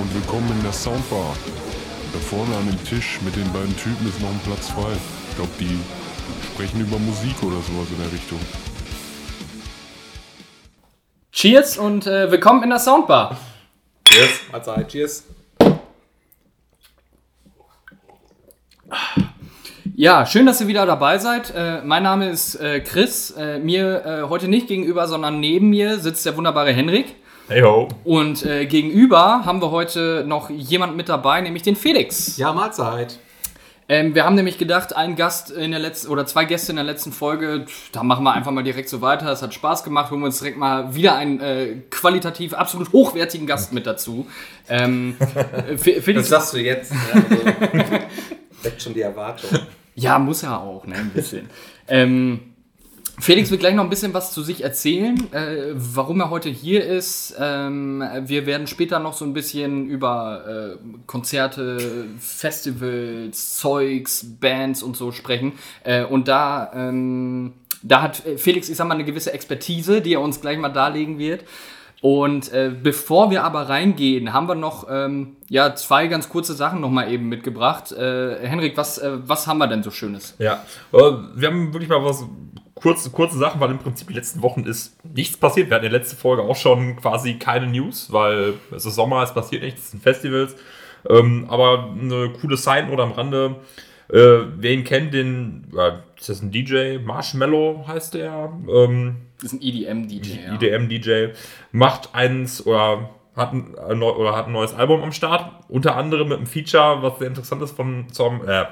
und willkommen in der Soundbar. Da vorne an dem Tisch mit den beiden Typen ist noch ein Platz frei. Ich glaube, die sprechen über Musik oder sowas in der Richtung. Cheers und äh, willkommen in der Soundbar. Cheers, Mahlzeit, cheers. Ja, schön, dass ihr wieder dabei seid. Äh, mein Name ist äh, Chris. Äh, mir äh, heute nicht gegenüber, sondern neben mir sitzt der wunderbare Henrik. Hey ho. Und äh, gegenüber haben wir heute noch jemand mit dabei, nämlich den Felix. Ja, Mahlzeit. Ähm, wir haben nämlich gedacht, ein Gast in der letzten oder zwei Gäste in der letzten Folge, da machen wir einfach mal direkt so weiter. Es hat Spaß gemacht, holen wir uns direkt mal wieder einen äh, qualitativ absolut hochwertigen Gast mit dazu. Ähm, äh, Fe- Das Felix, sagst du jetzt. Ja, also, weckt schon die Erwartung. ja, muss er auch, ne, ein bisschen. ähm, Felix wird gleich noch ein bisschen was zu sich erzählen, äh, warum er heute hier ist. Ähm, wir werden später noch so ein bisschen über äh, Konzerte, Festivals, Zeugs, Bands und so sprechen. Äh, und da, ähm, da hat Felix, ich sag mal, eine gewisse Expertise, die er uns gleich mal darlegen wird. Und äh, bevor wir aber reingehen, haben wir noch ähm, ja, zwei ganz kurze Sachen noch mal eben mitgebracht. Äh, Henrik, was, äh, was haben wir denn so Schönes? Ja, äh, wir haben wirklich mal was kurze, kurze Sachen, weil im Prinzip die letzten Wochen ist nichts passiert. Wir hatten in der letzten Folge auch schon quasi keine News, weil es ist Sommer, es passiert nichts, es sind Festivals. Ähm, aber eine coole Sign oder am Rande. Äh, wer ihn kennt, den, äh, ist das ein DJ? Marshmallow heißt der. Ähm, Das ist ein EDM-DJ. Ja. IDM-DJ, macht eins oder hat ein, neu- oder hat ein neues Album am Start. Unter anderem mit einem Feature, was sehr interessant ist von zum, äh,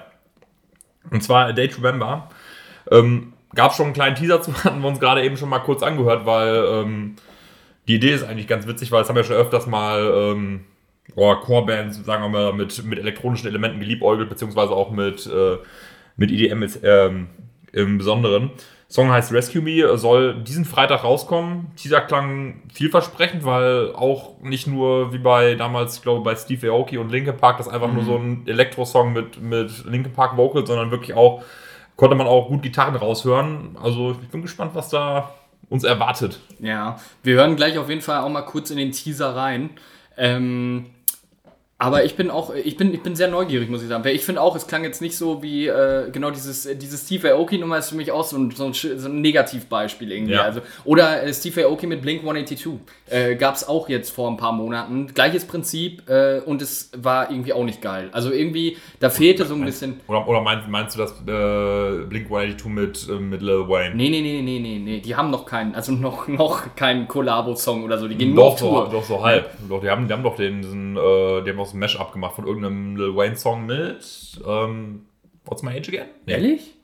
und zwar A Day to Remember. Ähm, gab schon einen kleinen Teaser zu, hatten wir uns gerade eben schon mal kurz angehört, weil ähm, die Idee ist eigentlich ganz witzig, weil es haben ja schon öfters mal ähm, oh, Core-Bands, sagen wir mal, mit, mit elektronischen Elementen geliebäugelt, beziehungsweise auch mit, äh, mit EDM ist, ähm, im Besonderen. Song heißt Rescue Me, soll diesen Freitag rauskommen. Teaser klang vielversprechend, weil auch nicht nur wie bei damals, ich glaube, bei Steve Aoki und Linkin Park, das einfach nur so ein Elektro-Song mit, mit Linkin Park Vocals, sondern wirklich auch, konnte man auch gut Gitarren raushören. Also ich bin gespannt, was da uns erwartet. Ja, wir hören gleich auf jeden Fall auch mal kurz in den Teaser rein. Ähm, aber ich bin auch, ich bin, ich bin sehr neugierig, muss ich sagen. Weil ich finde auch, es klang jetzt nicht so wie, äh, genau dieses, äh, dieses Steve Aoki-Nummer ist für mich auch so ein, so ein, so ein Negativbeispiel irgendwie. Ja. Also, oder äh, Steve Aoki mit Blink 182. Äh, Gab es auch jetzt vor ein paar Monaten. Gleiches Prinzip äh, und es war irgendwie auch nicht geil. Also irgendwie, da fehlte so ein bisschen. Oder, oder meinst, meinst du das äh, Blink 182 mit, äh, mit Lil Wayne? Nee, nee, nee, nee, nee, nee. Die haben noch keinen, also noch, noch keinen Kollabo-Song oder so. Die gehen nur Doch, auf so, Tour. doch, so halb. Doch, die haben, die haben doch den, diesen, äh, die haben auch so ein Mash-up gemacht von irgendeinem Lil Wayne-Song mit ähm, What's My Age Again? Ehrlich?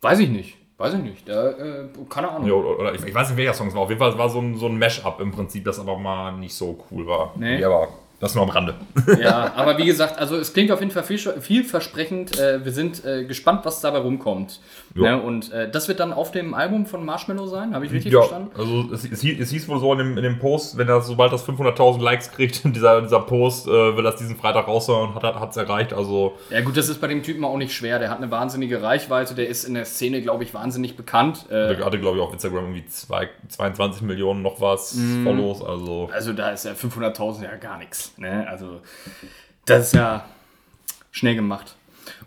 Weiß ich nicht. Weiß ich nicht. Da, äh, keine Ahnung. Ja, oder, ich, ich weiß nicht, welcher Song es war. Auf jeden Fall war so ein, so ein Mash-up im Prinzip, das aber mal nicht so cool war. Nee. Ja, aber das nur am Rande. Ja, aber wie gesagt, also es klingt auf jeden Fall viel, vielversprechend. Äh, wir sind äh, gespannt, was dabei rumkommt. Ja. Ne? Und äh, das wird dann auf dem Album von Marshmallow sein, habe ich richtig Ja, verstanden? also es, es, hieß, es hieß wohl so in dem, in dem Post, wenn das, sobald das 500.000 Likes kriegt, dieser, dieser Post, äh, will das diesen Freitag raushauen und hat es erreicht. Also Ja gut, das ist bei dem Typen auch nicht schwer. Der hat eine wahnsinnige Reichweite, der ist in der Szene, glaube ich, wahnsinnig bekannt. Der hatte, glaube ich, auf Instagram irgendwie zwei, 22 Millionen noch was Mhm. Follows. Also also da ist ja 500.000 ja gar nichts. Ne? Also das ist ja schnell gemacht.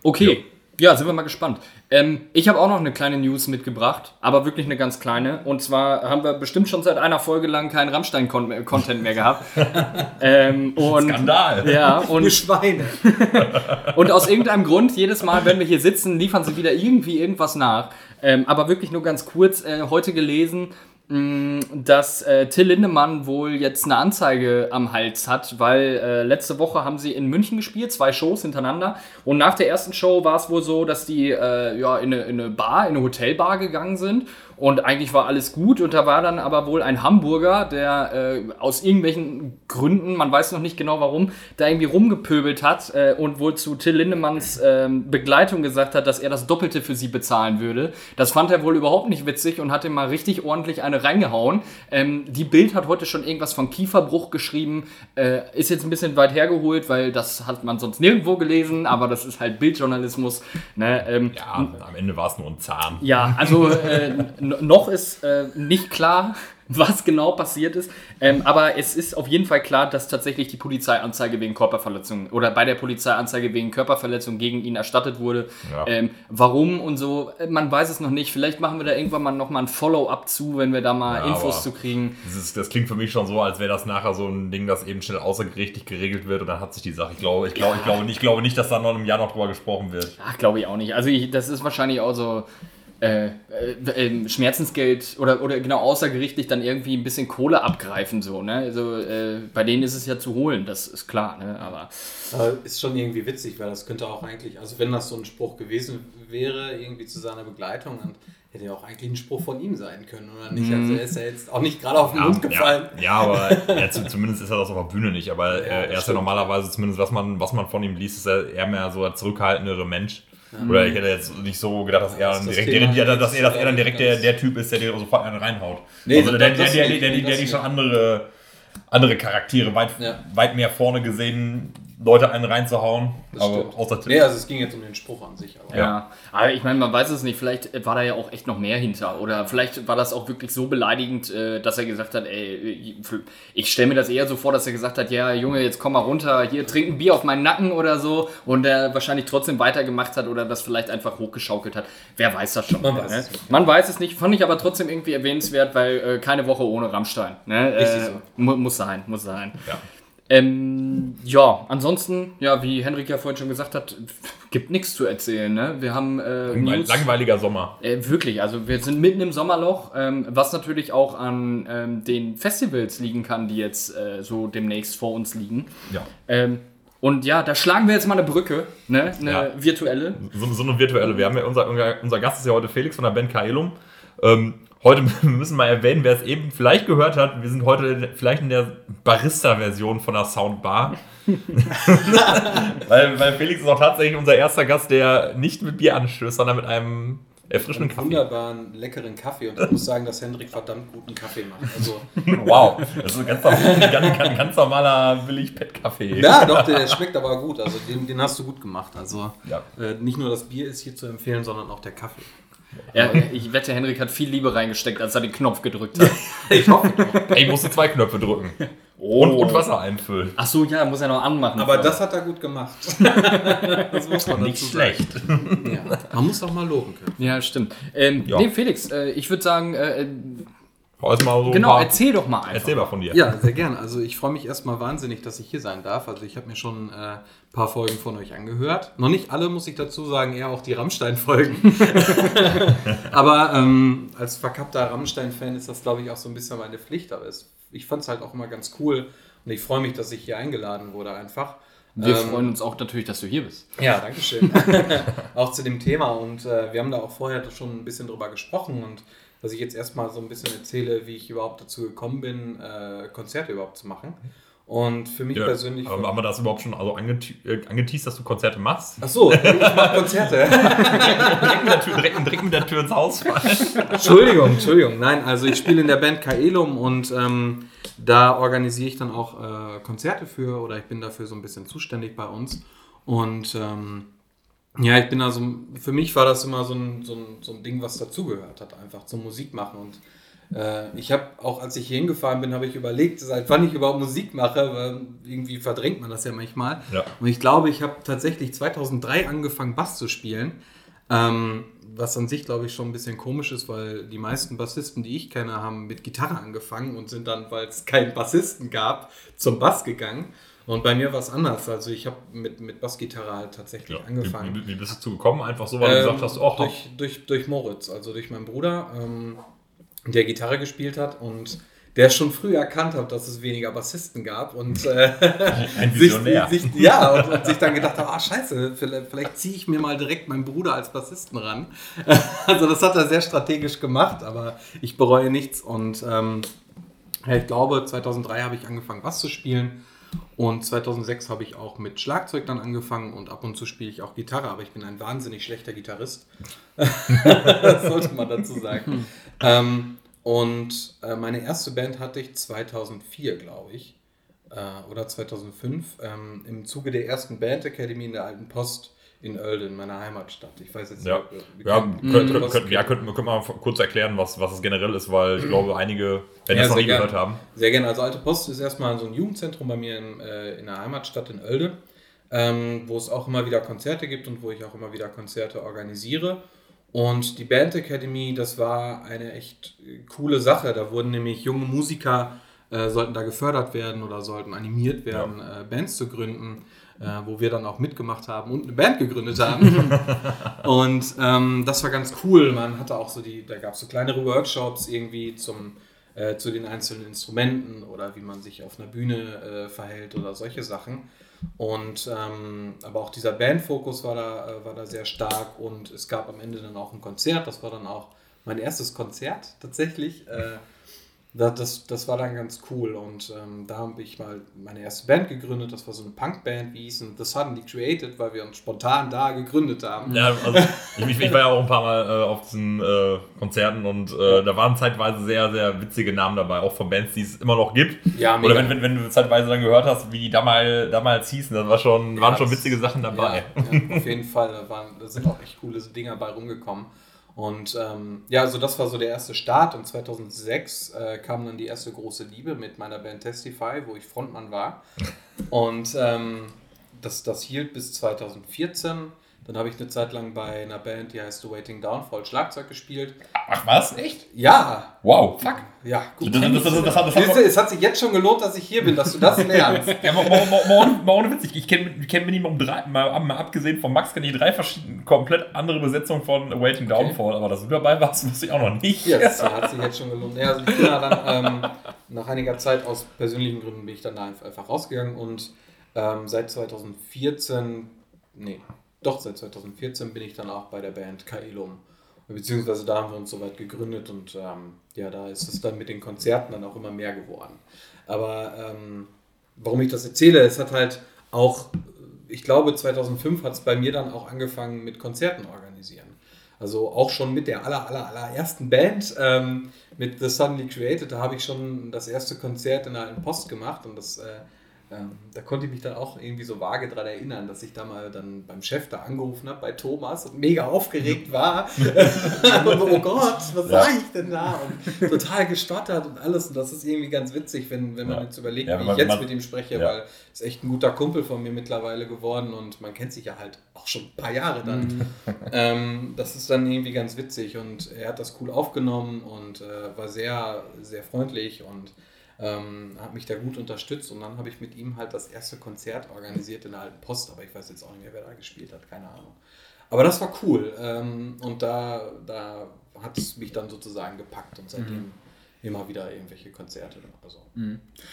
Okay, ja, sind wir mal gespannt. Ähm, ich habe auch noch eine kleine News mitgebracht, aber wirklich eine ganz kleine. Und zwar haben wir bestimmt schon seit einer Folge lang keinen Rammstein-Content mehr gehabt. ähm, und, Skandal. Ja, Ihr und, Schweine. und aus irgendeinem Grund, jedes Mal, wenn wir hier sitzen, liefern sie wieder irgendwie irgendwas nach. Ähm, aber wirklich nur ganz kurz, äh, heute gelesen, dass äh, Till Lindemann wohl jetzt eine Anzeige am Hals hat, weil äh, letzte Woche haben sie in München gespielt, zwei Shows hintereinander. Und nach der ersten Show war es wohl so, dass die äh, ja, in, eine, in eine Bar, in eine Hotelbar gegangen sind. Und eigentlich war alles gut. Und da war dann aber wohl ein Hamburger, der äh, aus irgendwelchen Gründen, man weiß noch nicht genau warum, da irgendwie rumgepöbelt hat äh, und wohl zu Till Lindemanns ähm, Begleitung gesagt hat, dass er das Doppelte für sie bezahlen würde. Das fand er wohl überhaupt nicht witzig und hat ihm mal richtig ordentlich eine reingehauen. Ähm, die Bild hat heute schon irgendwas von Kieferbruch geschrieben. Äh, ist jetzt ein bisschen weit hergeholt, weil das hat man sonst nirgendwo gelesen, aber das ist halt Bildjournalismus. Ne? Ähm, ja, am Ende war es nur ein Zahn. ja, also äh, noch ist äh, nicht klar, was genau passiert ist. Ähm, aber es ist auf jeden Fall klar, dass tatsächlich die Polizeianzeige wegen Körperverletzung oder bei der Polizeianzeige wegen Körperverletzung gegen ihn erstattet wurde. Ja. Ähm, warum und so, man weiß es noch nicht. Vielleicht machen wir da irgendwann mal nochmal ein Follow-up zu, wenn wir da mal Ja, Infos zu kriegen. Das, ist, das klingt für mich schon so, als wäre das nachher so ein Ding, das eben schnell außergerichtlich geregelt wird und dann hat sich die Sache. Ich glaube, ich glaube, ich glaube, nicht, ich glaube nicht, dass da noch im Jahr noch drüber gesprochen wird. Ach, glaube ich auch nicht. Also ich, das ist wahrscheinlich auch so äh, äh, ähm, Schmerzensgeld oder, oder genau außergerichtlich dann irgendwie ein bisschen Kohle abgreifen so. Ne? Also äh, bei denen ist es ja zu holen, das ist klar. Ne? Aber ist schon irgendwie witzig, weil das könnte auch eigentlich, also wenn das so ein Spruch gewesen wäre, irgendwie zu seiner Begleitung, dann hätte ja auch eigentlich ein Spruch von ihm sein können, oder nicht? Also er ist ja jetzt auch nicht gerade auf den Mund gefallen. Ja, ja aber ja, zu- zumindest ist er das auf der Bühne nicht. Aber Ja, er ist ja stimmt. normalerweise, zumindest was man, was man von ihm liest, ist er eher mehr so der zurückhaltendere Mensch. Oder ich hätte jetzt nicht so gedacht, dass er, Das dann ist das direkt, Thema der, dass er, dass er dann direkt der, der Typ ist, der dir sofort einen reinhaut. Nee, also der, der, der, der, der, der, die schon andere, andere Charaktere weit, Ja. weit mehr vorne gesehen, Leute einen reinzuhauen. Das aber stimmt. außer Nee, also es ging jetzt um den Spruch an sich. Aber Ja. aber ich meine, man weiß es nicht. Vielleicht war da ja auch echt noch mehr hinter. Oder vielleicht war das auch wirklich so beleidigend, äh, dass er gesagt hat, ey, ich stelle mir das eher so vor, dass er gesagt hat, ja, Junge, jetzt komm mal runter, hier trink ein Bier auf meinen Nacken oder so. Und er wahrscheinlich trotzdem weitergemacht hat oder das vielleicht einfach hochgeschaukelt hat. Wer weiß das schon. Man ne? weiß es nicht. Man weiß es nicht. Fand ich aber trotzdem irgendwie erwähnenswert, weil äh, keine Woche ohne Rammstein. Ne? Richtig äh, so. mu muss sein, muss sein. Ja. Ähm, ja, ansonsten, ja, wie Henrik ja vorhin schon gesagt hat, gibt nichts zu erzählen. Ne? Wir haben äh, News. langweiliger Sommer. Äh, wirklich, also wir sind mitten im Sommerloch, ähm, was natürlich auch an ähm, den Festivals liegen kann, die jetzt äh, so demnächst vor uns liegen. Ja. Ähm, und ja, da schlagen wir jetzt mal eine Brücke, ne? eine Ja. virtuelle. So, so eine virtuelle. Wir haben ja unser, unser, unser Gast ist ja heute Felix von der Band Kaelum. Ähm, heute müssen wir mal erwähnen, wer es eben vielleicht gehört hat. Wir sind heute vielleicht in der Barista-Version von der Soundbar. weil, weil Felix ist auch tatsächlich unser erster Gast, der nicht mit Bier anstößt, sondern mit einem erfrischenden einen Kaffee. wunderbaren, leckeren Kaffee. Und ich muss sagen, dass Hendrik verdammt guten Kaffee macht. Also, Wow, das ist ein ganz, normal- ganz, ganz, ganz normaler Billig-Pet-Kaffee. ja, doch, der schmeckt aber gut. Also den, den hast du gut gemacht. Also Ja. äh, nicht nur das Bier ist hier zu empfehlen, sondern auch der Kaffee. Ja, ich wette, Henrik hat viel Liebe reingesteckt, als er den Knopf gedrückt hat. Ich hoffe doch. Ey, ich musste zwei Knöpfe drücken. Und, und Wasser einfüllen. Ach so, ja, muss er noch anmachen. Aber das hat er gut gemacht. das muss man Nicht dazu sagen. schlecht. Ja. Man muss auch mal loben können. Ja, stimmt. Ähm, Ja. Nee, Felix, äh, ich würde sagen, äh, Mal so ein genau, paar- erzähl doch mal einfach. Erzähl mal von dir. Ja, sehr gern. Also ich freue mich erstmal wahnsinnig, dass ich hier sein darf. Also ich habe mir schon äh, ein paar Folgen von euch angehört. Noch nicht alle, muss ich dazu sagen, eher auch die Rammstein-Folgen. Aber ähm, als verkappter Rammstein-Fan ist das, glaube ich, auch so ein bisschen meine Pflicht. Aber es, ich fand es halt auch immer ganz cool. Und ich freue mich, dass ich hier eingeladen wurde einfach. Wir Ähm, freuen uns auch natürlich, dass du hier bist. Ja, danke schön. auch zu dem Thema und äh, wir haben da auch vorher schon ein bisschen drüber gesprochen und dass ich jetzt erstmal so ein bisschen erzähle, wie ich überhaupt dazu gekommen bin, äh, Konzerte überhaupt zu machen. Und für mich Ja, persönlich. aber haben wir das überhaupt schon also angete äh, angeteased, dass du Konzerte machst? Ach so, ich mache Konzerte. direkt, mit der Tür, direkt, direkt mit der Tür ins Haus fallen. Entschuldigung, Entschuldigung. Nein, also ich spiele in der Band Kaelum und ähm, da organisiere ich dann auch äh, Konzerte für oder ich bin dafür so ein bisschen zuständig bei uns. Und ähm, ja, ich bin also, für mich war das immer so ein, so ein, so ein Ding, was dazugehört hat, einfach zum Musik machen. Und äh, ich habe auch, als ich hier hingefahren bin, habe ich überlegt, seit wann ich überhaupt Musik mache, weil irgendwie verdrängt man das ja manchmal. Ja. Und ich glaube, ich habe tatsächlich 2003 angefangen, Bass zu spielen. Ähm, was an sich, glaube ich, schon ein bisschen komisch ist, weil die meisten Bassisten, die ich kenne, haben mit Gitarre angefangen und sind dann, weil es keinen Bassisten gab, zum Bass gegangen. Und bei mir war es anders. Also ich habe mit, mit Bassgitarre halt tatsächlich Ja, angefangen. Wie, wie, wie bist du dazu gekommen? Einfach so, weil du Ähm, gesagt hast, oh, durch, durch, durch Moritz, also durch meinen Bruder, ähm, der Gitarre gespielt hat und der schon früh erkannt hat, dass es weniger Bassisten gab und äh, ein sich, sich, ja, und, und sich dann gedacht hat, ah scheiße, vielleicht, vielleicht ziehe ich mir mal direkt meinen Bruder als Bassisten ran. Also das hat er sehr strategisch gemacht, aber ich bereue nichts und ähm, ich glaube, 2003 habe ich angefangen, Bass zu spielen. Und 2006 habe ich auch mit Schlagzeug dann angefangen und ab und zu spiele ich auch Gitarre, aber ich bin ein wahnsinnig schlechter Gitarrist. das sollte man dazu sagen. ähm, und äh, meine erste Band hatte ich 2004, glaube ich, äh, oder 2005. Ähm, Im Zuge der ersten Band Academy in der Alten Post in Oelde, in meiner Heimatstadt. Ich weiß jetzt Ja, nicht, ja, ob- könnt, ob- könnt, könnt, ja könnten könnt wir mal kurz erklären, was, was es generell ist, weil ich glaube, einige, wenn Ja, das noch sehr nie gerne. gehört haben. Sehr gerne. Also Alte Post ist erstmal so ein Jugendzentrum bei mir in, äh, in der Heimatstadt in Oelde, ähm, wo es auch immer wieder Konzerte gibt und wo ich auch immer wieder Konzerte organisiere. Und die Band Academy, das war eine echt äh, coole Sache. Da wurden nämlich junge Musiker, äh, sollten da gefördert werden oder sollten animiert werden, äh, Bands zu gründen, äh, wo wir dann auch mitgemacht haben und eine Band gegründet haben. Und ähm, das war ganz cool. Man hatte auch so die, da gab es so kleinere Workshops irgendwie zum, äh, zu den einzelnen Instrumenten oder wie man sich auf einer Bühne äh, verhält oder solche Sachen. Und ähm, aber auch dieser Bandfokus war da, äh, war da sehr stark und es gab am Ende dann auch ein Konzert. Das war dann auch mein erstes Konzert tatsächlich. Das, das, das war dann ganz cool und ähm, da habe ich mal meine erste Band gegründet. Das war so eine Punkband, wie hieß The Suddenly Created, weil wir uns spontan da gegründet haben. Ja, also ich, ich, war ja auch ein paar Mal äh, auf diesen äh, Konzerten und äh, da waren zeitweise sehr, sehr witzige Namen dabei, auch von Bands, die es immer noch gibt. Ja, Oder mega. wenn, wenn, wenn du zeitweise dann gehört hast, wie die damals, damals hießen, dann war schon, waren Ja, schon witzige Sachen dabei. Ja, ja, auf jeden Fall. Da, waren, da sind auch echt coole Dinger bei rumgekommen. Und ähm, ja, also das war so der erste Start. Und 2006 äh, kam dann die erste große Liebe mit meiner Band Testify, wo ich Frontmann war. Und ähm, das, das hielt bis 2014. Dann habe ich eine Zeit lang bei einer Band, die heißt The Waiting Downfall, Schlagzeug gespielt. Ach was? Echt? Ja, Wow. Fuck. ja, gut. Das, das, das, das, hat- Siehst du, es hat sich jetzt schon gelohnt, dass ich hier bin, dass du das lernst. Ja, mal, mal, mal, mal, ohne Witz, ich, kenne kenn Minimum drei, mal, mal abgesehen von Max, kenne ich drei verschiedene, komplett andere Besetzungen von Awaiting Downfall, aber dass du dabei warst, wusste ich auch noch nicht. Ja, das hat sich jetzt schon gelohnt. Ja, also ich bin da dann ähm, nach einiger Zeit aus persönlichen Gründen bin ich dann da einfach- einfach rausgegangen und ähm, seit 2014, nee, doch seit 2014 bin ich dann auch bei der Band Kaelum. Beziehungsweise da haben wir uns soweit gegründet und ähm, ja, da ist es dann mit den Konzerten dann auch immer mehr geworden. Aber ähm, warum ich das erzähle, es hat halt auch, ich glaube 2005 hat es bei mir dann auch angefangen mit Konzerten organisieren. Also auch schon mit der aller, aller, allerersten Band, ähm, mit The Suddenly Created, da habe ich schon das erste Konzert in der Post gemacht und das, äh, ähm, da konnte ich mich dann auch irgendwie so vage dran erinnern, dass ich da mal dann beim Chef da angerufen habe, bei Thomas und mega aufgeregt war. und oh Gott, was Ja. sage ich denn da? Und total gestottert und alles. Und das ist irgendwie ganz witzig, wenn, wenn man Ja. jetzt überlegt, Ja, wie wenn ich man- jetzt man- mit ihm spreche, weil ist echt ein guter Kumpel von mir mittlerweile geworden und man kennt sich ja halt auch schon ein paar Jahre dann. ähm, das ist dann irgendwie ganz witzig und er hat das cool aufgenommen und äh, war sehr, sehr freundlich und ähm, hat mich da gut unterstützt und dann habe ich mit ihm halt das erste Konzert organisiert in der alten Post, aber ich weiß jetzt auch nicht mehr, wer da gespielt hat, keine Ahnung. Aber das war cool ähm, und da, da hat es mich dann sozusagen gepackt und seitdem immer wieder irgendwelche Konzerte. Also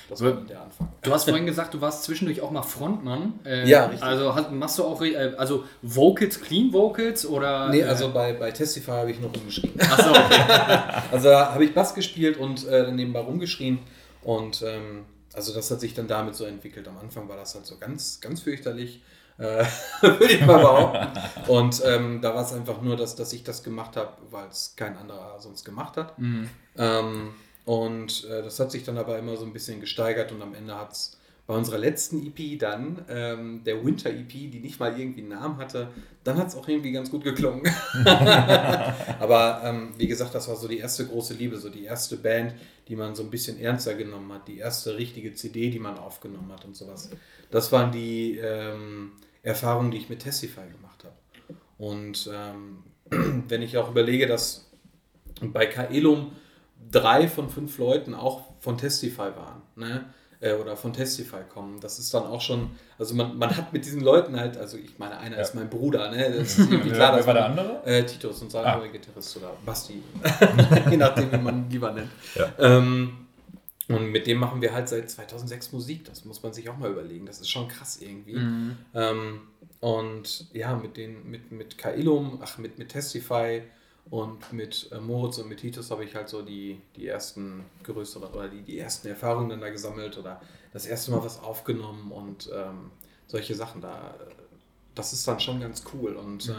das war der Anfang. Du hast vorhin gesagt, du warst zwischendurch auch mal Frontmann. Äh, Ja, richtig. Also hast, machst du auch äh, also Vocals, Clean Vocals oder? Nee, äh, also bei, bei Testify habe ich noch rumgeschrien. Achso, okay. Also da habe ich Bass gespielt und äh, nebenbei rumgeschrien. Und ähm, also das hat sich dann damit so entwickelt. Am Anfang war das halt so ganz, ganz fürchterlich, äh, würde ich mal behaupten. Und ähm, da war es einfach nur, dass, dass ich das gemacht habe, weil es kein anderer sonst gemacht hat. Ähm, und äh, das hat sich dann aber immer so ein bisschen gesteigert und am Ende hat es bei unserer letzten EP dann, ähm, der Winter EP, die nicht mal irgendwie einen Namen hatte, dann hat es auch irgendwie ganz gut geklungen. aber ähm, wie gesagt, das war so die erste große Liebe, so die erste Band, die man so ein bisschen ernster genommen hat, die erste richtige CD, die man aufgenommen hat und sowas. Das waren die ähm, Erfahrungen, die ich mit Testify gemacht habe. Und ähm, wenn ich auch überlege, dass bei Kaelum drei von fünf Leuten auch von Testify waren, ne? Äh, oder von Testify kommen. Das ist dann auch schon, also man, man hat mit diesen Leuten halt, also ich meine, einer Ja. ist mein Bruder, ne? Das ist irgendwie klar, Wer dass war der andere? Äh, Titus, unser Ah. anderer Gitarrist oder Basti, je nachdem, wie man ihn lieber nennt. Ja. Ähm, und mit dem machen wir halt seit 2006 Musik. Das muss man sich auch mal überlegen. Das ist schon krass irgendwie. Ähm, und ja, mit den, mit, mit Kailum, ach, mit, mit Testify und mit äh, Moritz und mit Titus habe ich halt so die, die ersten größeren oder die, die ersten Erfahrungen dann da gesammelt oder das erste Mal was aufgenommen und ähm, solche Sachen da. Das ist dann schon ganz cool. Und äh,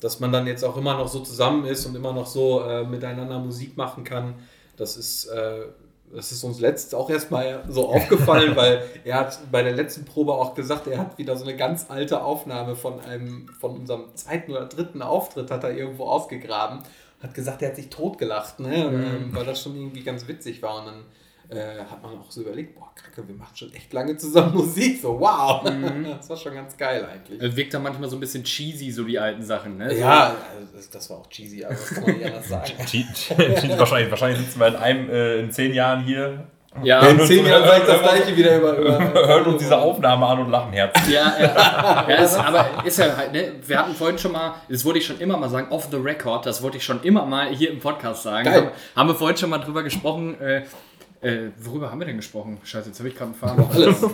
dass man dann jetzt auch immer noch so zusammen ist und immer noch so äh, miteinander Musik machen kann, das ist, äh, das ist uns letztens auch erstmal so aufgefallen, weil er hat bei der letzten Probe auch gesagt, er hat wieder so eine ganz alte Aufnahme von einem, von unserem zweiten oder dritten Auftritt, hat er irgendwo ausgegraben. Hat gesagt, er hat sich totgelacht, ne? Ähm, weil das schon irgendwie ganz witzig war. Und dann äh, hat man auch so überlegt, boah, Kacke, wir machen schon echt lange zusammen Musik. So, wow. Das war schon ganz geil eigentlich. Es wirkt dann manchmal so ein bisschen cheesy, so die alten Sachen, ne? Ja, also das, das war auch cheesy, aber das kann man nicht anders sagen. wahrscheinlich, wahrscheinlich sitzen wir in einem äh, in zehn Jahren hier. Ja, In zehn uns- Jahren sage ich das gleiche wieder über. über Hören uns diese Aufnahme an und lachen Herz. Ja, ja. ja ist, aber ist ja halt, ne? Wir hatten vorhin schon mal, das wollte ich schon immer mal sagen, off the record, das wollte ich schon immer mal hier im Podcast sagen. Geil. Haben, haben wir vorhin schon mal drüber gesprochen. Äh, äh, worüber haben wir denn gesprochen? Scheiße, jetzt habe ich gerade einen Faden. Alles.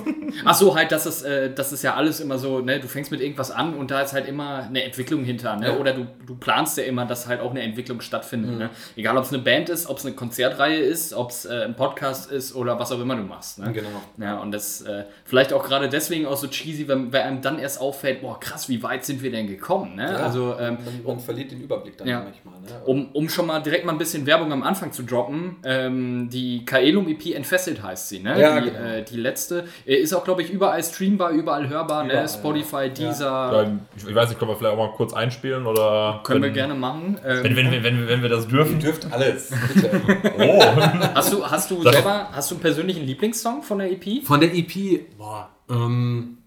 Ach so, halt, das ist, äh, das ist ja alles immer so, ne, du fängst mit irgendwas an und da ist halt immer eine Entwicklung hinter, ne? Ja. Oder du, du planst ja immer, dass halt auch eine Entwicklung stattfindet, Mhm. ne? Egal, ob es eine Band ist, ob es eine Konzertreihe ist, ob es äh, ein Podcast ist oder was auch immer du machst, ne? Genau. Ja, und das äh, vielleicht auch gerade deswegen auch so cheesy, wenn, wenn einem dann erst auffällt, boah, krass, wie weit sind wir denn gekommen, ne? Ja, also, ähm, man, verliert den Überblick dann Ja. manchmal. Ne? um, um schon mal direkt mal ein bisschen Werbung am Anfang zu droppen, ähm, die Kaelum EP Entfesselt heißt sie, ne? Ja, die, genau. äh, die letzte. Ist auch, glaube ich, überall streambar, überall hörbar, Überall, ne? Spotify, ja. Deezer. Ich ich weiß nicht, können wir vielleicht auch mal kurz einspielen oder. Können wir wenn, gerne machen. Ähm, Wenn, wenn, wenn, wenn, wenn wir das dürfen. dürft alles. Bitte. Oh. hast du, hast du selber, hast du einen persönlichen Lieblingssong von der EP? Von der EP, boah, ähm,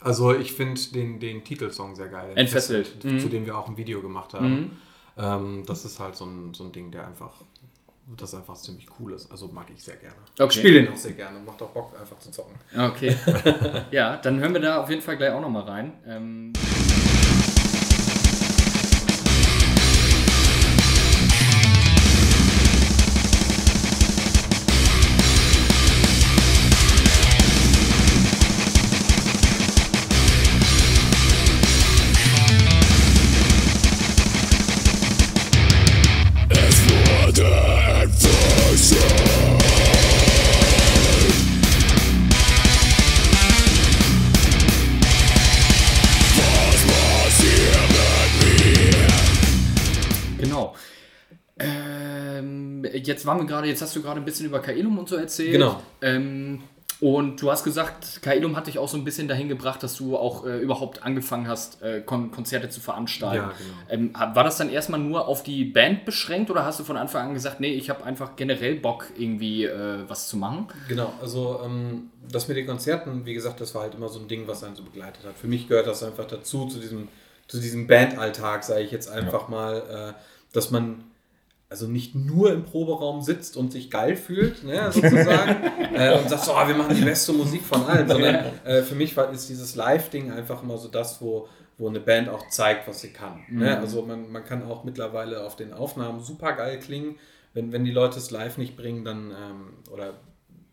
also ich finde den, den Titelsong sehr geil. Entfesselt. Mhm. Zu dem wir auch ein Video gemacht haben. Ähm, das ist halt so ein, so ein Ding, der einfach, das einfach ziemlich cool ist. Also mag ich sehr gerne. Okay. Ich spiele den auch sehr gerne. Macht auch Bock, einfach zu zocken. Okay. ja, dann hören wir da auf jeden Fall gleich auch nochmal rein. Ähm, jetzt waren wir gerade, jetzt hast du gerade ein bisschen über Kaelum und so erzählt. Genau. Ähm, und du hast gesagt, Kaelum hat dich auch so ein bisschen dahin gebracht, dass du auch äh, überhaupt angefangen hast, äh, Kon Konzerte zu veranstalten. Ja, genau. ähm, war das dann erstmal nur auf die Band beschränkt oder hast du von Anfang an gesagt, nee, ich habe einfach generell Bock, irgendwie äh, was zu machen? Genau, also ähm, das mit den Konzerten, wie gesagt, das war halt immer so ein Ding, was einen so begleitet hat. Für mich gehört das einfach dazu, zu diesem, zu diesem Bandalltag, sage ich jetzt einfach mal, äh, dass man also nicht nur im Proberaum sitzt und sich geil fühlt, ne, sozusagen, äh, und sagt so, oh, wir machen die beste Musik von allen, sondern äh, für mich war, ist dieses Live-Ding einfach immer so das, wo, wo eine Band auch zeigt, was sie kann. Ne? Also man, man kann auch mittlerweile auf den Aufnahmen super geil klingen, wenn, wenn die Leute es live nicht bringen, dann, ähm, oder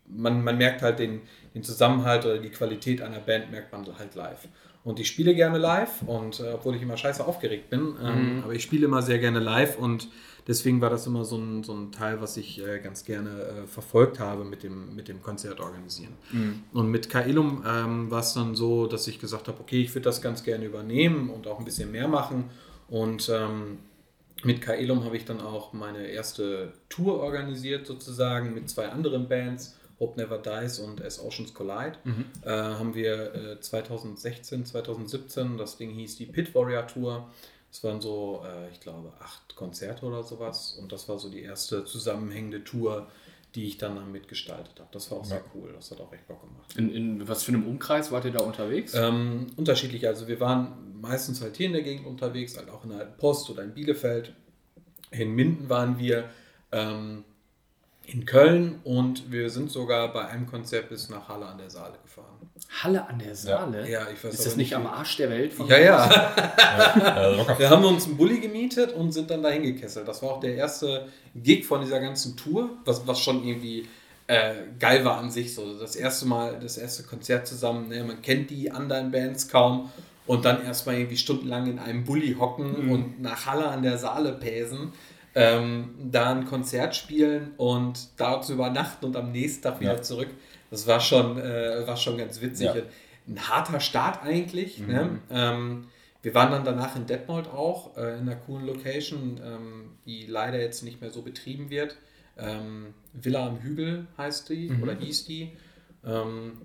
man, man merkt halt den, den Zusammenhalt oder die Qualität einer Band merkt man halt live. Und ich spiele gerne live und äh, obwohl ich immer scheiße aufgeregt bin, ähm, aber ich spiele immer sehr gerne live und deswegen war das immer so ein, so ein Teil, was ich äh, ganz gerne äh, verfolgt habe mit dem, mit dem Konzert organisieren. Und mit Kaelum ähm, war es dann so, dass ich gesagt habe, okay, ich würde das ganz gerne übernehmen und auch ein bisschen mehr machen und ähm, mit Kaelum habe ich dann auch meine erste Tour organisiert, sozusagen, mit zwei anderen Bands, Hope Never Dies und As Oceans Collide. Äh, haben wir äh, 2016, 2017, das Ding hieß die Pit Warrior Tour. Es waren so, äh, ich glaube, acht Konzerte oder sowas. Und das war so die erste zusammenhängende Tour, die ich dann mitgestaltet habe. Das war auch sehr cool. Das hat auch echt Bock gemacht. In, in was für einem Umkreis wart ihr da unterwegs? Ähm, unterschiedlich. Also wir waren meistens halt hier in der Gegend unterwegs, halt auch in der Post oder in Bielefeld. In Minden waren wir, ähm, in Köln und wir sind sogar bei einem Konzert bis nach Halle an der Saale gefahren. Halle an der Saale? Ja, ich weiß Ist das nicht am Arsch der Welt? Von Ja, ja. Locker. Wir haben uns einen Bulli gemietet und sind dann dahin gekesselt. Das war auch der erste Gig von dieser ganzen Tour, was, was schon irgendwie äh, geil war an sich. So das erste Mal, das erste Konzert zusammen. Ne? Man kennt die anderen Bands kaum und dann erstmal irgendwie stundenlang in einem Bulli hocken und nach Halle an der Saale päsen. Ähm, da ein Konzert spielen und da zu übernachten und am nächsten Tag wieder Ja. zurück. Das war schon, äh, war schon ganz witzig. Ja. Ein harter Start eigentlich. Ne? Ähm, wir waren dann danach in Detmold auch, äh, in einer coolen Location, ähm, die leider jetzt nicht mehr so betrieben wird. Ähm, Villa am Hügel heißt die Mhm. oder hieß die. Ähm,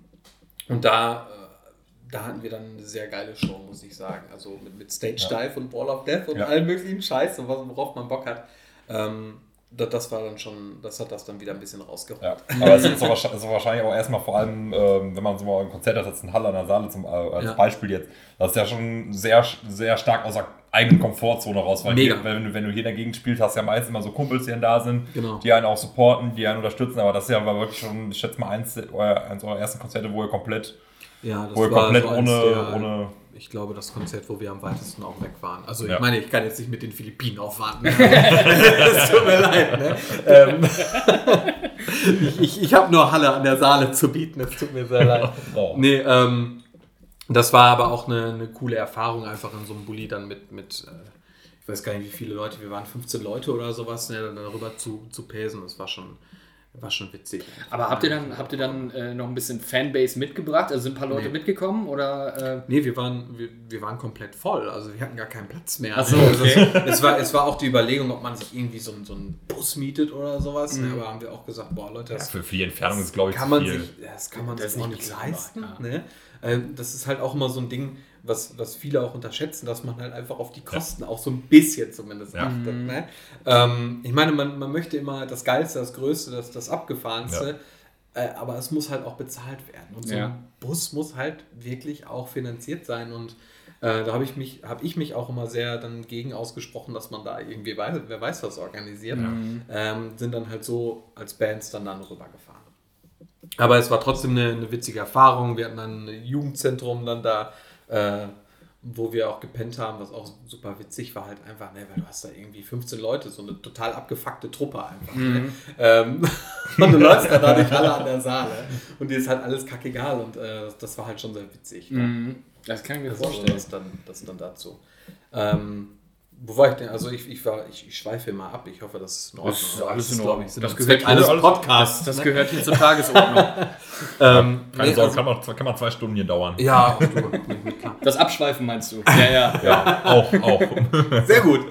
und da, äh, da hatten wir dann eine sehr geile Show, muss ich sagen. Also mit, mit Stage Dive und Ball of Death und Ja. allen möglichen Scheiß, und was- worauf man Bock hat. Ähm, das, war dann schon, das hat das dann wieder ein bisschen rausgeholt. Ja, aber es ist so wahrscheinlich, so wahrscheinlich auch erstmal vor allem, ähm, wenn man so mal ein Konzert hat, jetzt in Halle an der Saale zum, äh, als Ja. Beispiel jetzt, das ist ja schon sehr, sehr stark aus der eigenen Komfortzone raus, weil. Hier, wenn, du- wenn du hier in der Gegend spielst, hast du ja meistens immer so Kumpels, die dann da sind, Genau. die einen auch supporten, die einen unterstützen, aber das ist ja war wirklich schon, ich schätze mal, eins, euer, eins eurer ersten Konzerte, wo ihr komplett, Ja, wo ihr komplett so ohne, der- ohne Ich glaube, das Konzert, wo wir am weitesten auch weg waren. Also ich Ja. meine, ich kann jetzt nicht mit den Philippinen aufwarten. das tut mir leid. Ne? Ähm, ich ich, ich habe nur Halle an der Saale zu bieten. Es tut mir sehr leid. Oh. Nee, ähm, das war aber auch eine, eine coole Erfahrung, einfach in so einem Bulli dann mit, mit äh, ich weiß gar nicht, wie viele Leute, wir waren 15 Leute oder sowas, ne, dann darüber zu, zu pesen. Das war schon, war schon witzig. Aber habt ihr dann, habt ihr dann äh, noch ein bisschen Fanbase mitgebracht? Also sind ein paar Leute Nee. mitgekommen oder? Äh, Nee, wir waren, wir, wir waren komplett voll. Also wir hatten gar keinen Platz mehr. Ach so, Also okay. es, es, war, es war auch die Überlegung, ob man sich irgendwie so, einen- so einen Bus mietet oder sowas. Mhm. Ne? Aber haben wir auch gesagt, boah Leute, ja, das für, für die Entfernung ist, glaube ich, kann zu man viel. sich, ja, das kann man Das sich auch nicht leisten. ja. Ne? Ähm, Das ist halt auch immer so ein Ding, was, was viele auch unterschätzen, dass man halt einfach auf die Kosten auch so ein bisschen zumindest Ja. achtet. Ne? Ähm, ich meine, man, man möchte immer das Geilste, das Größte, das, das Abgefahrenste. Äh, aber es muss halt auch bezahlt werden. Und so Ja. ein Bus muss halt wirklich auch finanziert sein. Und äh, da habe ich, mich, hab ich mich auch immer sehr dann gegen ausgesprochen, dass man da irgendwie weiß, wer weiß was organisiert. Ähm, sind dann halt so als Bands dann dann rübergefahren. Aber es war trotzdem eine, eine witzige Erfahrung. Wir hatten dann ein Jugendzentrum dann da, äh, wo wir auch gepennt haben, was auch super witzig war, halt einfach, ne, weil du hast da irgendwie 15 Leute, so eine total abgefuckte Truppe einfach. Ne? Ähm, und du läufst da durch alle an der Saale und dir ist halt alles kackegal und äh, das war halt schon sehr witzig. Ne? Mhm. das kann ich mir Also vorstellen. das dann, das dann dazu. Ähm, wo war ich denn? Also ich, ich, war, ich, ich schweife immer ab. Ich hoffe, das ist in Ordnung. Das ist alles in Ordnung. Das und gehört eines alles- Podcasts. Das gehört hier zur Tagesordnung. ähm, Keine nee, Sorge, also, kann, man, kann man zwei Stunden hier dauern. ja, du. Das Abschweifen meinst du? Ja, ja. Ja, auch, auch. Sehr gut.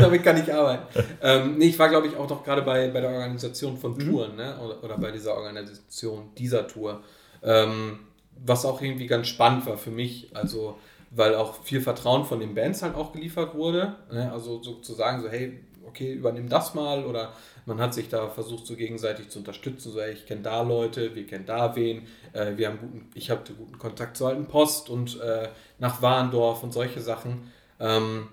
Damit kann ich arbeiten. Ähm, nee, ich war, glaube ich, auch doch gerade bei, bei der Organisation von Touren, ne? oder, oder bei dieser Organisation dieser Tour. Ähm, was auch irgendwie ganz spannend war für mich, also weil auch viel Vertrauen von den Bands halt auch geliefert wurde. Ne? Also sozusagen so, hey, okay, übernimm das mal oder man hat sich da versucht, so gegenseitig zu unterstützen. So, hey, ich kenne da Leute, wir kennen da wen, äh, wir haben guten, ich hatte guten Kontakt zur alten Post und äh, nach Warendorf und solche Sachen. Ähm,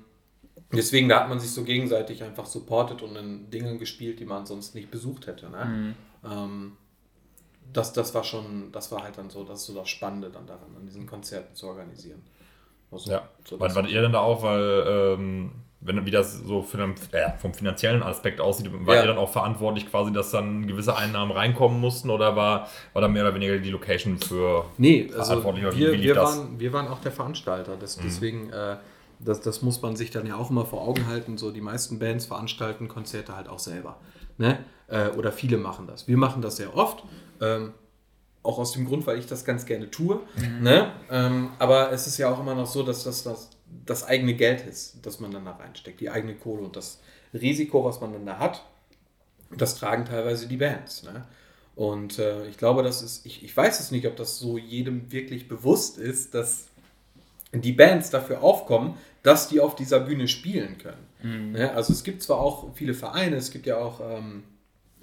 deswegen, da hat man sich so gegenseitig einfach supportet und in Dingen gespielt, die man sonst nicht besucht hätte. Ne? Ähm, das, das war schon, das war halt dann so, das ist so das Spannende dann daran, an diesen Konzerten zu organisieren. Also, Ja. so Wann wart ihr denn da auch, weil, ähm, wenn, wie das so den, äh, vom finanziellen Aspekt aussieht, war Ja. ihr dann auch verantwortlich quasi, dass dann gewisse Einnahmen reinkommen mussten oder war, war da mehr oder weniger die Location für. Nee, also oder wie wir, wir, das? waren, wir waren auch der Veranstalter. Das, Deswegen, äh, das, das muss man sich dann ja auch immer vor Augen halten. So die meisten Bands veranstalten Konzerte halt auch selber. Ne? Äh, oder viele machen das. Wir machen das sehr oft. Ähm, auch aus dem Grund, weil ich das ganz gerne tue. Ne? Ähm, aber es ist ja auch immer noch so, dass das, das das eigene Geld ist, das man dann da reinsteckt, die eigene Kohle und das Risiko, was man dann da hat, das tragen teilweise die Bands. Ne? Und äh, ich glaube, das ist, ich, ich weiß es nicht, ob das so jedem wirklich bewusst ist, dass die Bands dafür aufkommen, dass die auf dieser Bühne spielen können. Ne? Also es gibt zwar auch viele Vereine, es gibt ja auch ähm,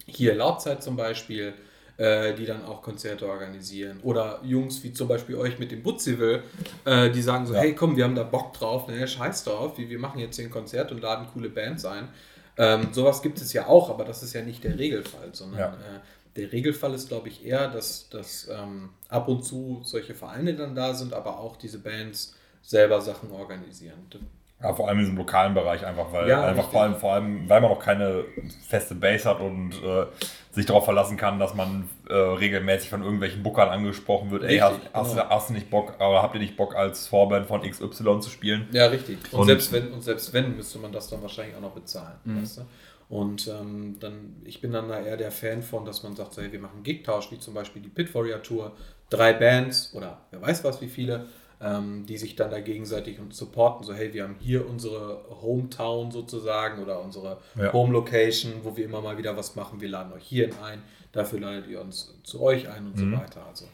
hier Lautzeit zum Beispiel, äh, die dann auch Konzerte organisieren. Oder Jungs wie zum Beispiel euch mit dem Butzivel, äh, die sagen so, hey komm, wir haben da Bock drauf, ne, scheiß drauf, wir, wir machen jetzt hier ein Konzert und laden coole Bands ein. Ähm, sowas gibt es ja auch, aber das ist ja nicht der Regelfall, sondern Ja. äh, der Regelfall ist, glaube ich, eher, dass, dass ähm, ab und zu solche Vereine dann da sind, aber auch diese Bands selber Sachen organisieren. Ja, vor allem in diesem lokalen Bereich einfach, weil Ja, einfach richtig. vor allem, vor allem, weil man noch keine feste Base hat und äh, sich darauf verlassen kann, dass man äh, regelmäßig von irgendwelchen Bookern angesprochen wird, ey, hast, Richtig, hast, genau. du- hast du nicht Bock, oder habt ihr nicht Bock als Vorband von XY zu spielen? Ja, richtig. Und, Und- selbst wenn, und selbst wenn, müsste man das dann wahrscheinlich auch noch bezahlen. Weißt du? Und ähm, dann, ich bin dann da eher der Fan von, dass man sagt, so, hey, wir machen Gigtausch, wie zum Beispiel die Pit Warrior Tour, drei Bands oder wer weiß was, wie viele, ähm, die sich dann da gegenseitig und supporten. So, hey, wir haben hier unsere Hometown sozusagen oder unsere Ja. Home Location, wo wir immer mal wieder was machen. Wir laden euch hierhin ein, dafür ladet ihr uns zu euch ein und Mhm. so weiter. Also,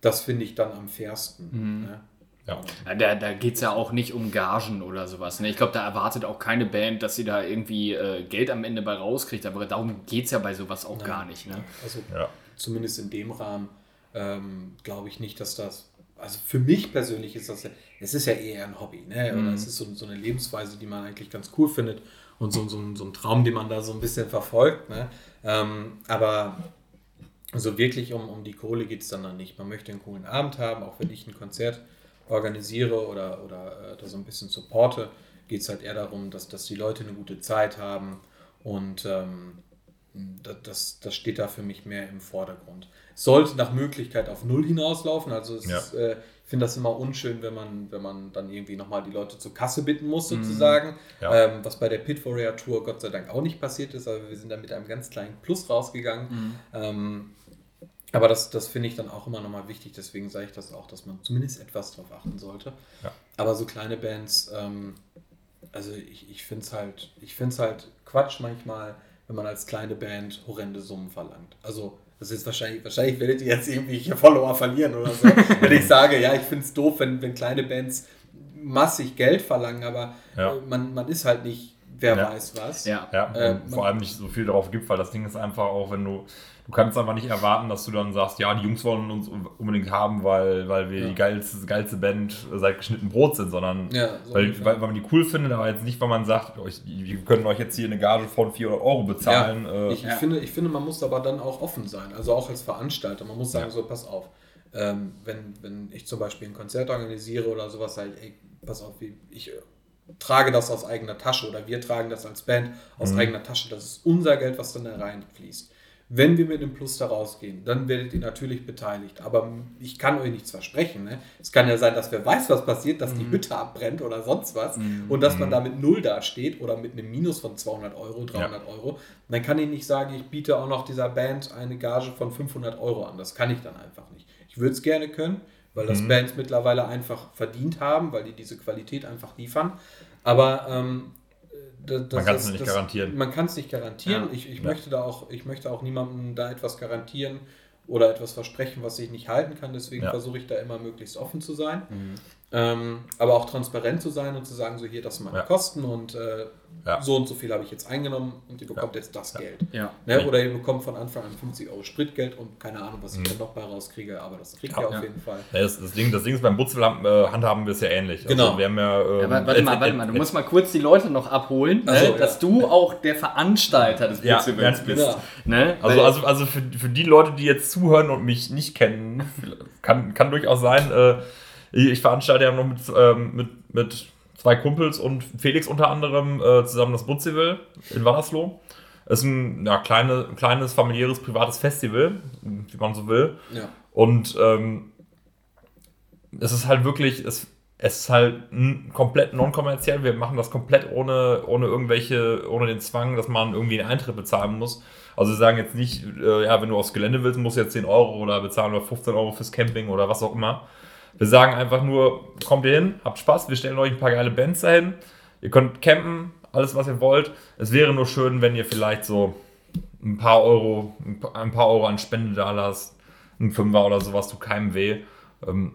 das finde ich dann am fairsten. Mhm. Ne? Ja. Da, da geht es ja auch nicht um Gagen oder sowas. Ne? Ich glaube, da erwartet auch keine Band, dass sie da irgendwie äh, Geld am Ende bei rauskriegt. Aber darum geht es ja bei sowas auch gar nicht. Ne? Also Ja. zumindest in dem Rahmen ähm, glaube ich nicht, dass das. Also für mich persönlich ist das ja, es ist ja eher ein Hobby, ne? Oder es ist so, so eine Lebensweise, die man eigentlich ganz cool findet und so, so, ein- so ein Traum, den man da so ein bisschen verfolgt. Ne? Ähm, aber so wirklich um, um die Kohle geht es dann, dann nicht. Man möchte einen coolen Abend haben, auch wenn ich ein Konzert organisiere oder, oder äh, da so ein bisschen supporte, geht es halt eher darum, dass, dass die Leute eine gute Zeit haben und ähm, da- das, das steht da für mich mehr im Vordergrund. Sollte nach Möglichkeit auf Null hinauslaufen. Also es Ja. ist, äh, ich finde das immer unschön, wenn man, wenn man dann irgendwie nochmal die Leute zur Kasse bitten muss, sozusagen. Ja. Ähm, was bei der Pit Warrior Tour Gott sei Dank auch nicht passiert ist, aber wir sind da mit einem ganz kleinen Plus rausgegangen. Ähm, aber das, das finde ich dann auch immer nochmal wichtig, deswegen sage ich das auch, dass man zumindest etwas drauf achten sollte. Ja. Aber so kleine Bands, ähm, also ich, ich finde es halt, ich find's halt Quatsch manchmal, wenn man als kleine Band horrende Summen verlangt. Also das ist wahrscheinlich, wahrscheinlich werdet ihr jetzt irgendwie hier Follower verlieren oder so, wenn ich sage, ja, ich finde es doof, wenn, wenn kleine Bands massig Geld verlangen, aber Ja. man, man ist halt nicht, wer Ja. weiß was. Ja. Ja, Äh, vor allem nicht so viel darauf gibt, weil das Ding ist einfach auch, wenn du, du kannst einfach nicht erwarten, dass du dann sagst, ja, die Jungs wollen uns unbedingt haben, weil, weil wir Ja. die geilste, geilste Band seit geschnitten Brot sind, sondern Ja, so weil, weil, weil man die cool findet, aber jetzt nicht, weil man sagt, euch, wir können euch jetzt hier eine Gage von 400 Euro bezahlen. Ja, äh, ich, Ja. ich, finde, ich finde, man muss aber dann auch offen sein, also auch als Veranstalter. Man muss sagen, Ja. so, pass auf, ähm, wenn, wenn ich zum Beispiel ein Konzert organisiere oder sowas, halt, ey, pass auf, wie- ich trage das aus eigener Tasche oder wir tragen das als Band aus Mhm. eigener Tasche. Das ist unser Geld, was dann da reinfließt. Wenn wir mit dem Plus da rausgehen, dann werdet ihr natürlich beteiligt. Aber ich kann euch nichts versprechen. Ne? Es kann ja sein, dass wer weiß, was passiert, dass Mhm. die Hütte abbrennt oder sonst was und dass man da mit Null dasteht oder mit einem Minus von 200 Euro, 300 Euro. Dann kann ich nicht sagen, ich biete auch noch dieser Band eine Gage von 500 Euro an. Das kann ich dann einfach nicht. Ich würde es gerne können, weil Mhm. das Bands mittlerweile einfach verdient haben, weil die diese Qualität einfach liefern. Aber ähm, das, das, Man kann's das- nicht das- garantieren. Man kann es nicht garantieren. Ja. Ich, ich, Ja. möchte da auch, ich möchte auch niemandem da etwas garantieren oder etwas versprechen, was ich nicht halten kann. Deswegen Ja. versuche ich da immer möglichst offen zu sein. Ähm, aber auch transparent zu sein und zu sagen, so hier, das sind meine Ja. Kosten und äh, Ja. so und so viel habe ich jetzt eingenommen und ihr bekommt jetzt das Geld. Ja. Ne? Oder ihr bekommt von Anfang an 50 Euro Spritgeld und keine Ahnung, was ich Mhm. dann noch bei rauskriege, aber das kriegt Ja. ihr auf Ja. jeden Fall. Ja, das, das, Ding, das Ding ist, beim Butzel haben, äh, handhaben wir es ja ähnlich. Genau. Also wir haben ja, ähm, Ja, warte mal, warte mal, du musst mal kurz die Leute noch abholen, Ach so, ne, ja. dass du auch der Veranstalter des Ja, ja, bist. ja. Ne? Also, also, also für, für die Leute, die jetzt zuhören und mich nicht kennen, kann, kann durchaus sein, äh, ich veranstalte ja noch mit, ähm, mit, mit zwei Kumpels und Felix unter anderem äh, zusammen das Butzival in Wandersloh. Es ist ein ja, kleine, kleines, familiäres, privates Festival, wie man so will. Ja. Und ähm, es ist halt wirklich, es, es ist halt komplett non-kommerziell. Wir machen das komplett ohne, ohne irgendwelche, ohne den Zwang, dass man irgendwie einen Eintritt bezahlen muss. Also wir sagen jetzt nicht, äh, ja, wenn du aufs Gelände willst, musst du jetzt 10 Euro oder bezahlen oder 15 Euro fürs Camping oder was auch immer. Wir sagen einfach nur, kommt ihr hin, habt Spaß, wir stellen euch ein paar geile Bands dahin. Ihr könnt campen, alles was ihr wollt. Es wäre nur schön, wenn ihr vielleicht so ein paar Euro, ein pa- ein paar Euro an Spende da lasst, ein Fünfer oder sowas, tut keinem weh. Ähm,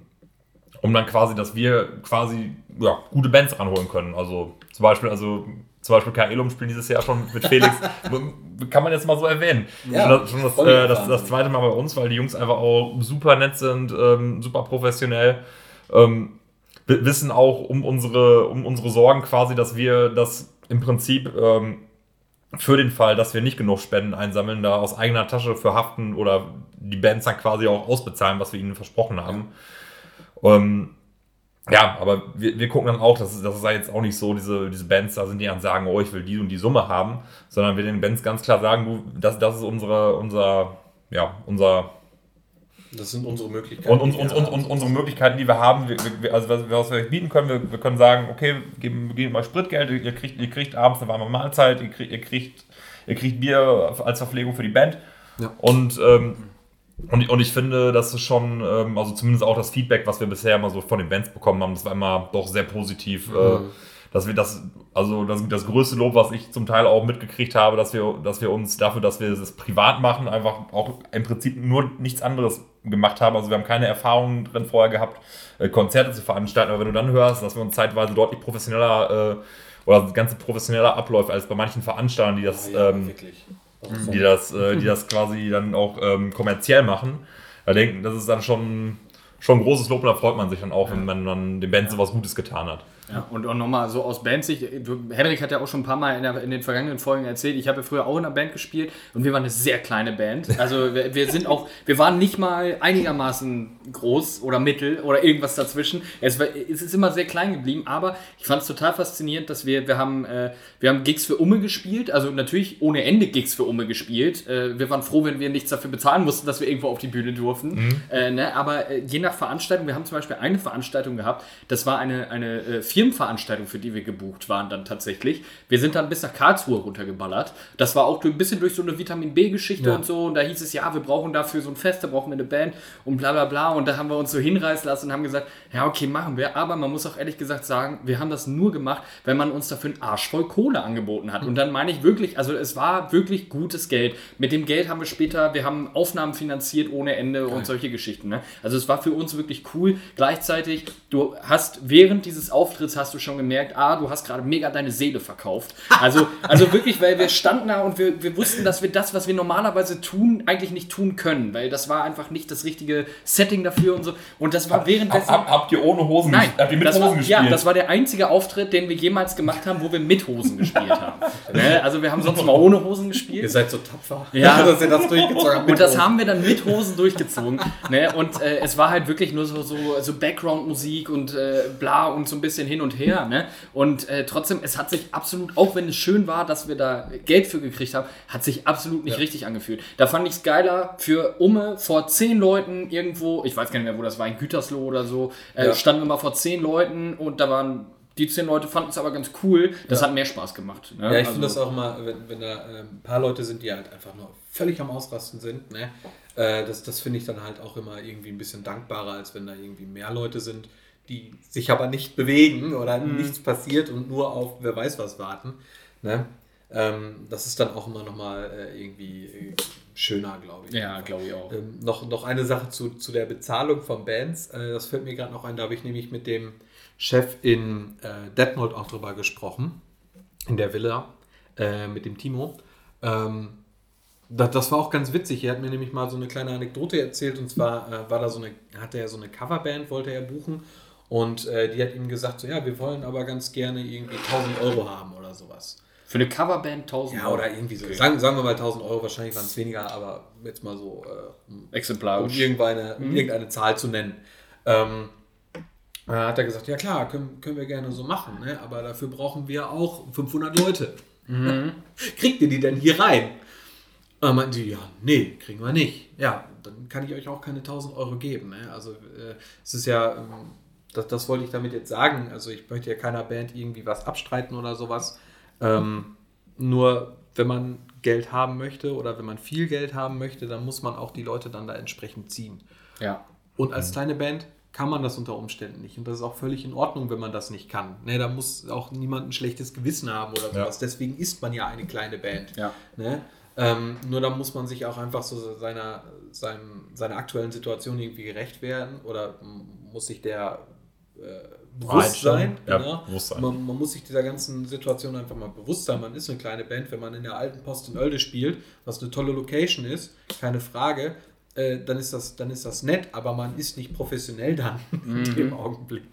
um dann quasi, dass wir quasi ja, gute Bands ranholen können. Also zum Beispiel, also zum Beispiel Kaelum spielen dieses Jahr schon mit Felix. Kann man jetzt mal so erwähnen. Ja, schon das, schon das, äh, das, das zweite Mal bei uns, weil die Jungs einfach auch super nett sind, ähm, super professionell. Ähm, wissen auch um unsere, um unsere Sorgen quasi, dass wir das im Prinzip ähm, für den Fall, dass wir nicht genug Spenden einsammeln, da aus eigener Tasche für haften oder die Bands dann quasi auch ausbezahlen, was wir ihnen versprochen haben. Ähm, ja, aber wir, wir gucken dann auch, dass, es- das ist ja jetzt auch nicht so, diese, diese Bands da sind, die dann sagen, oh, ich will die und die Summe haben, sondern wir den Bands ganz klar sagen, du, das, das ist unsere, unser, ja, unser, Das sind unsere Möglichkeiten. und, und, die und, wir und, haben. und unsere Möglichkeiten, die wir haben, wir, wir, also was, was wir euch bieten können, wir, wir können sagen, okay, wir geben, wir geben euch Spritgeld, ihr kriegt, ihr kriegt abends eine warme Mahlzeit, ihr kriegt, ihr kriegt, ihr kriegt Bier als Verpflegung für die Band. Ja. Und ähm, Und, und ich finde, das ist schon, ähm, also zumindest auch das Feedback, was wir bisher immer so von den Bands bekommen haben, das war immer doch sehr positiv. Äh, dass wir das, also das, das größte Lob, was ich zum Teil auch mitgekriegt habe, dass wir, dass wir uns dafür, dass wir das privat machen, einfach auch im Prinzip nur nichts anderes gemacht haben. Also wir haben keine Erfahrungen drin vorher gehabt, äh, Konzerte zu veranstalten, aber wenn du dann hörst, dass wir uns zeitweise deutlich professioneller äh, oder das ganze professioneller abläuft als bei manchen Veranstaltern, die das, ähm, wirklich. die das, äh, die das quasi dann auch ähm, kommerziell machen, da denken, das ist dann schon, schon ein großes Lob und da freut man sich dann auch, wenn man dann dem Band sowas Gutes getan hat. Ja, und auch nochmal so aus Bandsicht, Henrik hat ja auch schon ein paar Mal in, der, in den vergangenen Folgen erzählt, ich habe ja früher auch in einer Band gespielt und wir waren eine sehr kleine Band. Also wir, wir sind auch, wir waren nicht mal einigermaßen groß oder mittel oder irgendwas dazwischen. Es, war, es ist immer sehr klein geblieben, aber ich fand es total faszinierend, dass wir, wir haben, äh, wir haben Gigs für Umme gespielt, also natürlich ohne Ende Gigs für Umme gespielt. Äh, wir waren froh, wenn wir nichts dafür bezahlen mussten, dass wir irgendwo auf die Bühne durften. Äh, ne? Aber äh, je nach Veranstaltung, wir haben zum Beispiel eine Veranstaltung gehabt, das war eine, eine äh, Firmenveranstaltung, für die wir gebucht waren dann tatsächlich. Wir sind dann bis nach Karlsruhe runtergeballert. Das war auch ein bisschen durch so eine Vitamin B-Geschichte Ja. und so. Und da hieß es, ja, wir brauchen dafür so ein Fest, da brauchen wir eine Band und bla bla bla. Und da haben wir uns so hinreißen lassen und haben gesagt, ja, okay, machen wir. Aber man muss auch ehrlich gesagt sagen, wir haben das nur gemacht, wenn man uns dafür einen Arsch voll Kohle angeboten hat. Und dann meine ich wirklich, also es war wirklich gutes Geld. Mit dem Geld haben wir später, wir haben Aufnahmen finanziert ohne Ende und solche Geschichten. Ne? Also es war für uns wirklich cool. Gleichzeitig, du hast während dieses Auftritts hast du schon gemerkt, ah, du hast gerade mega deine Seele verkauft. Also, also wirklich, weil wir standen da und wir, wir wussten, dass wir das, was wir normalerweise tun, eigentlich nicht tun können, weil das war einfach nicht das richtige Setting dafür und so. Und das war währenddessen. Hab, habt ihr ohne Hosen Nein, habt ihr mit Hosen war, gespielt? ja, das war der einzige Auftritt, den wir jemals gemacht haben, wo wir mit Hosen gespielt haben. ne? Also wir haben sonst mal ohne Hosen Ihr gespielt. seid so tapfer, Ja. dass ihr das durchgezogen habt. Und das haben wir dann mit Hosen durchgezogen. ne? Und äh, es war halt wirklich nur so, so, so Background-Musik und äh, bla und so ein bisschen hin und her. Ne? Und äh, trotzdem, es hat sich absolut, auch wenn es schön war, dass wir da Geld für gekriegt haben, hat sich absolut nicht richtig angefühlt. Da fand ich es geiler für Umme vor zehn Leuten irgendwo, ich weiß gar nicht mehr, wo das war, in Gütersloh oder so, äh, Ja. standen wir mal vor zehn Leuten und da waren. Die zehn Leute fanden es aber ganz cool. Das Ja. hat mehr Spaß gemacht. Ne? Ja, ich Also- finde das auch mal, wenn, wenn da äh, ein paar Leute sind, die halt einfach nur völlig am Ausrasten sind, ne? äh, das, das finde ich dann halt auch immer irgendwie ein bisschen dankbarer, als wenn da irgendwie mehr Leute sind, die sich aber nicht bewegen oder Mhm. nichts passiert und nur auf wer weiß was warten. Ne? Ähm, das ist dann auch immer nochmal äh, irgendwie äh, schöner, glaube ich. Ja, glaube ich auch. Ähm, noch, noch eine Sache zu, zu der Bezahlung von Bands. Äh, das fällt mir gerade noch ein. Da habe ich nämlich mit dem Chef in äh, Note auch drüber gesprochen. In der Villa. Äh, mit dem Timo. Ähm, das, das war auch ganz witzig. Er hat mir nämlich mal so eine kleine Anekdote erzählt. Und zwar äh, war da so eine, hatte er so eine Coverband, wollte er buchen. Und äh, die hat ihm gesagt, so ja, wir wollen aber ganz gerne irgendwie 1000 Euro haben oder sowas. Für eine Coverband 1000 Ja, oder irgendwie so. Sagen, sagen wir mal 1000 Euro, wahrscheinlich waren es weniger, aber jetzt mal so, äh, um um Exemplarisch. irgendeine, um irgendeine Zahl zu nennen. Ähm, äh, hat er gesagt, ja klar, können, können wir gerne so machen, ne? aber dafür brauchen wir auch 500 Leute. Kriegt ihr die denn hier rein? Und meinten die, ja, nee, kriegen wir nicht. Ja, dann kann ich euch auch keine 1000 Euro geben. Ne? Also äh, es ist ja, ähm, das, das wollte ich damit jetzt sagen. Also ich möchte ja keiner Band irgendwie was abstreiten oder sowas. Ähm, nur wenn man Geld haben möchte oder wenn man viel Geld haben möchte, dann muss man auch die Leute dann da entsprechend ziehen. Ja. Und als kleine Band kann man das unter Umständen nicht. Und das ist auch völlig in Ordnung, wenn man das nicht kann. Ne, da muss auch niemand ein schlechtes Gewissen haben oder Ja. sowas. Deswegen ist man ja eine kleine Band. Ja. Ne? Ähm, nur da muss man sich auch einfach so seiner, seinem, seiner aktuellen Situation irgendwie gerecht werden oder muss sich der bewusst sein. Ja, genau. bewusst sein. Man, man muss sich dieser ganzen Situation einfach mal bewusst sein. Man ist eine kleine Band, wenn man in der alten Post in Oelde spielt, was eine tolle Location ist, keine Frage. Äh, dann, ist das, dann ist das nett, aber man ist nicht professionell dann in dem Augenblick.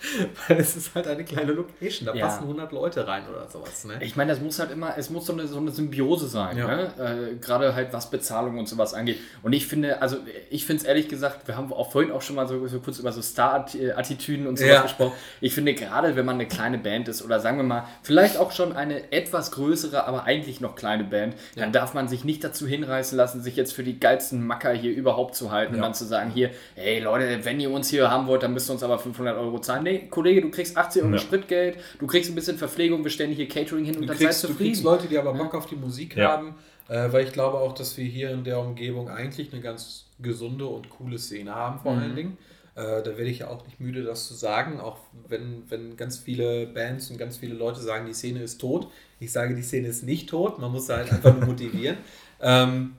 Weil es ist halt eine kleine Location, da Ja. passen 100 Leute rein oder sowas. Ne? Ich meine, das muss halt immer, es muss so eine, so eine Symbiose sein, Ja. ne? äh, gerade halt was Bezahlung und sowas angeht. Und ich finde, also ich finde es ehrlich gesagt, wir haben auch vorhin auch schon mal so, so kurz über so Star-Attitüden und sowas Ja. gesprochen. Ich finde gerade, wenn man eine kleine Band ist oder sagen wir mal, vielleicht auch schon eine etwas größere, aber eigentlich noch kleine Band, dann darf man sich nicht dazu hinreißen lassen, sich jetzt für die geilsten Macker hier hier überhaupt zu halten und Ja. dann zu sagen, hier, hey Leute, wenn ihr uns hier haben wollt, dann müsst ihr uns aber 500 Euro zahlen. Nee, Kollege, du kriegst 80 Euro Ja. Spritgeld, du kriegst ein bisschen Verpflegung, wir stellen hier Catering hin und Du dann kriegst, seid du kriegst zufrieden. Leute, die aber Bock auf die Musik Ja. haben, äh, weil ich glaube auch, dass wir hier in der Umgebung eigentlich eine ganz gesunde und coole Szene haben, vor allen Dingen. Äh, da werde ich ja auch nicht müde, das zu sagen, auch wenn, wenn ganz viele Bands und ganz viele Leute sagen, die Szene ist tot. Ich sage, die Szene ist nicht tot, man muss sie halt einfach nur motivieren. Ähm,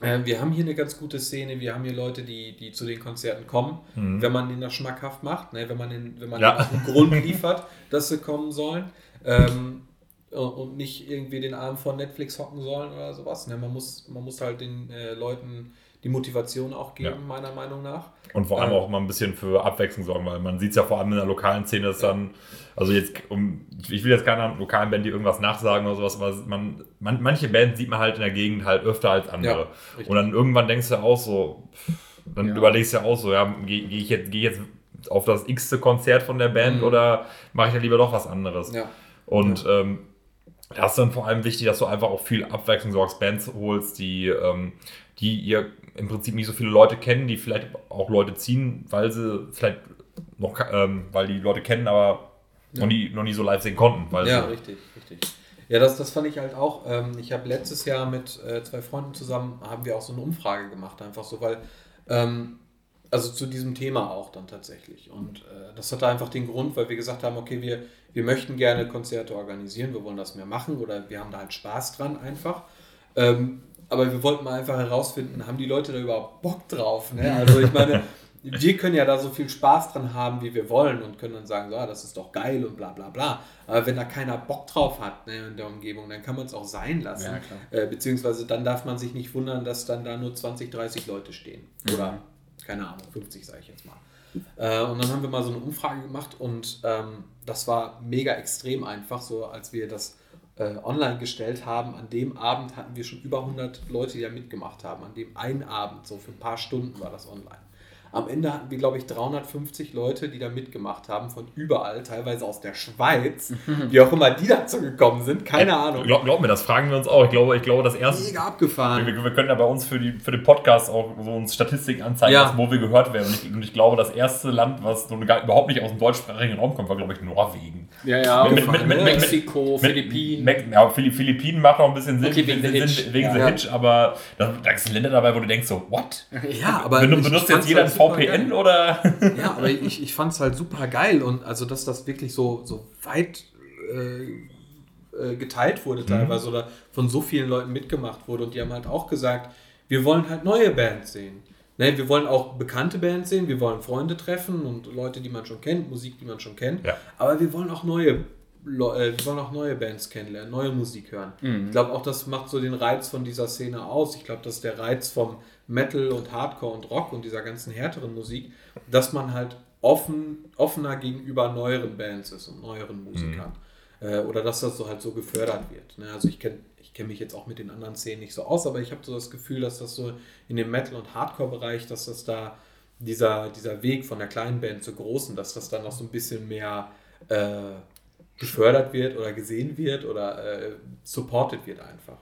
äh, wir haben hier eine ganz gute Szene, wir haben hier Leute, die, die zu den Konzerten kommen, wenn man denen das schmackhaft macht, ne? wenn man, den, wenn man Ja. einen Grund liefert, dass sie kommen sollen. Ähm, und nicht irgendwie den Arm von Netflix hocken sollen oder sowas. Ne? Man, muss, man muss halt den äh, Leuten die Motivation auch geben, Ja. meiner Meinung nach. Und vor allem Ähm. auch mal ein bisschen für Abwechslung sorgen, weil man sieht es ja vor allem in der lokalen Szene, dass dann, also jetzt, um, ich will jetzt keiner lokalen Band, die irgendwas nachsagen oder sowas, aber man, man, manche Bands sieht man halt in der Gegend halt öfter als andere. Ja, und dann irgendwann denkst du auch so, pff, dann Ja. überlegst du ja auch so, ja, gehe geh ich jetzt, geh jetzt auf das x-te Konzert von der Band Mhm. oder mache ich ja lieber doch was anderes? Ja. Und ähm, da ist dann vor allem wichtig, dass du einfach auch viel Abwechslung sorgst, Bands holst, die, ähm, die ihr im Prinzip nicht so viele Leute kennen, die vielleicht auch Leute ziehen, weil sie vielleicht noch, ähm, weil die Leute kennen, aber noch, nie, noch nie so live sehen konnten. Weil Ja, richtig, richtig. Ja, das, das fand ich halt auch. Ähm, ich habe letztes Jahr mit äh, zwei Freunden zusammen, haben wir auch so eine Umfrage gemacht, einfach so, weil, ähm, also zu diesem Thema auch dann tatsächlich. Und äh, das hatte einfach den Grund, weil wir gesagt haben, okay, wir, wir möchten gerne Konzerte organisieren, wir wollen das mehr machen oder wir haben da halt Spaß dran einfach. Ähm, aber wir wollten mal einfach herausfinden, haben die Leute da überhaupt Bock drauf? Ne? Also ich meine, wir können ja da so viel Spaß dran haben, wie wir wollen und können dann sagen, so, ah, das ist doch geil und bla bla bla. Aber wenn da keiner Bock drauf hat ne, in der Umgebung, dann kann man es auch sein lassen. Ja. Äh, beziehungsweise dann darf man sich nicht wundern, dass dann da nur 20, 30 Leute stehen. Oder, keine Ahnung, 50 sage ich jetzt mal. Äh, und dann haben wir mal so eine Umfrage gemacht und ähm, das war mega extrem einfach, so als wir das äh, online gestellt haben. An dem Abend hatten wir schon über 100 Leute, die da mitgemacht haben. An dem einen Abend, so für ein paar Stunden war das online. Am Ende hatten wir, glaube ich, 350 Leute, die da mitgemacht haben, von überall, teilweise aus der Schweiz, wie auch immer die dazu gekommen sind, keine Ahnung. Glaub, glaub mir, das fragen wir uns auch. Ich glaube, ich glaube, das erste. Mega abgefahren. Wir, wir können ja bei uns für, die, für den Podcast auch so uns Statistiken anzeigen, Ja. wo wir gehört werden. Und ich, und ich glaube, das erste Land, was so überhaupt nicht aus dem deutschsprachigen Raum kommt, war, glaube ich, Norwegen. Ja, ja, Mit- mit- mit- mit- Mexiko, Mit- Philippinen. Ja, Philipp- Philippinen macht noch ein bisschen Sinn, Okay, wegen Sinn- Hitch. wegen Ja. der Hitch, aber da, da sind Länder dabei, wo du denkst so, what? Ja, aber Benutzt jetzt jeder halt VPN oder? Ja, aber ich, ich fand es halt super geil und also, dass das wirklich so, so weit äh, äh, geteilt wurde teilweise oder von so vielen Leuten mitgemacht wurde und die haben halt auch gesagt, wir wollen halt neue Bands sehen. Ne, wir wollen auch bekannte Bands sehen, wir wollen Freunde treffen und Leute, die man schon kennt, Musik, die man schon kennt, Ja. aber wir wollen auch neue äh, wir wollen auch neue Bands kennenlernen, neue Musik hören. Ich glaube auch, das macht so den Reiz von dieser Szene aus. Ich glaube, das ist der Reiz vom Metal und Hardcore und Rock und dieser ganzen härteren Musik, dass man halt offen, offener gegenüber neueren Bands ist und neueren Musikern. Äh, oder dass das so halt so gefördert wird. Ne? Also ich kenne ich kenn mich jetzt auch mit den anderen Szenen nicht so aus, aber ich habe so das Gefühl, dass das so in dem Metal- und Hardcore-Bereich, dass das da dieser, dieser Weg von der kleinen Band zur großen, dass das dann noch so ein bisschen mehr äh, gefördert wird oder gesehen wird oder äh, supported wird einfach.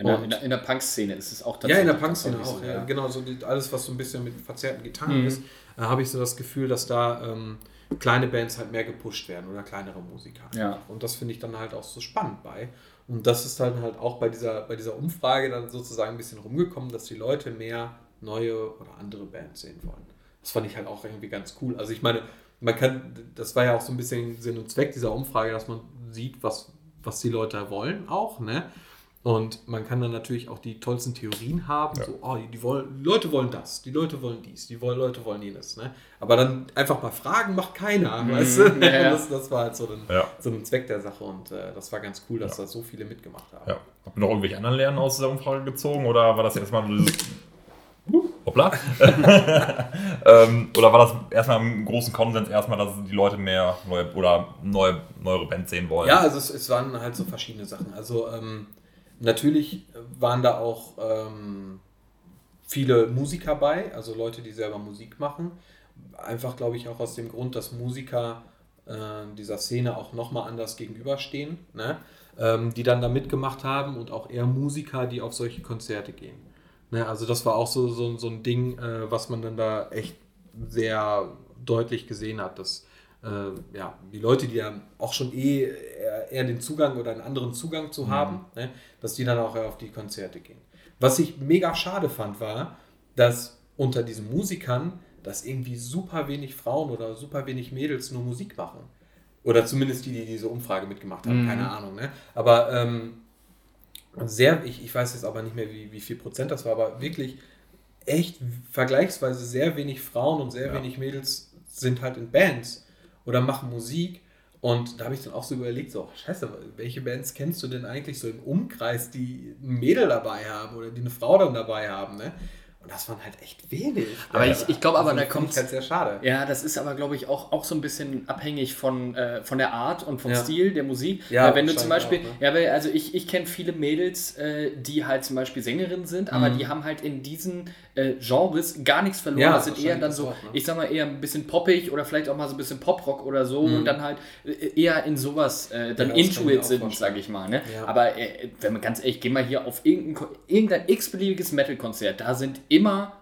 In der, in der, in der Punk-Szene ist es auch Ja, in der tatsächlich Punk-Szene tatsächlich auch. so, ja. Genau, so alles, was so ein bisschen mit verzerrten Gitarren Mhm. ist, äh, habe ich so das Gefühl, dass da ähm, kleine Bands halt mehr gepusht werden oder kleinere Musiker. Ja. Und das finde ich dann halt auch so spannend bei. Und das ist dann halt auch bei dieser, bei dieser Umfrage dann sozusagen ein bisschen rumgekommen, dass die Leute mehr neue oder andere Bands sehen wollen. Das fand ich halt auch irgendwie ganz cool. Also ich meine, man kann, das war ja auch so ein bisschen Sinn und Zweck dieser Umfrage, dass man sieht, was, was die Leute wollen auch, ne? Und man kann dann natürlich auch die tollsten Theorien haben, so, oh, die, wollen, die Leute wollen das, die Leute wollen dies, die wollen, Leute wollen jenes, ne? Aber dann einfach mal fragen macht keiner, weißt du? ja, ja. Das, das war halt so ein, Ja. so ein Zweck der Sache und äh, das war ganz cool, dass da so viele mitgemacht haben. Ja. Habt ihr noch irgendwelche anderen Lernen aus dieser Umfrage gezogen oder war das erstmal dieses. Hoppla. ähm, oder war das erstmal im großen Konsens erstmal, dass die Leute mehr neue oder neue, neuere Bands sehen wollen? Ja, also es, es waren halt so verschiedene Sachen. Also ähm, natürlich waren da auch ähm, viele Musiker bei, also Leute, die selber Musik machen. Einfach, glaube ich, auch aus dem Grund, dass Musiker äh, dieser Szene auch nochmal anders gegenüberstehen, ne? ähm, die dann da mitgemacht haben und auch eher Musiker, die auf solche Konzerte gehen. Ne, also das war auch so, so, so ein Ding, äh, was man dann da echt sehr deutlich gesehen hat, dass äh, ja, die Leute, die ja auch schon eh eher, den Zugang oder einen anderen Zugang zu haben, ne, dass die dann auch auf die Konzerte gehen. Was ich mega schade fand, war, dass unter diesen Musikern, dass irgendwie super wenig Frauen oder super wenig Mädels nur Musik machen. Oder zumindest die, die diese Umfrage mitgemacht haben, keine Ahnung. Ne? Aber ähm, sehr, ich, ich weiß jetzt aber nicht mehr, wie, wie viel Prozent das war, aber wirklich echt vergleichsweise sehr wenig Frauen und sehr Ja. wenig Mädels sind halt in Bands oder machen Musik. Und da habe ich dann auch so überlegt, so, scheiße, welche Bands kennst du denn eigentlich so im Umkreis, die ein Mädel dabei haben oder die eine Frau dann dabei haben, ne? Und das waren halt echt wenig. Aber ich- ich glaube aber, da finde ich kommt's- halt sehr schade. Ja, das ist aber, glaube ich, auch, auch so ein bisschen abhängig von, äh, von der Art und vom Ja. Stil der Musik. Ja, Weil wenn du zum Beispiel, auch, ja, weil, also ich, ich kenne viele Mädels, äh, die halt zum Beispiel Sängerinnen sind, aber Mhm. die haben halt in diesen äh, Genres gar nichts verloren. Ja, das sind eher dann so, auch, ne? ich sag mal, eher ein bisschen poppig oder vielleicht auch mal so ein bisschen Poprock oder so Mhm. und dann halt äh, eher in sowas äh, dann Ja, ich Intuit sind, sag ich mal. Ne? Ja. Aber äh, wenn man ganz ehrlich, geh mal hier auf irgendein, irgendein x-beliebiges Metal-Konzert, da sind immer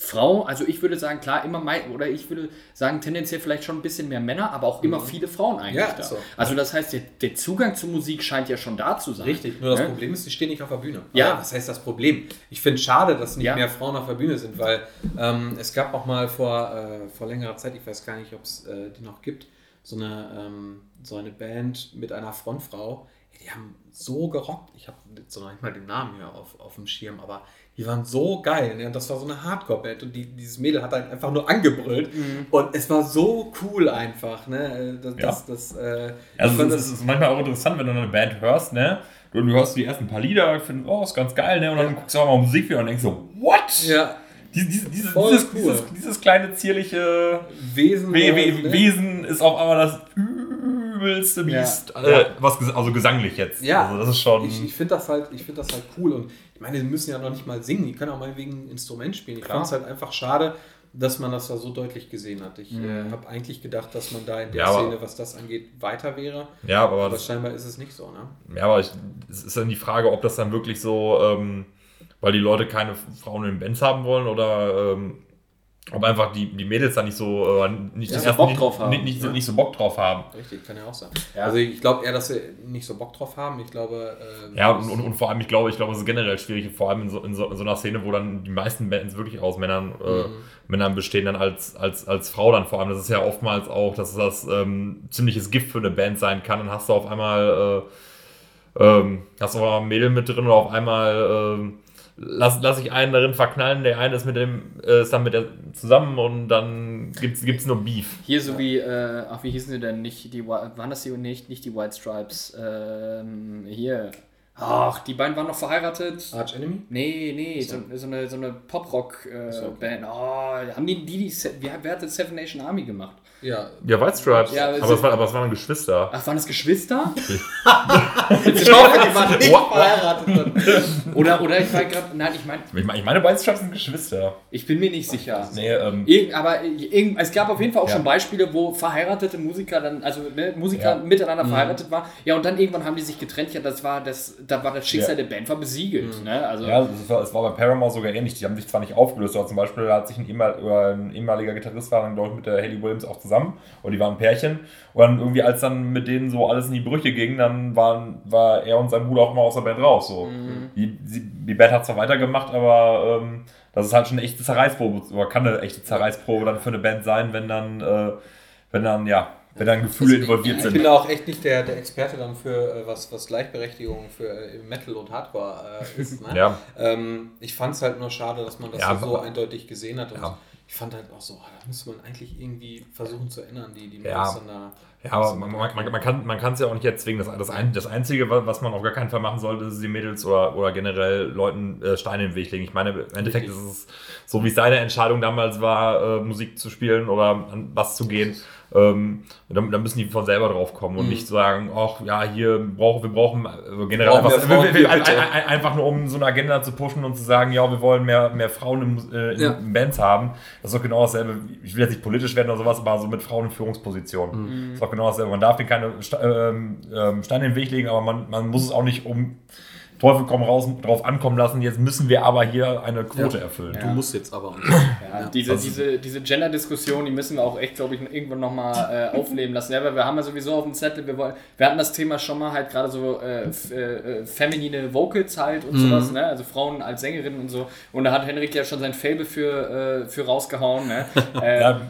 Frau, also ich würde sagen, klar, immer mein, oder ich würde sagen, tendenziell vielleicht schon ein bisschen mehr Männer, aber auch immer viele Frauen eigentlich Mhm. Ja, da. so. Also das heißt, der, der Zugang zur Musik scheint ja schon da zu sein. Richtig, nur das Ne? Problem ist, die stehen nicht auf der Bühne. Ja. Aber Was heißt das Problem? Ich finde es schade, dass nicht Ja. mehr Frauen auf der Bühne sind, weil ähm, es gab auch mal vor, äh, vor längerer Zeit, ich weiß gar nicht, ob es äh, die noch gibt, so eine, ähm, so eine Band mit einer Frontfrau. Die haben so gerockt. Ich habe jetzt noch nicht mal den Namen hier auf, auf dem Schirm, aber die waren so geil. Ne? Und das war so eine Hardcore-Band und die, dieses Mädel hat halt einfach nur angebrüllt. Mhm. Und es war so cool einfach. Ne? Das, Ja. das, das, äh, Also es ist, ist manchmal auch interessant, wenn du eine Band hörst, ne? Du, du hörst die ersten paar Lieder, findest, oh, ist ganz geil, ne? Und dann guckst du auch mal Musik wieder und denkst so, what? ja, Dies, dieses, dieses, cool. dieses, dieses kleine zierliche Wesen. We We ne? Wesen ist auf einmal das übelste Ja. Biest. Äh, was, also gesanglich jetzt. Ja, Also das ist schon. Ich, ich finde das, halt, ich find das halt cool und ich meine, die müssen ja noch nicht mal singen, die können auch mal wegen ein Instrument spielen. Ich fand es halt einfach schade, dass man das da so deutlich gesehen hat. Ich Mhm. äh, habe eigentlich gedacht, dass man da in der Ja, Szene, was das angeht, weiter wäre. ja, aber, Aber das, scheinbar ist es nicht so, ne? ja, aber ich, es ist dann die Frage, ob das dann wirklich so, ähm, weil die Leute keine Frauen in Bands haben wollen oder ähm, ob einfach die, die Mädels da nicht so äh, nicht, Ja, das Bock nicht, drauf haben, nicht, nicht, ne? nicht so Bock drauf haben. Richtig, kann ja auch sein. Ja. Also ich glaube eher, dass sie nicht so Bock drauf haben. Ich glaube. äh, Ja, und, und, und vor allem, ich glaube, ich glaube, es ist generell schwierig, vor allem in so, in so, in so einer Szene, wo dann die meisten Bands wirklich aus Männern, äh, Männern bestehen, dann als, als, als Frau dann vor allem. Das ist ja oftmals auch, dass das ähm, ziemliches Gift für eine Band sein kann. Dann hast du auf einmal, äh, ähm, hast du auch ein Mädel mit drin oder auf einmal ähm, lass, lass ich einen darin verknallen, der eine ist mit dem, äh, ist dann mit der zusammen und dann gibt's, gibt's nur Beef. Hier so wie, äh, ach, wie hießen sie denn? Nicht die, waren das die nicht, nicht die White Stripes? Ähm, hier. Ach, die beiden waren noch verheiratet. Arch Enemy? Nee, nee, so, so eine, so eine Pop-Rock-Band. oh, haben die, die, die wer, wer hat das Seven Nation Army gemacht? Ja. Ja, White Stripes. Ja, aber, aber es war, aber es waren Geschwister. Ach, waren das Geschwister? Ich hoffe, die waren nicht verheiratet. oder, oder ich war gerade, nein, ich meine, Ich meine, ich meine, White Stripes sind Geschwister. ich bin mir nicht sicher. Nee, ähm, Irgend, aber irgend, es gab auf jeden Fall auch Ja. schon Beispiele, wo verheiratete Musiker dann, also ne, Musiker Ja. Mhm. miteinander verheiratet waren. Ja, und dann irgendwann haben die sich getrennt. Ja, das war das, da war das Schicksal Ja. der Band war besiegelt. Ne? Also, Ja, es war, war bei Paramore sogar ähnlich. Die haben sich zwar nicht aufgelöst, aber zum Beispiel hat sich ein, ehemal, ein ehemaliger Gitarrist war dann, glaube ich, mit der Haley Williams auch zusammen. Und die waren ein Pärchen. Und dann irgendwie, als dann mit denen so alles in die Brüche ging, dann waren, war er und sein Bruder auch mal aus der Band raus. So. Die, die, die Band hat zwar weitergemacht, aber ähm, das ist halt schon eine echte Zerreißprobe, oder kann eine echte Zerreißprobe dann für eine Band sein, wenn dann, äh, wenn dann, ja, wenn dann Gefühle involviert Ich sind. bin da auch echt nicht der, der Experte dann für äh, was, was Gleichberechtigung für äh, Metal und Hardcore äh, ist. Ne? Ja. Ähm, ich fand es halt nur schade, dass man das Ja, so, so eindeutig gesehen hat. Und Ja. Ich fand halt auch so, ah, da müsste man eigentlich irgendwie versuchen zu ändern, die, die Ja. Mädels dann da. Ja, aber man, man, man, man kann man es ja auch nicht erzwingen. Das, das, ein, das Einzige, wa- was man auf gar keinen Fall machen sollte, ist die Mädels oder, oder generell Leuten äh, Steine in den Weg legen. Ich meine, im Endeffekt Richtig. ist es so, wie es seine Entscheidung damals war, äh, Musik zu spielen oder an was zu gehen. Ähm, dann, dann müssen die von selber drauf kommen und nicht sagen, ach ja, hier brauchen wir brauchen äh, generell Brauchen Frauen, wir- wir- bitte. ein- ein- einfach nur um so eine Agenda zu pushen und zu sagen, ja, wir wollen mehr, mehr Frauen in, äh, in Ja. Bands haben. Das ist doch genau dasselbe. Ich will jetzt nicht politisch werden oder sowas, aber so mit Frauen in Führungspositionen. Mhm. Das ist doch genau dasselbe. Man darf denen keine ähm, ähm, Steine in den Weg legen, aber man, man muss es auch nicht um Teufel komm raus drauf ankommen lassen. Jetzt müssen wir aber hier eine Quote erfüllen. Du musst jetzt aber. Ja, diese, diese, diese Gender-Diskussion, die müssen wir auch echt, glaube ich, irgendwann nochmal äh, aufleben lassen. Ja, weil wir haben ja sowieso auf dem Zettel, wir, wollen, wir hatten das Thema schon mal halt gerade so äh, f- äh, feminine Vocals halt und sowas, ne? also Frauen als Sängerinnen und so. Und da hat Henrik ja schon sein Fable für, äh, für rausgehauen. Ne? Äh, Ja.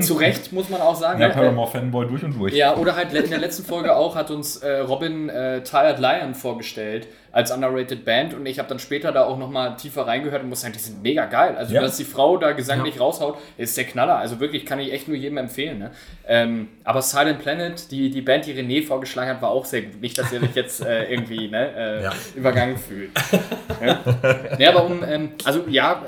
Zu Recht, muss man auch sagen. Ja, ne? Paramore-Fanboy durch und durch. Ja, oder halt in der letzten Folge auch hat uns äh, Robin äh, Tired Lion vorgestellt als underrated Band und ich habe dann später da auch nochmal tiefer reingehört und muss sagen, die sind mega geil. Also, Ja. dass die Frau da gesanglich raushaut, ist der Knaller. Also wirklich kann ich echt nur jedem empfehlen. Ne? Ähm, aber Silent Planet, die, die Band, die René vorgeschlagen hat, war auch sehr gut. Nicht, dass ihr euch jetzt äh, irgendwie ne, äh, Ja. übergangen fühlt. ja? Aber um, ähm, also ja,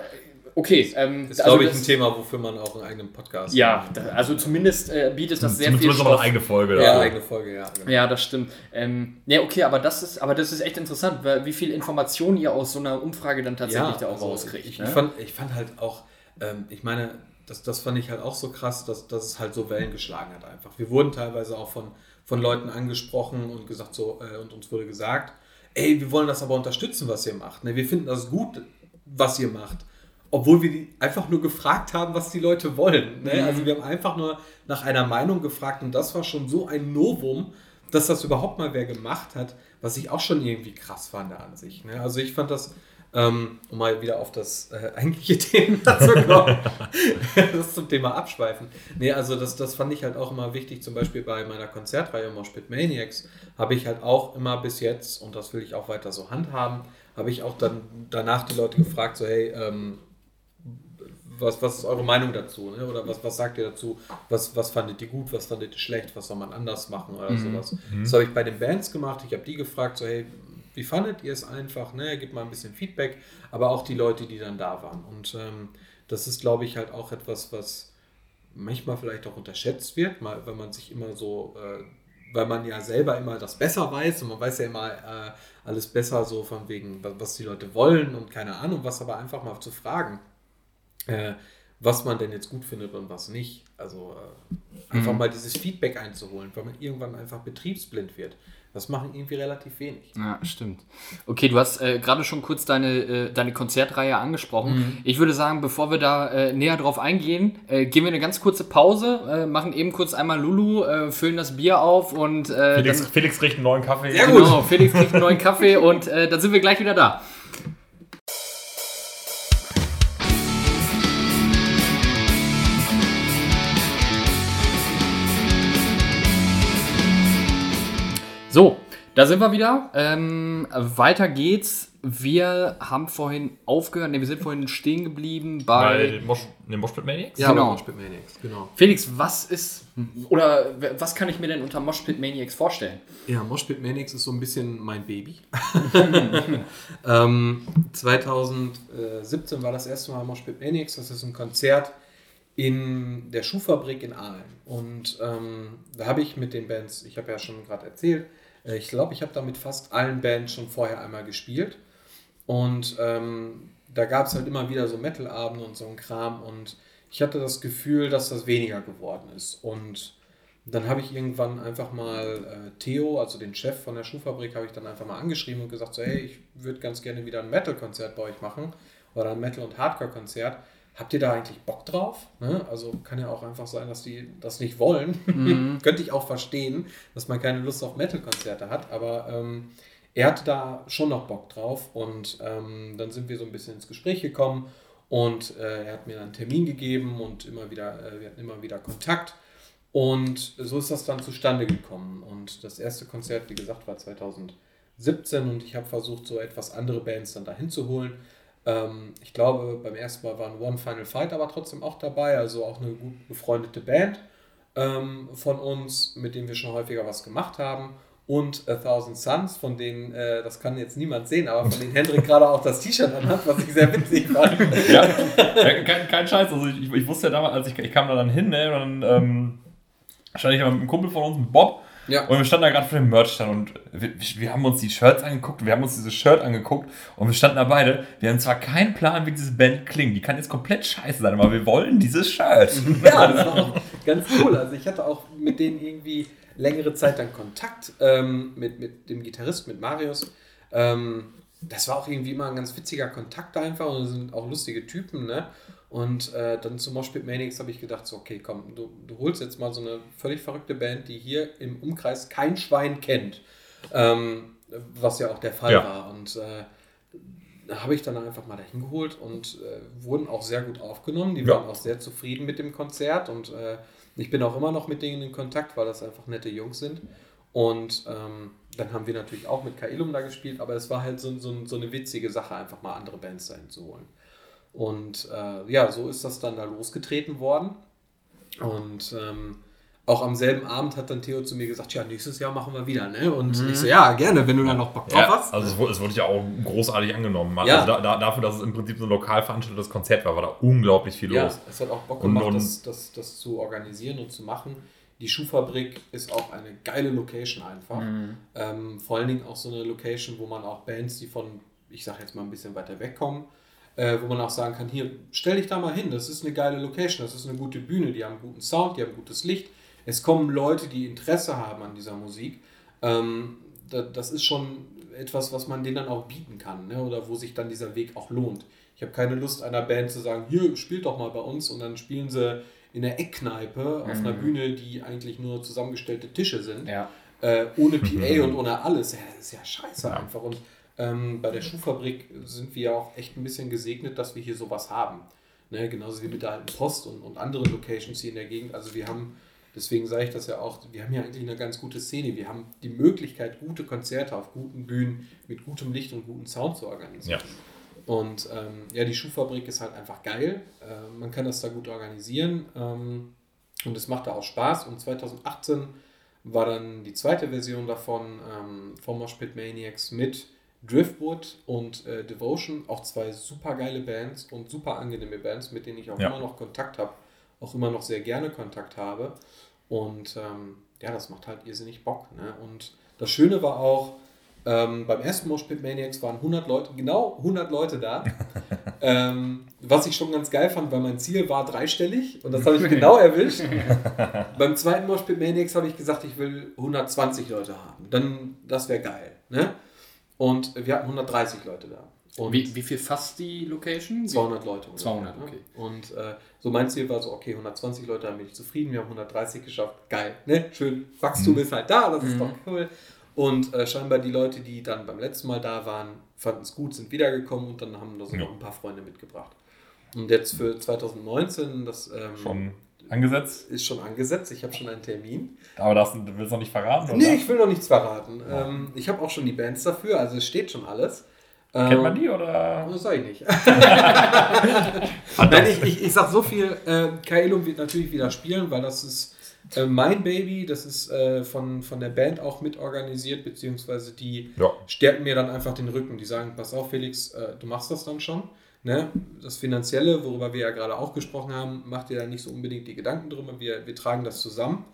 okay. Ähm, Ist, also glaube ich, das- ein Thema, wofür man auch einen eigenen Podcast Ja, da, also zumindest äh, bietet das sehr viel Zumindest aber eine eigene Folge. Ja, eigene Folge, ja. genau. Ja, das stimmt. Ähm, ja, okay, aber das ist, aber das ist echt interessant, weil, wie viel Informationen ihr aus so einer Umfrage dann tatsächlich da auch also rauskriegt. Ich, ne? ich, fand, ich fand halt auch, ähm, ich meine, das, das fand ich halt auch so krass, dass, dass es halt so Wellen geschlagen hat einfach. Wir wurden teilweise auch von, von Leuten angesprochen und gesagt so, äh, und uns wurde gesagt, ey, wir wollen das aber unterstützen, was ihr macht. Ne? Wir finden das gut, was ihr macht. Obwohl wir die einfach nur gefragt haben, was die Leute wollen. Ne? Mhm. Also wir haben einfach nur nach einer Meinung gefragt und das war schon so ein Novum, dass das überhaupt mal wer gemacht hat, was ich auch schon irgendwie krass fand an sich. Ne? Also ich fand das, ähm, um mal wieder auf das äh, eigentliche Thema zu kommen, das zum Thema Abschweifen. Nee, also das, das fand ich halt auch immer wichtig, zum Beispiel bei meiner Konzertreihe Moshpit Maniacs habe ich halt auch immer bis jetzt, und das will ich auch weiter so handhaben, habe ich auch dann danach die Leute gefragt, so hey, ähm, was, was ist eure Meinung dazu? Ne? Oder was, was sagt ihr dazu? Was, was fandet ihr gut, was fandet ihr schlecht, was soll man anders machen oder sowas? Das habe ich bei den Bands gemacht. Ich habe die gefragt, so hey, wie fandet ihr es einfach? Ne? Gebt mal ein bisschen Feedback, aber auch die Leute, die dann da waren. Und ähm, das ist, glaube ich, halt auch etwas, was manchmal vielleicht auch unterschätzt wird, mal, wenn man sich immer so, äh, weil man ja selber immer das besser weiß und man weiß ja immer äh, alles besser so von wegen, wa- was die Leute wollen und keine Ahnung was, aber einfach mal zu fragen, äh, was man denn jetzt gut findet und was nicht. Also äh, einfach mal dieses Feedback einzuholen, weil man irgendwann einfach betriebsblind wird. Das machen irgendwie relativ wenig. Ja, stimmt. Okay, du hast äh, gerade schon kurz deine, äh, deine Konzertreihe angesprochen. Mhm. Ich würde sagen, bevor wir da äh, näher drauf eingehen, äh, gehen wir eine ganz kurze Pause, äh, machen eben kurz einmal Lulu, äh, füllen das Bier auf und äh, Felix, dann, Felix kriegt einen neuen Kaffee. Gut. genau, Felix kriegt einen neuen Kaffee und äh, dann sind wir gleich wieder da. Da sind wir wieder. Ähm, weiter geht's. Wir haben vorhin aufgehört, ne, wir sind vorhin stehen geblieben bei. Bei Mosh, ne, Moshpit Maniacs? Ja. Genau. Moshpit Maniacs, genau. Felix, was ist oder was kann ich mir denn unter Moshpit Maniacs vorstellen? Ja, Moshpit Maniacs ist so ein bisschen mein Baby. ähm, 2017 war das erste Mal Moshpit Maniacs. Das ist ein Konzert in der Schuhfabrik in Aalen. Und ähm, da habe ich mit den Bands, ich habe ja schon gerade erzählt, äh, ich glaube, ich habe da mit fast allen Bands schon vorher einmal gespielt. Und ähm, da gab es halt immer wieder so Metal-Abende und so ein Kram. Und ich hatte das Gefühl, dass das weniger geworden ist. Und dann habe ich irgendwann einfach mal äh, Theo, also den Chef von der Schuhfabrik, habe ich dann einfach mal angeschrieben und gesagt, so, hey, ich würde ganz gerne wieder ein Metal-Konzert bei euch machen oder ein Metal- und Hardcore-Konzert. Habt ihr da eigentlich Bock drauf? Ne? Also kann ja auch einfach sein, dass die das nicht wollen. Könnte ich auch verstehen, dass man keine Lust auf Metal-Konzerte hat, aber ähm, er hatte da schon noch Bock drauf und ähm, dann sind wir so ein bisschen ins Gespräch gekommen und äh, er hat mir dann einen Termin gegeben und immer wieder, äh, wir hatten immer wieder Kontakt. Und so ist das dann zustande gekommen. Und das erste Konzert, wie gesagt, war 2017 und ich habe versucht, so etwas andere Bands dann dahin zu holen. Ähm, ich glaube, beim ersten Mal waren One Final Fight aber trotzdem auch dabei, also auch eine gut befreundete Band ähm, von uns, mit denen wir schon häufiger was gemacht haben. Und A Thousand Suns, von denen, äh, das kann jetzt niemand sehen, aber von denen Hendrik gerade auch das T-Shirt anhat, was ich sehr witzig fand. Ja, kein, kein Scheiß. Also ich, ich wusste ja damals, als ich, ich kam da dann hin, ne, und dann ähm, stand ich mit einem Kumpel von uns, mit Bob, Ja. und wir standen da gerade vor dem Merchstand und wir, wir haben uns die Shirts angeguckt, wir haben uns dieses Shirt angeguckt und wir standen da beide. Wir haben zwar keinen Plan, wie diese Band klingt, die kann jetzt komplett scheiße sein, aber wir wollen dieses Shirt. Ja, das war auch ganz cool. Also ich hatte auch mit denen irgendwie längere Zeit dann Kontakt ähm, mit, mit dem Gitarrist, mit Marius. Ähm, das war auch irgendwie immer ein ganz witziger Kontakt einfach und sind auch lustige Typen, ne? Und äh, dann zum Moshpit Maniacs habe ich gedacht, so, okay, komm, du, du holst jetzt mal so eine völlig verrückte Band, die hier im Umkreis kein Schwein kennt. Ähm, was ja auch der Fall Ja. war. Und äh, da habe ich dann einfach mal dahin geholt und äh, wurden auch sehr gut aufgenommen. Die Ja. waren auch sehr zufrieden mit dem Konzert und äh, ich bin auch immer noch mit denen in Kontakt, weil das einfach nette Jungs sind. Und ähm, dann haben wir natürlich auch mit Kailum da gespielt, aber es war halt so, so, so eine witzige Sache, einfach mal andere Bands dahin zu holen. Und äh, ja, so ist das dann da losgetreten worden. Und ähm, auch am selben Abend hat dann Theo zu mir gesagt, ja, nächstes Jahr machen wir wieder, ne? Und ich so, ja, gerne, wenn du da noch Bock drauf Ja, hast. also es wurde, es wurde ja auch großartig angenommen. Also Ja. da, da, dafür, dass es im Prinzip so ein lokal veranstaltetes Konzert war, war da unglaublich viel Ja, los. es hat auch Bock gemacht, und- das, das, das zu organisieren und zu machen. Die Schuhfabrik ist auch eine geile Location einfach. Ähm, vor allen Dingen auch so eine Location, wo man auch Bands, die von, ich sag jetzt mal ein bisschen weiter wegkommen, äh, wo man auch sagen kann, hier, stell dich da mal hin, das ist eine geile Location, das ist eine gute Bühne, die haben guten Sound, die haben gutes Licht. Es kommen Leute, die Interesse haben an dieser Musik. Ähm, da, das ist schon etwas, was man denen dann auch bieten kann, ne? oder wo sich dann dieser Weg auch lohnt. Ich habe keine Lust, einer Band zu sagen, hier, spielt doch mal bei uns und dann spielen sie in der Eckkneipe auf einer Bühne, die eigentlich nur zusammengestellte Tische sind Ja. äh, ohne PA und ohne alles. Ja, das ist ja scheiße einfach. Und ähm, bei der Schuhfabrik sind wir ja auch echt ein bisschen gesegnet, dass wir hier sowas haben. Ne? Genauso wie mit der alten Post und, und anderen Locations hier in der Gegend. Also wir haben, deswegen sage ich das ja auch, wir haben ja eigentlich eine ganz gute Szene. Wir haben die Möglichkeit, gute Konzerte auf guten Bühnen mit gutem Licht und gutem Sound zu organisieren. Ja. Und ähm, ja, die Schuhfabrik ist halt einfach geil. Äh, man kann das da gut organisieren ähm, und es macht da auch Spaß. Und 2018 war dann die zweite Version davon ähm, vom Moshpit Maniacs mit Driftwood und äh, Devotion. Auch zwei super geile Bands und super angenehme Bands, mit denen ich auch Ja. immer noch Kontakt habe. Auch immer noch sehr gerne Kontakt habe. Und ähm, ja, das macht halt irrsinnig Bock. Ne? Und das Schöne war auch, ähm, beim ersten Moshpit Maniacs waren 100 Leute, genau 100 Leute da. ähm, was ich schon ganz geil fand, weil mein Ziel war dreistellig und das habe ich genau erwischt. beim zweiten Moshpit Maniacs habe ich gesagt, ich will 120 Leute haben. Dann, das wäre geil. Ne? Und wir hatten 130 Leute da. Und Wie, wie viel fasst die Location? 200 Leute. oder 200, so, ne? okay. Und äh, so mein Ziel war so, okay, 120 Leute haben mich zufrieden, wir haben 130 geschafft, geil, ne? Schön, Wachstum ist halt da, das ist doch cool. Und äh, scheinbar die Leute, die dann beim letzten Mal da waren, fanden es gut, sind wiedergekommen und dann haben da so Ja. noch ein paar Freunde mitgebracht. Und jetzt für 2019, das ähm, Schon angesetzt. ist schon angesetzt, ich habe schon einen Termin. Aber das du willst noch nicht verraten? Oder? Nee, ich will noch nichts verraten. Ähm, ich habe auch schon die Bands dafür, also es steht schon alles. Kennt man Ähm, die oder? Das sag ich nicht. Nein, ich, ich, ich sag so viel, äh, Kaelum wird natürlich wieder spielen, weil das ist äh, mein Baby, das ist äh, von, von der Band auch mitorganisiert, beziehungsweise die Ja. stärken mir dann einfach den Rücken. Die sagen, pass auf Felix, äh, du machst das dann schon. Ne? Das Finanzielle, worüber wir ja gerade auch gesprochen haben, macht dir da nicht so unbedingt die Gedanken drüber. Wir, wir tragen das zusammen.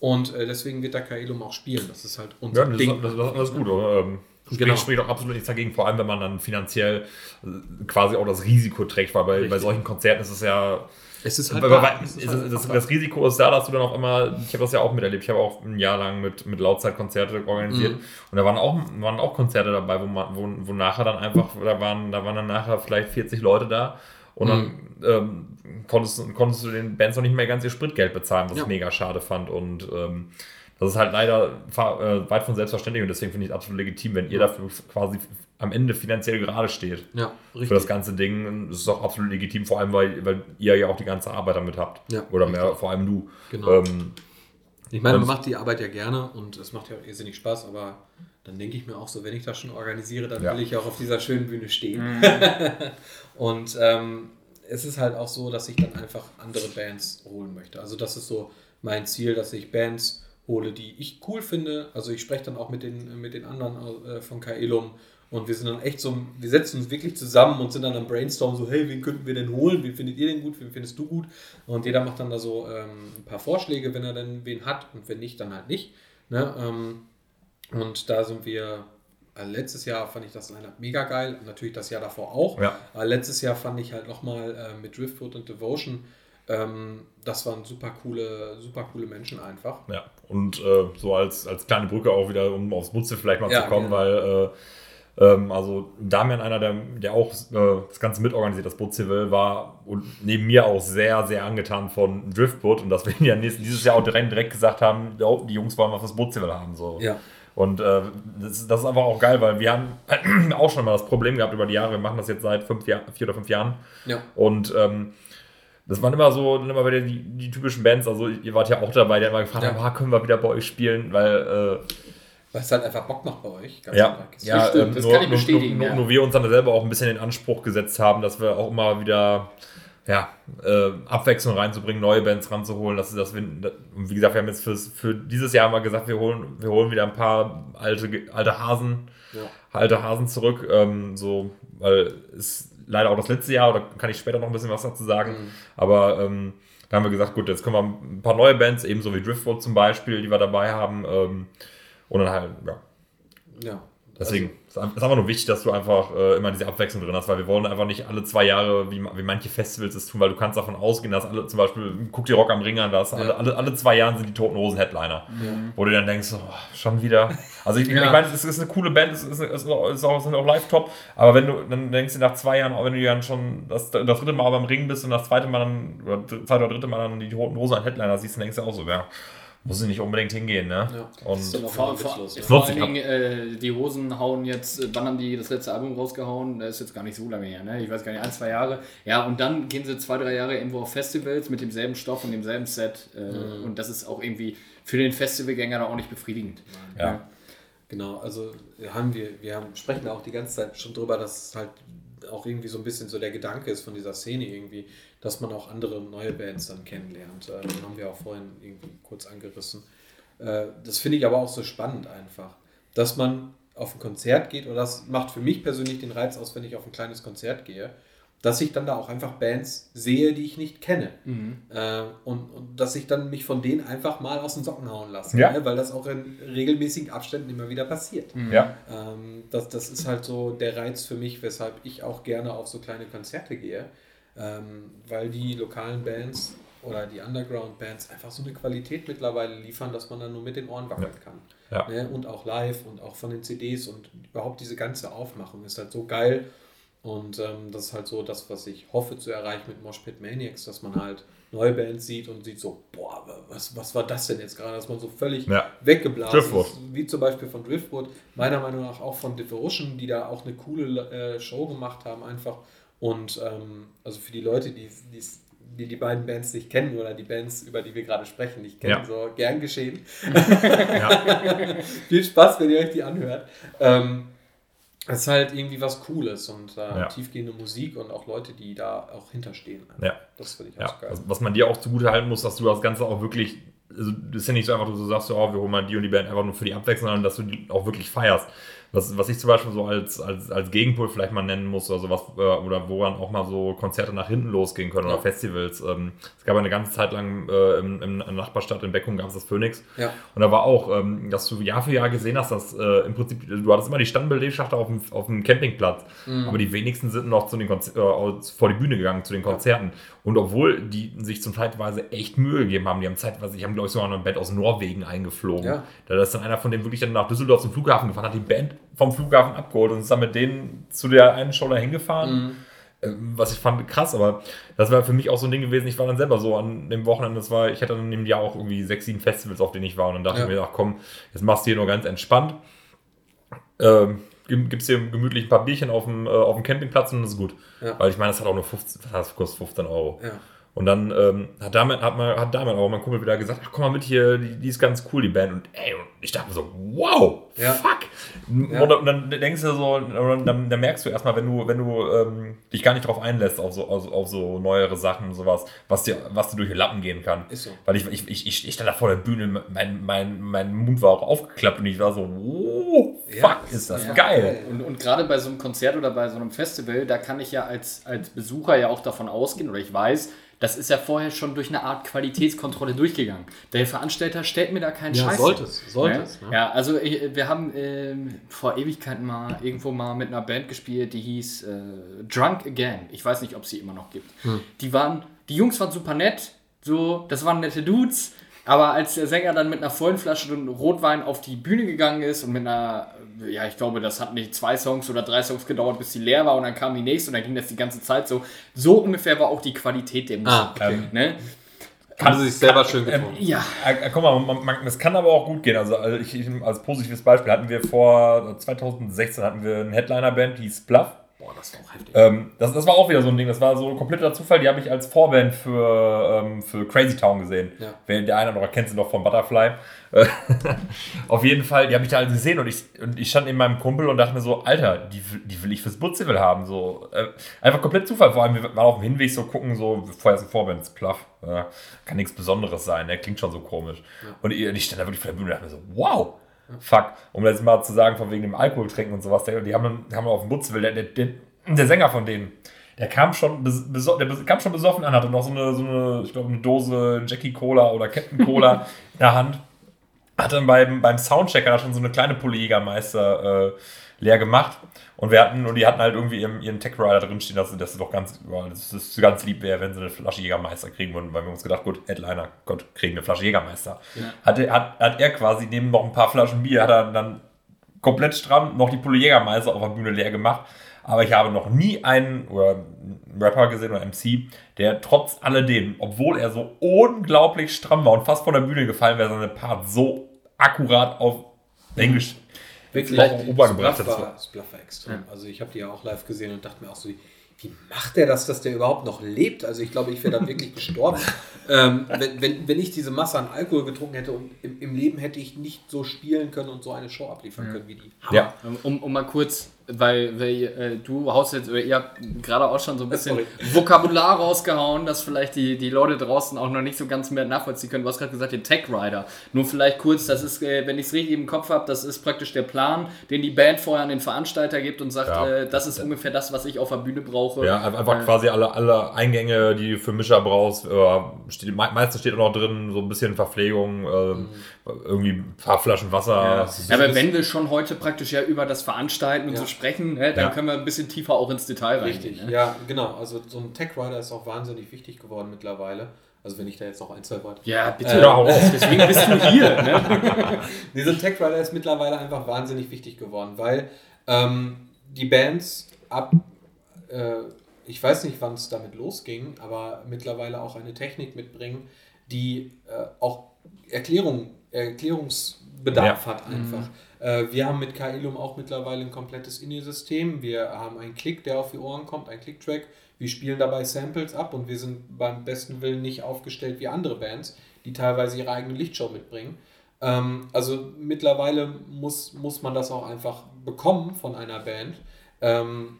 Und äh, deswegen wird der Kaelum auch spielen. Das ist halt unser Ja, das, Ding. ist, das, das, das ist gut. Oder? Ähm, spricht, Genau. spricht auch absolut nichts dagegen, vor allem wenn man dann finanziell äh, quasi auch das Risiko trägt, weil bei, bei solchen Konzerten ist es ja. Es ist halt weil- da. Es ist halt das, das Risiko ist da, dass du dann auch immer, ich habe das ja auch miterlebt, ich habe auch ein Jahr lang mit, mit Lautzeitkonzerte organisiert Mhm. und da waren auch, waren auch Konzerte dabei, wo, man, wo, wo nachher dann einfach, da waren, da waren dann nachher vielleicht 40 Leute da und dann Mhm. ähm, konntest, du- konntest du den Bands noch nicht mehr ganz ihr Spritgeld bezahlen, was Ja. ich mega schade fand und ähm, das ist halt leider äh, weit von selbstverständlich und deswegen finde ich es absolut legitim, wenn ihr dafür quasi am Ende finanziell gerade steht Ja, richtig. für das ganze Ding. Das ist auch absolut legitim, vor allem, weil, weil ihr ja auch die ganze Arbeit damit habt. Ja, Oder mehr, vor allem du. Genau. Ähm, Ich meine, man macht die Arbeit ja gerne und es macht ja auch irrsinnig Spaß, aber dann denke ich mir auch so, wenn ich das schon organisiere, dann Ja. will ich auch auf dieser schönen Bühne stehen. und ähm, es ist halt auch so, dass ich dann einfach andere Bands holen möchte. Also das ist so mein Ziel, dass ich Bands hole, die ich cool finde. Also ich spreche dann auch mit den, mit den anderen äh, von Kaelum und wir sind dann echt so, wir setzen uns wirklich zusammen und sind dann am Brainstorm so, hey, wen könnten wir denn holen? Wen findet ihr denn gut? Wen findest du gut? Und jeder macht dann da so ähm, ein paar Vorschläge, wenn er denn wen hat und wenn nicht, dann halt nicht. Ne? Ähm, und da sind wir, also letztes Jahr fand ich das Line-Up mega geil, natürlich das Jahr davor auch. Ja. Aber letztes Jahr fand ich halt nochmal äh, mit Driftwood und Devotion, ähm, das waren super coole, super coole Menschen einfach. ja. Und äh, so als, als kleine Brücke auch wieder, um aufs Mutze vielleicht mal Ja, zu kommen, gerne. weil Ähm, also Damian, einer, der, der auch äh, das Ganze mitorganisiert, das Bootfestival, war und neben mir auch sehr, sehr angetan von Driftboot und dass wir ja nächstes, dieses Jahr auch direkt, direkt gesagt haben, ja, die Jungs wollen was fürs Bootfestival haben. So. Ja. Und äh, das, das ist einfach auch geil, weil wir haben auch schon mal das Problem gehabt über die Jahre. Wir machen das jetzt seit fünf Jahr, vier oder fünf Jahren. Ja. Und ähm, das waren immer so, dann immer wieder die, die typischen Bands. Also ihr wart ja auch dabei, die immer gefragt Ja. haben, ah, können wir wieder bei euch spielen, weil äh, Weil es halt einfach Bock macht bei euch. Ganz ja, ja stimmt, ähm, das nur, kann ich nur, bestätigen, Nur, ja. nur wir uns dann selber auch ein bisschen den Anspruch gesetzt haben, dass wir auch immer wieder ja, äh, Abwechslung reinzubringen, neue Bands ranzuholen. Dass, dass wir, wie gesagt, wir haben jetzt fürs, für dieses Jahr mal gesagt, wir holen, wir holen wieder ein paar alte, alte Hasen, Ja. alte Hasen zurück. Ähm, so, weil es leider auch das letzte Jahr, da kann ich später noch ein bisschen was dazu sagen. Mhm. Aber ähm, da haben wir gesagt, gut, jetzt können wir ein paar neue Bands, ebenso wie Driftwood zum Beispiel, die wir dabei haben. Ähm, und dann halt, ja, Ja. Deswegen ist es einfach nur wichtig, dass du einfach äh, immer diese Abwechslung drin hast, weil wir wollen einfach nicht alle zwei Jahre, wie, wie manche Festivals es tun, weil du kannst davon ausgehen, dass alle, zum Beispiel, guck dir Rock am Ring an, dass alle, alle, alle zwei Jahre sind die Toten Hosen Headliner. Wo du dann denkst, oh, schon wieder. Also ich, Ja. ich meine, es ist eine coole Band, es ist, es ist auch, es ist auch, sind auch live top, aber wenn du, dann denkst du nach zwei Jahren, auch wenn du dann schon das, das dritte Mal beim Ring bist und das zweite Mal dann, oder zweite oder dritte Mal dann die Toten Hosen an Headliner siehst, dann denkst du auch so, ja, muss ich nicht unbedingt hingehen, ne? Ja. Und Das ist doch Vor, vor, ja. vor allen Dingen, äh, die Hosen hauen jetzt, äh, wann haben die das letzte Album rausgehauen? Das ist jetzt gar nicht so lange her, ne? Ich weiß gar nicht, ein, zwei Jahre. Ja, und dann gehen sie zwei, drei Jahre irgendwo auf Festivals mit demselben Stoff und demselben Set. Äh, Mhm. Und das ist auch irgendwie für den Festivalgänger auch nicht befriedigend. Ja. Genau, also wir haben wir, wir haben, sprechen da auch die ganze Zeit schon drüber, dass es halt auch irgendwie so ein bisschen so der Gedanke ist von dieser Szene irgendwie, dass man auch andere neue Bands dann kennenlernt. Äh, den haben wir auch vorhin irgendwie kurz angerissen. Äh, das finde ich aber auch so spannend einfach, dass man auf ein Konzert geht, oder das macht für mich persönlich den Reiz aus, wenn ich auf ein kleines Konzert gehe, dass ich dann da auch einfach Bands sehe, die ich nicht kenne. Äh, und, und dass ich dann mich von denen einfach mal aus den Socken hauen lasse. Ja. Ne? Weil das auch in regelmäßigen Abständen immer wieder passiert. Ja. Ähm, das, das ist halt so der Reiz für mich, weshalb ich auch gerne auf so kleine Konzerte gehe. Ähm, weil die lokalen Bands oder die Underground-Bands einfach so eine Qualität mittlerweile liefern, dass man dann nur mit den Ohren wackeln kann. Ja. Ne? Und auch live und auch von den CDs und überhaupt diese ganze Aufmachung ist halt so geil. Und ähm, das ist halt so das, was ich hoffe zu erreichen mit Mosh Pit Maniacs, dass man halt neue Bands sieht und sieht so, boah, was, was war das denn jetzt gerade, dass man so völlig Ja. weggeblasen Driftwood. ist. Wie zum Beispiel von Driftwood, meiner Meinung nach auch von Differution, die da auch eine coole äh, Show gemacht haben einfach. Und ähm, also für die Leute, die, die's- die die beiden Bands nicht kennen oder die Bands, über die wir gerade sprechen, nicht kennen, Ja. so gern geschehen. Ja. Viel Spaß, wenn ihr euch die anhört. Ähm, es ist halt irgendwie was Cooles und äh, Ja. tiefgehende Musik und auch Leute, die da auch hinterstehen. Ja. Das finde ich Ja, auch geil. also, was man dir auch zugute halten muss, dass du das Ganze auch wirklich, also das ist ja nicht so einfach, dass du sagst, so, oh, wir holen mal die und die Band einfach nur für die Abwechslung, sondern dass du die auch wirklich feierst. Was, was ich zum Beispiel so als, als, als Gegenpol vielleicht mal nennen muss oder sowas, äh, oder woran auch mal so Konzerte nach hinten losgehen können Ja. oder Festivals. Ähm, es gab eine ganze Zeit lang äh, im, im, in Nachbarstadt in Beckum gab es das Phoenix. Ja. Und da war auch, ähm, dass du Jahr für Jahr gesehen hast, dass äh, im Prinzip, du hattest immer die Standbelegschaft auf dem, auf dem Campingplatz, Mhm. aber die wenigsten sind noch zu den Konzer äh, vor die Bühne gegangen zu den Konzerten. Und obwohl die sich zum Zeitweise echt Mühe gegeben haben, die haben zeitweise, ich habe glaube ich sogar noch eine Band aus Norwegen eingeflogen. Ja. Da ist dann einer von denen wirklich dann nach Düsseldorf zum Flughafen gefahren, hat die Band vom Flughafen abgeholt und ist dann mit denen zu der einen Show da hingefahren. Äh, Was ich fand krass, aber das war für mich auch so ein Ding gewesen. Ich war dann selber so an dem Wochenende, das war, ich hatte dann im Jahr auch irgendwie sechs, sieben Festivals, auf denen ich war. Und dann dachte Ja. ich mir, ach komm, jetzt machst du hier nur ganz entspannt. Ähm, gibst dir gemütlich ein paar Bierchen auf dem, äh, auf dem Campingplatz und das ist gut. Ja. Weil ich meine, das hat auch nur 15, das kostet 15 Euro. Ja. Und dann ähm, hat damit hat, mal, hat damit auch mein Kumpel wieder gesagt, ach komm mal mit hier, die, die ist ganz cool, die Band. Und ey, und ich dachte mir so, wow, Ja. fuck. Ja. Und, dann- denkst du so, dann, dann merkst du erstmal, wenn du, wenn du ähm, dich gar nicht drauf einlässt auf so, auf, auf so neuere Sachen und sowas, was dir, was dir durch die Lappen gehen kann. Ist so. Weil ich, ich, ich, ich, ich stand da vor der Bühne, mein, mein, mein Mund war auch aufgeklappt und ich war so, oh, fuck, Ja, ist das geil. Und, und gerade bei so einem Konzert oder bei so einem Festival, da kann ich ja als, als Besucher ja auch davon ausgehen, oder ich weiß, das ist ja vorher schon durch eine Art Qualitätskontrolle durchgegangen. Der Veranstalter stellt mir da keinen Ja, Scheiß. sollte es, sollte ja? es, ne? Ja, also wir haben ähm, vor Ewigkeiten mal irgendwo mal mit einer Band gespielt, die hieß äh, Drunk Again. Ich weiß nicht, ob sie immer noch gibt. Hm. Die waren, die Jungs waren super nett, so, das waren nette Dudes. Aber als der Sänger dann mit einer vollen Flasche Rotwein auf die Bühne gegangen ist und mit einer ja, ich glaube, das hat nicht zwei Songs oder drei Songs gedauert, bis sie leer war und dann kam die nächste und dann ging das die ganze Zeit so. So ungefähr war auch die Qualität der Musik. Ah, okay. ne? Haben sie sich selber schön ähm, gefunden. Ja, Äh, guck mal, man, man, es kann aber auch gut gehen. Also, also ich, ich, als positives Beispiel hatten wir vor 2016 hatten wir eine Headliner-Band, die Bluff. Boah, das war auch heftig. Ähm, das, das war auch wieder so ein Ding. Das war so ein kompletter Zufall. Die habe ich als Vorband für, ähm, für Crazy Town gesehen. Ja. Wer der eine oder andere kennt sie noch von Butterfly. Auf jeden Fall, die habe ich da halt gesehen und ich, und ich stand neben meinem Kumpel und dachte mir so, Alter, die, will- die will ich fürs Butzival haben. So, äh, einfach komplett Zufall. Vor allem, wir waren auf dem Hinweg so gucken, so, vorher ist ein Vorband, ist Pluff. Äh, kann nichts Besonderes sein, der klingt schon so komisch. Und ich, und ich stand da wirklich vor der Bühne und dachte mir so, wow. Fuck, um das mal zu sagen, von wegen dem Alkohol trinken und sowas, die haben, die haben auf dem Butzival, der, der, der, Sänger von denen, der kam schon, bes, beso, der kam schon besoffen an, hatte noch so eine, so eine ich glaube, eine Dose Jackie Cola oder Captain Cola in der Hand. Hat dann beim, beim Soundchecker da schon so eine kleine Pulle Jägermeister äh, leer gemacht. Und wir hatten, und die hatten halt irgendwie ihren, ihren Tech Rider drinstehen, dass, dass sie doch ganz, ja, dass es ganz lieb wäre, wenn sie eine Flasche Jägermeister kriegen würden, weil wir uns gedacht, gut, Headliner, Gott, kriegen eine Flasche Jägermeister. Hat, er- hat, hat er quasi neben noch ein paar Flaschen Bier, hat er dann komplett stramm noch die Pulle Jägermeister auf der Bühne leer gemacht. Aber ich habe noch nie einen oder einen Rapper gesehen oder MC, der trotz alledem, obwohl er so unglaublich stramm war und fast von der Bühne gefallen wäre, seine Part so akkurat auf Englisch Wirklich, das hat. Bluff war, das Bluff war extrem. Also ich habe die ja auch live gesehen und dachte mir auch so, wie macht der das, dass der überhaupt noch lebt? Also ich glaube, ich wäre dann wirklich gestorben. ähm, wenn, wenn, wenn ich diese Masse an Alkohol getrunken hätte und im, im Leben hätte ich nicht so spielen können und so eine Show abliefern können wie die. Ja. um, um mal kurz, weil, weil äh, du haust jetzt, oder ihr habt gerade auch schon so ein bisschen Sorry. Vokabular rausgehauen, dass vielleicht die, die Leute draußen auch noch nicht so ganz mehr nachvollziehen können. Du hast gerade gesagt, den Tech Rider. Nur vielleicht kurz, das ist, äh, wenn ich es richtig im Kopf habe, das ist praktisch der Plan, den die Band vorher an den Veranstalter gibt und sagt, Ja. äh, das ist ungefähr das, was ich auf der Bühne brauche. Ja, einfach Äh, quasi alle, alle Eingänge, die du für Mischer brauchst. Äh, steht, me- meistens steht auch noch drin, so ein bisschen Verpflegung, ähm, irgendwie ein paar Flaschen Wasser. Ja. Ist- Aber wenn wir schon heute praktisch ja über das Veranstalten und Ja. so sprechen, ne, dann Ja. können wir ein bisschen tiefer auch ins Detail reingehen. Richtig, Ne? ja, genau. Also so ein Tech Rider ist auch wahnsinnig wichtig geworden mittlerweile. Also wenn ich da jetzt noch ein, zwei Worte Ja, bitte. Ja, hau raus. Deswegen bist du hier. Ne? Dieser Tech Rider ist mittlerweile einfach wahnsinnig wichtig geworden, weil ähm, die Bands ab, äh, ich weiß nicht, wann es damit losging, aber mittlerweile auch eine Technik mitbringen, die äh, auch Erklärung, Erklärungsbedarf Ja. hat einfach. Äh, wir haben mit Kailum auch mittlerweile ein komplettes INI-System. Wir haben einen Klick, der auf die Ohren kommt, ein Click-Track. Wir spielen dabei Samples ab und wir sind beim besten Willen nicht aufgestellt wie andere Bands, die teilweise ihre eigene Lichtshow mitbringen. Ähm, also mittlerweile muss, muss man das auch einfach bekommen von einer Band, ähm,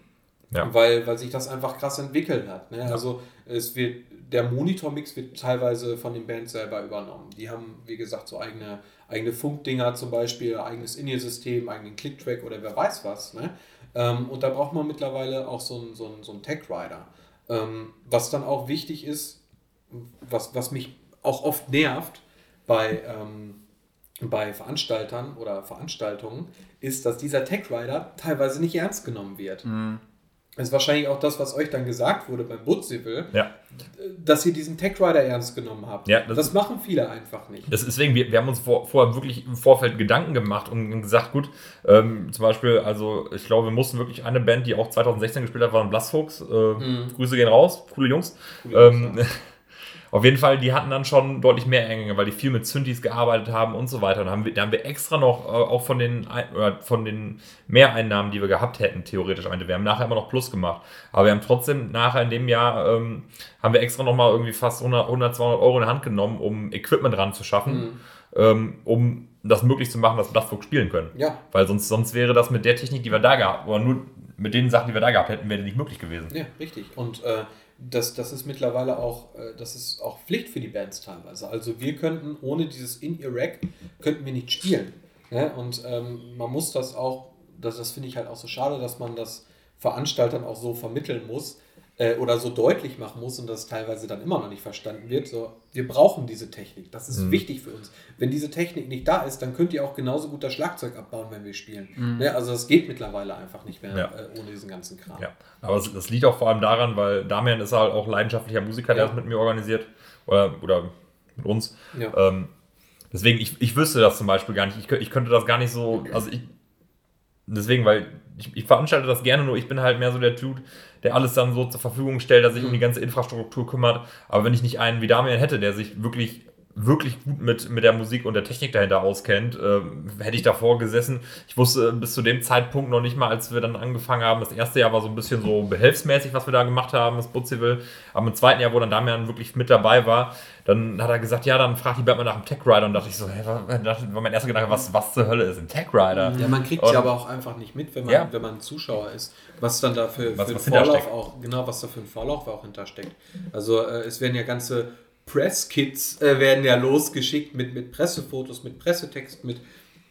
Ja. weil, weil sich das einfach krass entwickelt hat. Ne? Also es wird, der Monitormix wird teilweise von den Bands selber übernommen. Die haben, wie gesagt, so eigene, eigene Funkdinger zum Beispiel, eigenes In-Ear-System, eigenen Click-Track oder wer weiß was. Ne? Ähm, und da braucht man mittlerweile auch so einen so einen- so einen Tech-Rider. Ähm, was dann auch wichtig ist, was, was mich auch oft nervt bei, ähm, bei Veranstaltern oder Veranstaltungen, ist, dass dieser Tech Rider teilweise nicht ernst genommen wird. Das ist wahrscheinlich auch das, was euch dann gesagt wurde beim Butzivel, ja. dass ihr diesen Tech Rider ernst genommen habt. Ja, das, das- machen viele einfach nicht. Das deswegen, wir, wir haben uns vor, vorher wirklich im Vorfeld Gedanken gemacht und gesagt, gut, ähm, zum Beispiel, also ich glaube, wir mussten wirklich eine Band, die auch 2016 gespielt hat, waren Blastfuchs. Äh, Grüße gehen raus, coole Jungs. Coole ähm, auf jeden Fall, die hatten dann schon deutlich mehr Eingänge, weil die viel mit Synthes gearbeitet haben und so weiter. Und haben wir, da haben wir extra noch äh, auch von den, oder von den Mehreinnahmen, die wir gehabt hätten, theoretisch. Wir haben nachher immer noch Plus gemacht. Aber wir haben trotzdem nachher in dem Jahr, ähm, haben wir extra nochmal irgendwie fast 100, 100, 200 Euro in die Hand genommen, um Equipment ranzuschaffen, ähm, um das möglich zu machen, dass Blastfuchs spielen können. Ja. Weil sonst, sonst wäre das mit der Technik, die wir da gehabt oder nur mit den Sachen, die wir da gehabt hätten, wäre nicht möglich gewesen. Ja, richtig. Und äh, das, das ist mittlerweile auch, äh, das ist auch Pflicht für die Bands teilweise. Also wir könnten ohne dieses In-Ear-Rack, könnten wir nicht spielen. Ne? Und ähm, man muss das auch, das, das finde ich halt auch so schade, dass man das Veranstaltern auch so vermitteln muss äh, oder so deutlich machen muss und das teilweise dann immer noch nicht verstanden wird. So, wir brauchen diese Technik. Das ist wichtig für uns. Wenn diese Technik nicht da ist, dann könnt ihr auch genauso gut das Schlagzeug abbauen, wenn wir spielen. Ne? Also das geht mittlerweile einfach nicht mehr Ja. äh, ohne diesen ganzen Kram. Ja, aber das, das liegt auch vor allem daran, weil Damian ist halt auch leidenschaftlicher Musiker, der Ja. das mit mir organisiert oder, oder mit uns. Ja. Ähm, deswegen, ich, ich wüsste das zum Beispiel gar nicht. Ich, ich könnte das gar nicht so, also ich, deswegen, weil ich, ich veranstalte das gerne, nur ich bin halt mehr so der Dude, der alles dann so zur Verfügung stellt, der sich um die ganze Infrastruktur kümmert. Aber wenn ich nicht einen wie Damian hätte, der sich wirklich wirklich gut mit, mit der Musik und der Technik dahinter auskennt, ähm, hätte ich davor gesessen. Ich wusste bis zu dem Zeitpunkt noch nicht mal, als wir dann angefangen haben. Das erste Jahr war so ein bisschen so behelfsmäßig, was wir da gemacht haben, das Butzival. Aber im zweiten Jahr, wo dann Damian wirklich mit dabei war, dann hat er gesagt, ja, dann fragt die Band mal nach einem Tech Rider. Und dachte ich so, hey, war, war mein erster Gedanke, was, was zur Hölle ist ein Tech Rider? Ja, man kriegt Und- ja aber auch einfach nicht mit, wenn man, Ja. wenn man Zuschauer ist, was dann da für, Was- für was einen Vorlauf auch, genau, was da für ein Vorlauf auch hintersteckt. Also äh, es werden ja ganze Presskits äh, werden ja losgeschickt mit, mit Pressefotos, mit Pressetext, mit,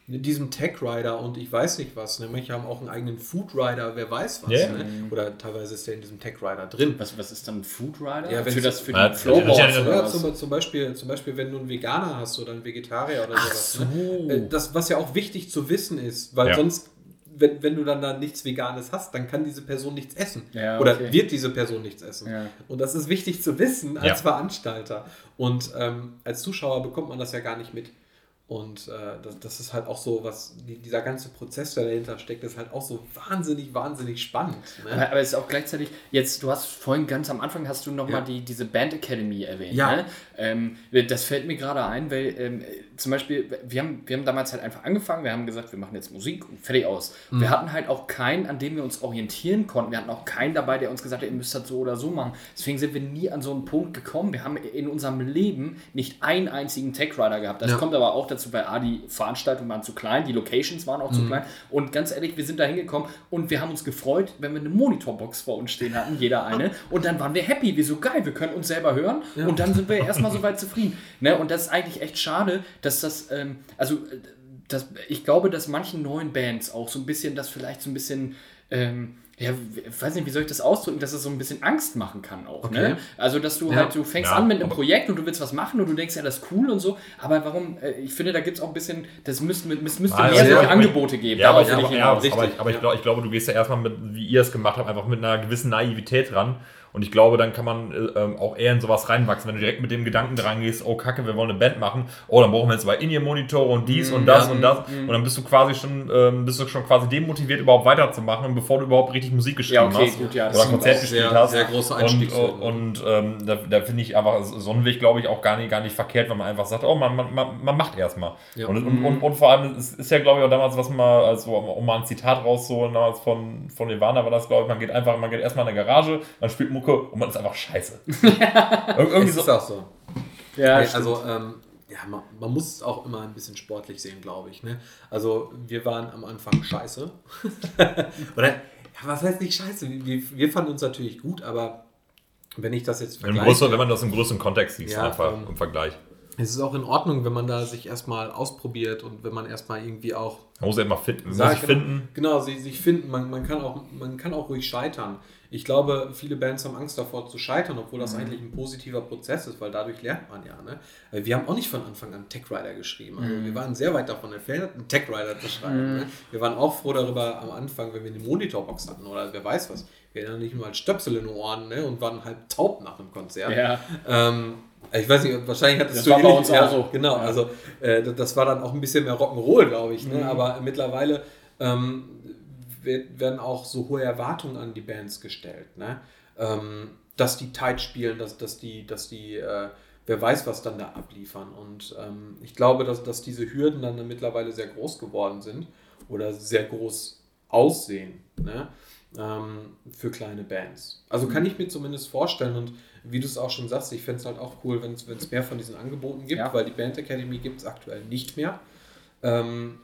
mit diesem Tech Rider und ich weiß nicht was. Ne? Manche haben auch einen eigenen Food Rider, wer weiß was. Ja. Ne? Oder teilweise ist der in diesem Tech Rider drin. Was, was ist dann ein Food Rider? Ja, für das für die Flowboards ja, ja, zum, zum, Beispiel, zum Beispiel, wenn du einen Veganer hast oder einen Vegetarier oder Ach sowas. so. Ne? Das, was ja auch wichtig zu wissen ist, weil Ja. sonst, wenn, wenn du dann da nichts Veganes hast, dann kann diese Person nichts essen. Ja, Oder okay. wird diese Person nichts essen. Ja. Und das ist wichtig zu wissen als Ja. Veranstalter. Und ähm, als Zuschauer bekommt man das ja gar nicht mit. Und äh, das, das ist halt auch so, was die, dieser ganze Prozess, der dahinter steckt, ist halt auch so wahnsinnig, wahnsinnig spannend. Ne? Aber, aber es ist auch gleichzeitig, jetzt, du hast vorhin ganz am Anfang hast du nochmal Ja. die, diese Band Academy erwähnt. Ja. Ne? Ähm, das fällt mir gerade ein, weil ähm, zum Beispiel, wir haben, wir haben damals halt einfach angefangen, wir haben gesagt, wir machen jetzt Musik und fertig aus. Mhm. Wir hatten halt auch keinen, an dem wir uns orientieren konnten. Wir hatten auch keinen dabei, der uns gesagt hat, ihr müsst das so oder so machen. Deswegen sind wir nie an so einen Punkt gekommen. Wir haben in unserem Leben nicht einen einzigen Tech Rider gehabt. Das Ja. kommt aber auch dazu, weil A, die Veranstaltungen waren zu klein, die Locations waren auch Mhm. zu klein. Und ganz ehrlich, wir sind da hingekommen und wir haben uns gefreut, wenn wir eine Monitorbox vor uns stehen hatten, jeder eine. Und dann waren wir happy, wir so geil, wir können uns selber hören und dann sind wir erstmal soweit zufrieden. Ne? Und das ist eigentlich echt schade, dass das, ähm, also äh, das, ich glaube, dass manchen neuen Bands auch so ein bisschen, das vielleicht so ein bisschen, ähm, ja, ich weiß nicht, wie soll ich das ausdrücken, dass es so ein bisschen Angst machen kann auch. Okay. Ne? Also, dass du Ja. halt, du fängst Ja, an mit einem Projekt und du willst was machen und du denkst, ja, das ist cool und so, aber warum, äh, ich finde, da gibt es auch ein bisschen, das müsste, es müsste Ah, mehr ja, solche Angebote geben. Ja, aber, ich, aber, aber, ich, glaube, ich glaube, du gehst ja erstmal mit, wie ihr es gemacht habt, einfach mit einer gewissen Naivität ran. Und ich glaube, dann kann man äh, ähm, auch eher in sowas reinwachsen, wenn du direkt mit dem Gedanken dran gehst, oh Kacke, wir wollen eine Band machen, oh, dann brauchen wir jetzt zwei In-Ear-Monitore und dies und das ja, und das. Und dann bist du quasi schon, ähm, bist du schon quasi demotiviert, überhaupt weiterzumachen, bevor du überhaupt richtig Musik geschrieben Ja, okay, hast. gut, ja, oder Konzert gespielt sehr- hast. sehr große und, Einstiegshürden. und ähm, da, da finde ich einfach so einen Weg, glaube ich, auch gar nicht, gar nicht verkehrt, wenn man einfach sagt, oh, man, man, man, man macht erstmal. Ja. Und, und, und, und vor allem, es ist ja, glaube ich, auch damals, was mal, also um mal ein Zitat rauszuholen, damals von, von Nirvana war das, glaube ich, man geht einfach, man geht erstmal in eine Garage, man spielt Mucke und man ist einfach scheiße. Ir irgendwie Es ist so. auch so. Ja, Nee, also ähm, ja, man, man muss es auch immer ein bisschen sportlich sehen, glaube ich. Ne? Also wir waren am Anfang scheiße. Oder ja, was heißt nicht scheiße? Wir, wir fanden uns natürlich gut, aber wenn ich das jetzt Im vergleiche, größeren, wenn man das im größeren Kontext sieht, Ja, einfach ähm, im Vergleich. es ist auch in Ordnung, wenn man da sich erstmal ausprobiert und wenn man erstmal irgendwie auch Man muss ja immer finden, muss Ja, sich genau, finden. Genau, sie sich finden. Man, man, kann auch, man kann auch ruhig scheitern. Ich glaube, viele Bands haben Angst davor zu scheitern, obwohl Mhm. das eigentlich ein positiver Prozess ist, weil dadurch lernt man ja. Ne? Wir haben auch nicht von Anfang an Tech Rider geschrieben. Also Mhm. Wir waren sehr weit davon entfernt, einen Tech Rider zu schreiben. Ne? Wir waren auch froh darüber am Anfang, wenn wir eine Monitorbox hatten oder wer weiß was. Wir hatten nicht mal Stöpsel in den Ohren ne? und waren halb taub nach einem Konzert. ja. Ähm, ich weiß nicht, wahrscheinlich hattest Das du war bei ähnlich- uns auch ja, so. Genau, Ja. also äh, das- das war dann auch ein bisschen mehr Rock'n'Roll, glaube ich. Ne? Aber mittlerweile ähm, werden auch so hohe Erwartungen an die Bands gestellt. Ne? Ähm, dass die tight spielen, dass, dass die, dass die äh, wer weiß, was dann da abliefern. Und ähm, ich glaube, dass, dass diese Hürden dann mittlerweile sehr groß geworden sind oder sehr groß aussehen. Ne? ähm, für kleine Bands. Also kann ich mir zumindest vorstellen und wie du es auch schon sagst, ich fände es halt auch cool, wenn es mehr von diesen Angeboten gibt, Ja. weil die Band Academy gibt es aktuell nicht mehr. Ähm,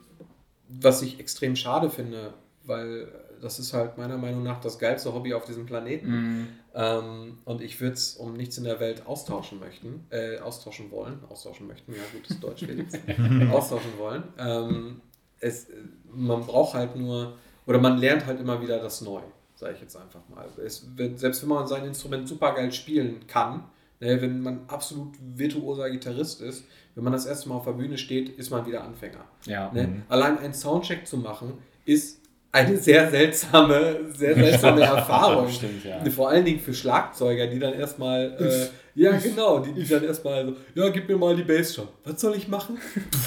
was ich extrem schade finde, weil das ist halt meiner Meinung nach das geilste Hobby auf diesem Planeten. Mhm. Ähm, und ich würde es um nichts in der Welt austauschen möchten, äh, austauschen wollen, austauschen möchten, ja, gutes Deutsch, Felix, austauschen wollen. Ähm, es, man braucht halt nur, oder man lernt halt immer wieder das Neu, sage ich jetzt einfach mal. Es, wird- selbst wenn man sein Instrument super geil spielen kann, ne, wenn man absolut virtuoser Gitarrist ist, wenn man das erste Mal auf der Bühne steht, ist man wieder Anfänger. Ja. Ne? Allein einen Soundcheck zu machen, ist eine sehr seltsame, sehr seltsame Erfahrung. Stimmt, ja. Vor allen Dingen für Schlagzeuger, die dann erstmal, äh, ja genau, die, die dann erstmal so, ja, gib mir mal die Bassdrum. Was soll ich machen?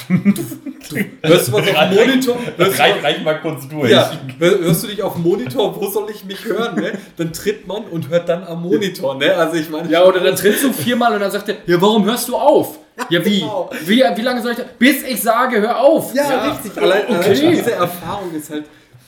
Hörst du was auf dem Monitor? Hörst Reich, reich mal kurz durch. ja, hör- hörst du dich auf dem Monitor? Wo soll ich mich hören? Ne? Dann tritt man und hört dann am Monitor. Ne? Also ich meine, Ja, oder dann trittst du viermal und dann sagt er, ja, warum hörst du auf? Ja, wie? genau. wie? Wie lange soll ich da? Bis ich sage, hör auf. Ja, richtig. Allein, allein okay. schon diese Erfahrung ist halt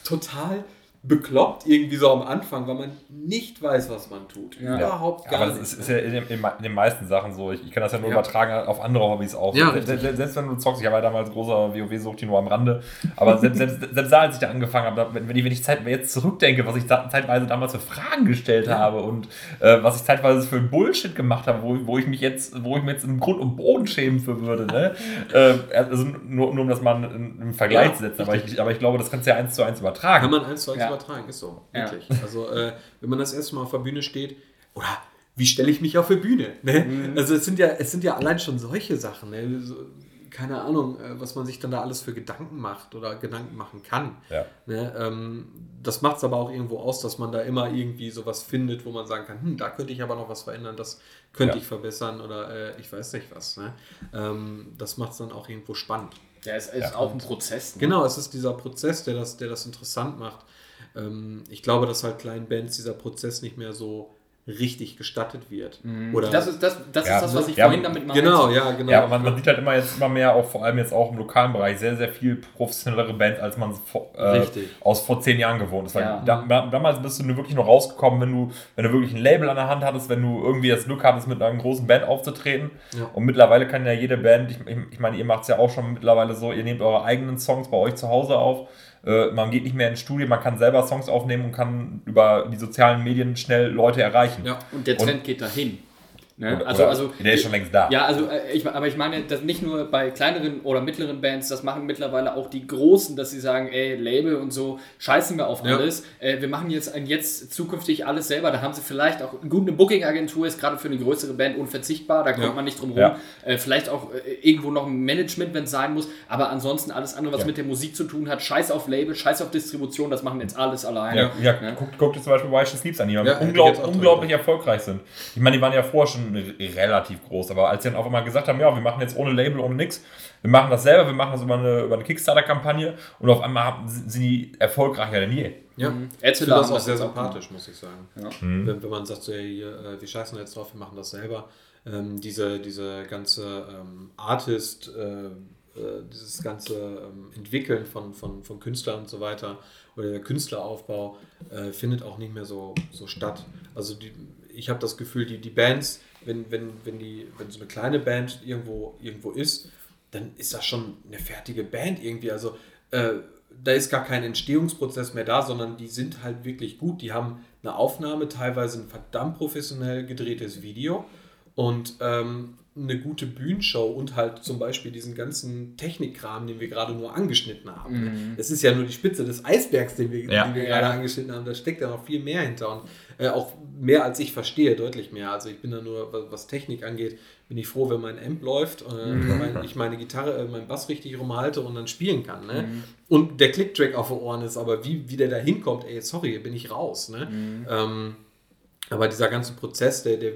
total bekloppt irgendwie so am Anfang, weil man nicht weiß, was man tut. Ja. Überhaupt gar Aber das nicht. ist, ist ja in den, in den meisten Sachen so. Ich, ich kann das ja nur Ja. übertragen auf andere Hobbys auch. Selbst wenn du zockst, ich war ja damals großer WoW-Sucht nur am Rande. Aber selbst, selbst, selbst da, als ich da angefangen habe, wenn, wenn ich, wenn ich Zeit, jetzt zurückdenke, was ich da, zeitweise damals für Fragen gestellt habe und äh, was ich zeitweise für Bullshit gemacht habe, wo, wo ich mich jetzt, wo ich mir jetzt im Grund und Boden schämen für würde. Ne? äh, also nur, nur um das mal in, im Vergleich Ja, zu setzen. Aber ich, aber ich glaube, das kannst du ja eins zu eins übertragen. Kann man eins zu eins Ja. Übertragen, ist so. Ja. Wirklich. Also, äh, wenn man das erste Mal auf der Bühne steht, oder wie stelle ich mich auf der Bühne? Ne? Mhm. Also, es sind, ja, es sind ja allein schon solche Sachen. Ne? So, keine Ahnung, äh, was man sich dann da alles für Gedanken macht oder Gedanken machen kann. Ja. Ne? Ähm, das macht es aber auch irgendwo aus, dass man da immer irgendwie sowas findet, wo man sagen kann, hm, da könnte ich aber noch was verändern, das könnte Ja. ich verbessern oder äh, ich weiß nicht was. Ne? Ähm, das macht es dann auch irgendwo spannend. Der ist, ist auch ein Prozess. Ne? Genau, es ist dieser Prozess, der das, der das interessant macht. Ähm, ich glaube, dass halt kleinen Bands dieser Prozess nicht mehr so richtig gestattet wird. Oder Das ist das, das, Ja, ist das was ich ja, vorhin damit meinte. genau, ja, genau. Ja, man, man sieht halt immer jetzt immer mehr, auch vor allem jetzt auch im lokalen Bereich, sehr, sehr viel professionellere Bands, als man äh, aus vor zehn Jahren gewohnt ist. Weil Ja. da, da, damals bist du nur wirklich nur rausgekommen, wenn du, wenn du wirklich ein Label an der Hand hattest, wenn du irgendwie das Glück hattest, mit einer großen Band aufzutreten. Ja. Und mittlerweile kann ja jede Band, ich, ich, ich meine, ihr macht es ja auch schon mittlerweile so, ihr nehmt eure eigenen Songs bei euch zu Hause auf. Äh, man geht nicht mehr ins Studio, man kann selber Songs aufnehmen und kann über die sozialen Medien schnell Leute erreichen. Ja. Und der Trend geht dahin. Ne? Oder- also, oder- also, der ist schon längst da. Ja, also äh, ich, aber ich meine, dass nicht nur bei kleineren oder mittleren Bands, das machen mittlerweile auch die Großen, dass sie sagen, ey, Label und so, scheißen wir auf Ja. alles. Äh, wir machen jetzt ein jetzt zukünftig alles selber. Da haben sie vielleicht auch gut eine Booking-Agentur ist gerade für eine größere Band unverzichtbar, da kommt Ja. man nicht drum rum. Ja. Äh, vielleicht auch äh, irgendwo noch ein Management, wenn es sein muss, aber ansonsten alles andere, was mit der Musik zu tun hat, scheiß auf Label, scheiß auf Distribution, das machen jetzt alles alleine. Ja, Ja. Guckt, guckt dir zum Beispiel Why She Sleeps an, die Ja, hätte ich unglaub, jetzt auch unglaublich erfolgreich sind. Ich meine, die waren ja vorher schon re- relativ groß, aber als sie dann auf einmal gesagt haben, ja, wir machen jetzt ohne Label, ohne nix, wir machen das selber, wir machen das über eine, über eine Kickstarter-Kampagne und auf einmal haben, sind die erfolgreicher denn je. Ja. Mhm. Finde das auch sehr sympathisch, muss ich sagen. Ja. Wenn, wenn man sagt, so, hey, äh, wir scheißen jetzt drauf, wir machen das selber. Ähm, diese, diese ganze ähm, Artist, äh, äh, dieses ganze ähm, Entwickeln von, von, von Künstlern und so weiter oder der Künstleraufbau äh, findet auch nicht mehr so, so statt. Also die, ich habe das Gefühl, die, die Bands, wenn, wenn, wenn, die, wenn so eine kleine Band irgendwo, irgendwo ist, dann ist das schon eine fertige Band irgendwie. Also äh, da ist gar kein Entstehungsprozess mehr da, sondern die sind halt wirklich gut. Die haben eine Aufnahme, teilweise ein verdammt professionell gedrehtes Video und ähm, eine gute Bühnenshow und halt zum Beispiel diesen ganzen Technikkram, den wir gerade nur angeschnitten haben. Es ist ja nur die Spitze des Eisbergs, den wir, Ja. den wir gerade angeschnitten haben. Da steckt ja noch viel mehr hinter und äh, auch mehr als ich verstehe, deutlich mehr. Also ich bin da nur, was, Technik angeht, bin ich froh, wenn mein Amp läuft, äh, mein, ich meine Gitarre, äh, meinen Bass richtig rumhalte und dann spielen kann. Ne? Und der Clicktrack auf den Ohren ist, aber wie, wie der da hinkommt, ey, sorry, bin ich raus. Ne? Ähm, aber dieser ganze Prozess, der, der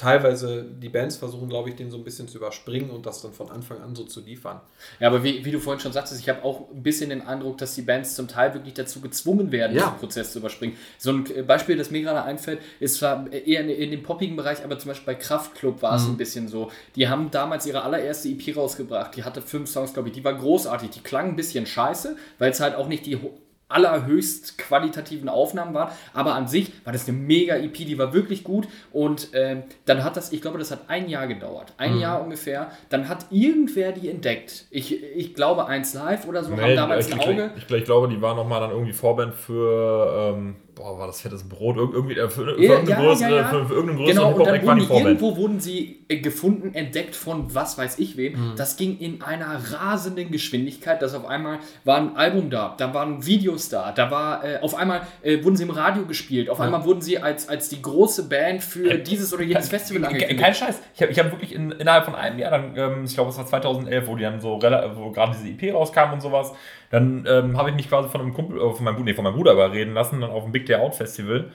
teilweise die Bands versuchen, glaube ich, den so ein bisschen zu überspringen und das dann von Anfang an so zu liefern. Ja, aber wie, wie du vorhin schon sagtest, ich habe auch ein bisschen den Eindruck, dass die Bands zum Teil wirklich dazu gezwungen werden, Ja. diesen Prozess zu überspringen. So ein äh, Beispiel, das mir gerade einfällt, ist zwar eher in, in dem poppigen Bereich, aber zum Beispiel bei Kraftklub war es ein bisschen so. Die haben damals ihre allererste EP rausgebracht. Die hatte fünf Songs, glaube ich. Die war großartig. Die klang ein bisschen scheiße, weil es halt auch nicht die allerhöchst qualitativen Aufnahmen waren, aber an sich war das eine mega EP, die war wirklich gut. Und ähm, dann hat das, ich glaube, das hat ein Jahr gedauert, ein Mhm. Jahr ungefähr, dann hat irgendwer die entdeckt, ich, ich glaube eins live oder so, haben Nee, damals ich, ein ich, Auge, ich, ich glaube, die war nochmal dann irgendwie Vorband für, ähm, boah, war das fettes Brot? Ir- Irgendwie, äh, für, für, Ja, irgendeine ja, größere, ja. Für, für irgendeinen größeren Genau, und dann wurden die irgendwo wurden sie äh, gefunden, entdeckt von was weiß ich wem. Das ging in einer rasenden Geschwindigkeit, dass auf einmal war ein Album da, da waren Videos da, da war äh, auf einmal äh, wurden sie im Radio gespielt, auf einmal wurden sie als, als die große Band für dieses oder jenes Festival angekündigt. Kein Scheiß. Ich habe ich hab wirklich in, innerhalb von einem Jahr, dann, ähm, ich glaube, es war 2011, wo die dann so, wo gerade diese EP rauskam und sowas, Dann ähm, habe ich mich quasi von einem Kumpel, äh, von meinem, Bruder- nee, von meinem Bruder überreden lassen, dann auf dem Big Day Out Festival.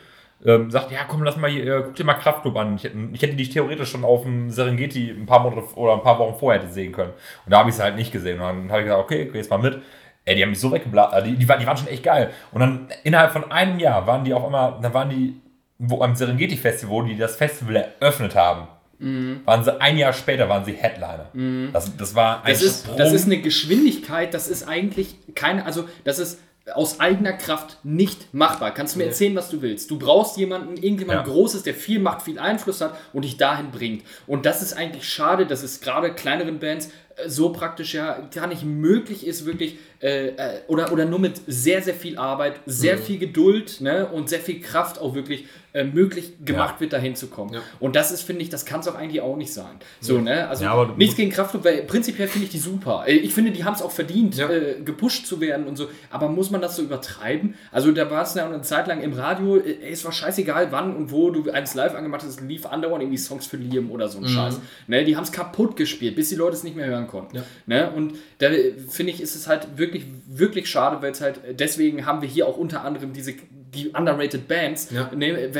Ähm, sagt, ja komm, lass mal hier, äh, guck dir mal Kraftclub an. Ich hätte, ich hätte dich theoretisch schon auf dem Serengeti ein paar Monate oder ein paar Wochen vorher hätte sehen können. Und da habe ich es halt nicht gesehen. Und dann habe ich gesagt, okay, geh jetzt mal mit. Ey, die haben mich so weggeblasen. Die, die, waren- die waren schon echt geil. Und dann innerhalb von einem Jahr waren die auf einmal, dann waren die wo am Serengeti Festival, wo die das Festival eröffnet haben. Waren sie ein Jahr später waren sie Headliner. Das, das war ein Das ist, Sprung. das ist eine Geschwindigkeit, das ist eigentlich keine, also das ist aus eigener Kraft nicht machbar. Kannst du mir erzählen, was du willst. Du brauchst jemanden, irgendjemand Ja. Großes, der viel Macht, viel Einfluss hat und dich dahin bringt. Und das ist eigentlich schade, dass es gerade kleineren Bands so praktisch ja gar nicht möglich ist, wirklich, äh, äh, oder, oder nur mit sehr, sehr viel Arbeit, sehr viel Geduld ne, und sehr viel Kraft auch wirklich äh, möglich gemacht Ja. wird, dahin zu kommen. Ja. Und das ist, finde ich, das kann es auch eigentlich auch nicht sein. So, ne? Also Ja, nichts gegen Kraftclub, weil prinzipiell finde ich die super. Äh, Ich finde, die haben es auch verdient, äh, gepusht zu werden und so. Aber muss man das so übertreiben? Also da war es ja eine Zeit lang im Radio, äh, es war scheißegal, wann und wo du eins live angemacht hast, lief andauernd irgendwie Songs für Liam oder so ein Scheiß. Ne? Die haben es kaputt gespielt, bis die Leute es nicht mehr hören konnten. Ja. Ne? Und da äh, finde ich, ist es halt wirklich, wirklich schade, weil es halt, deswegen haben wir hier auch unter anderem diese die underrated Bands, Ja. ne,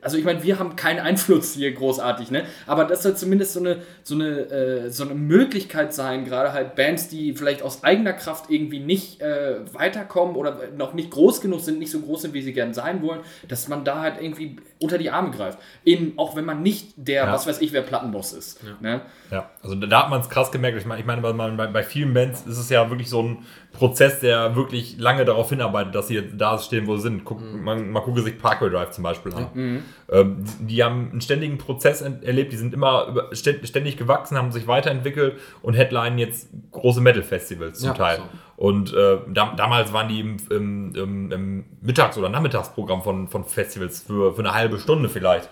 also ich meine, wir haben keinen Einfluss hier großartig, ne? Aber das soll zumindest so eine, so eine, äh, so eine Möglichkeit sein, gerade halt Bands, die vielleicht aus eigener Kraft irgendwie nicht äh, weiterkommen oder noch nicht groß genug sind, nicht so groß sind, wie sie gern sein wollen, dass man da halt irgendwie unter die Arme greift. Eben, auch wenn man nicht der, Ja. was weiß ich, wer Plattenboss ist. Ne? Ja, also da, hat man es krass gemerkt. Ich meine, ich meine bei, bei, bei vielen Bands ist es ja wirklich so ein Prozess, der wirklich lange darauf hinarbeitet, dass sie jetzt da stehen, wo sie sind. Guck, man, man gucke sich Parkway Drive zum Beispiel an. Ähm, die, die haben einen ständigen Prozess erlebt, die sind immer über, stä- ständig gewachsen, haben sich weiterentwickelt und headlinen jetzt große Metal-Festivals zum Ja, Teil. so. Und äh, da, damals waren die im, im, im, im Mittags- oder Nachmittagsprogramm von, von Festivals für, für eine halbe Stunde vielleicht.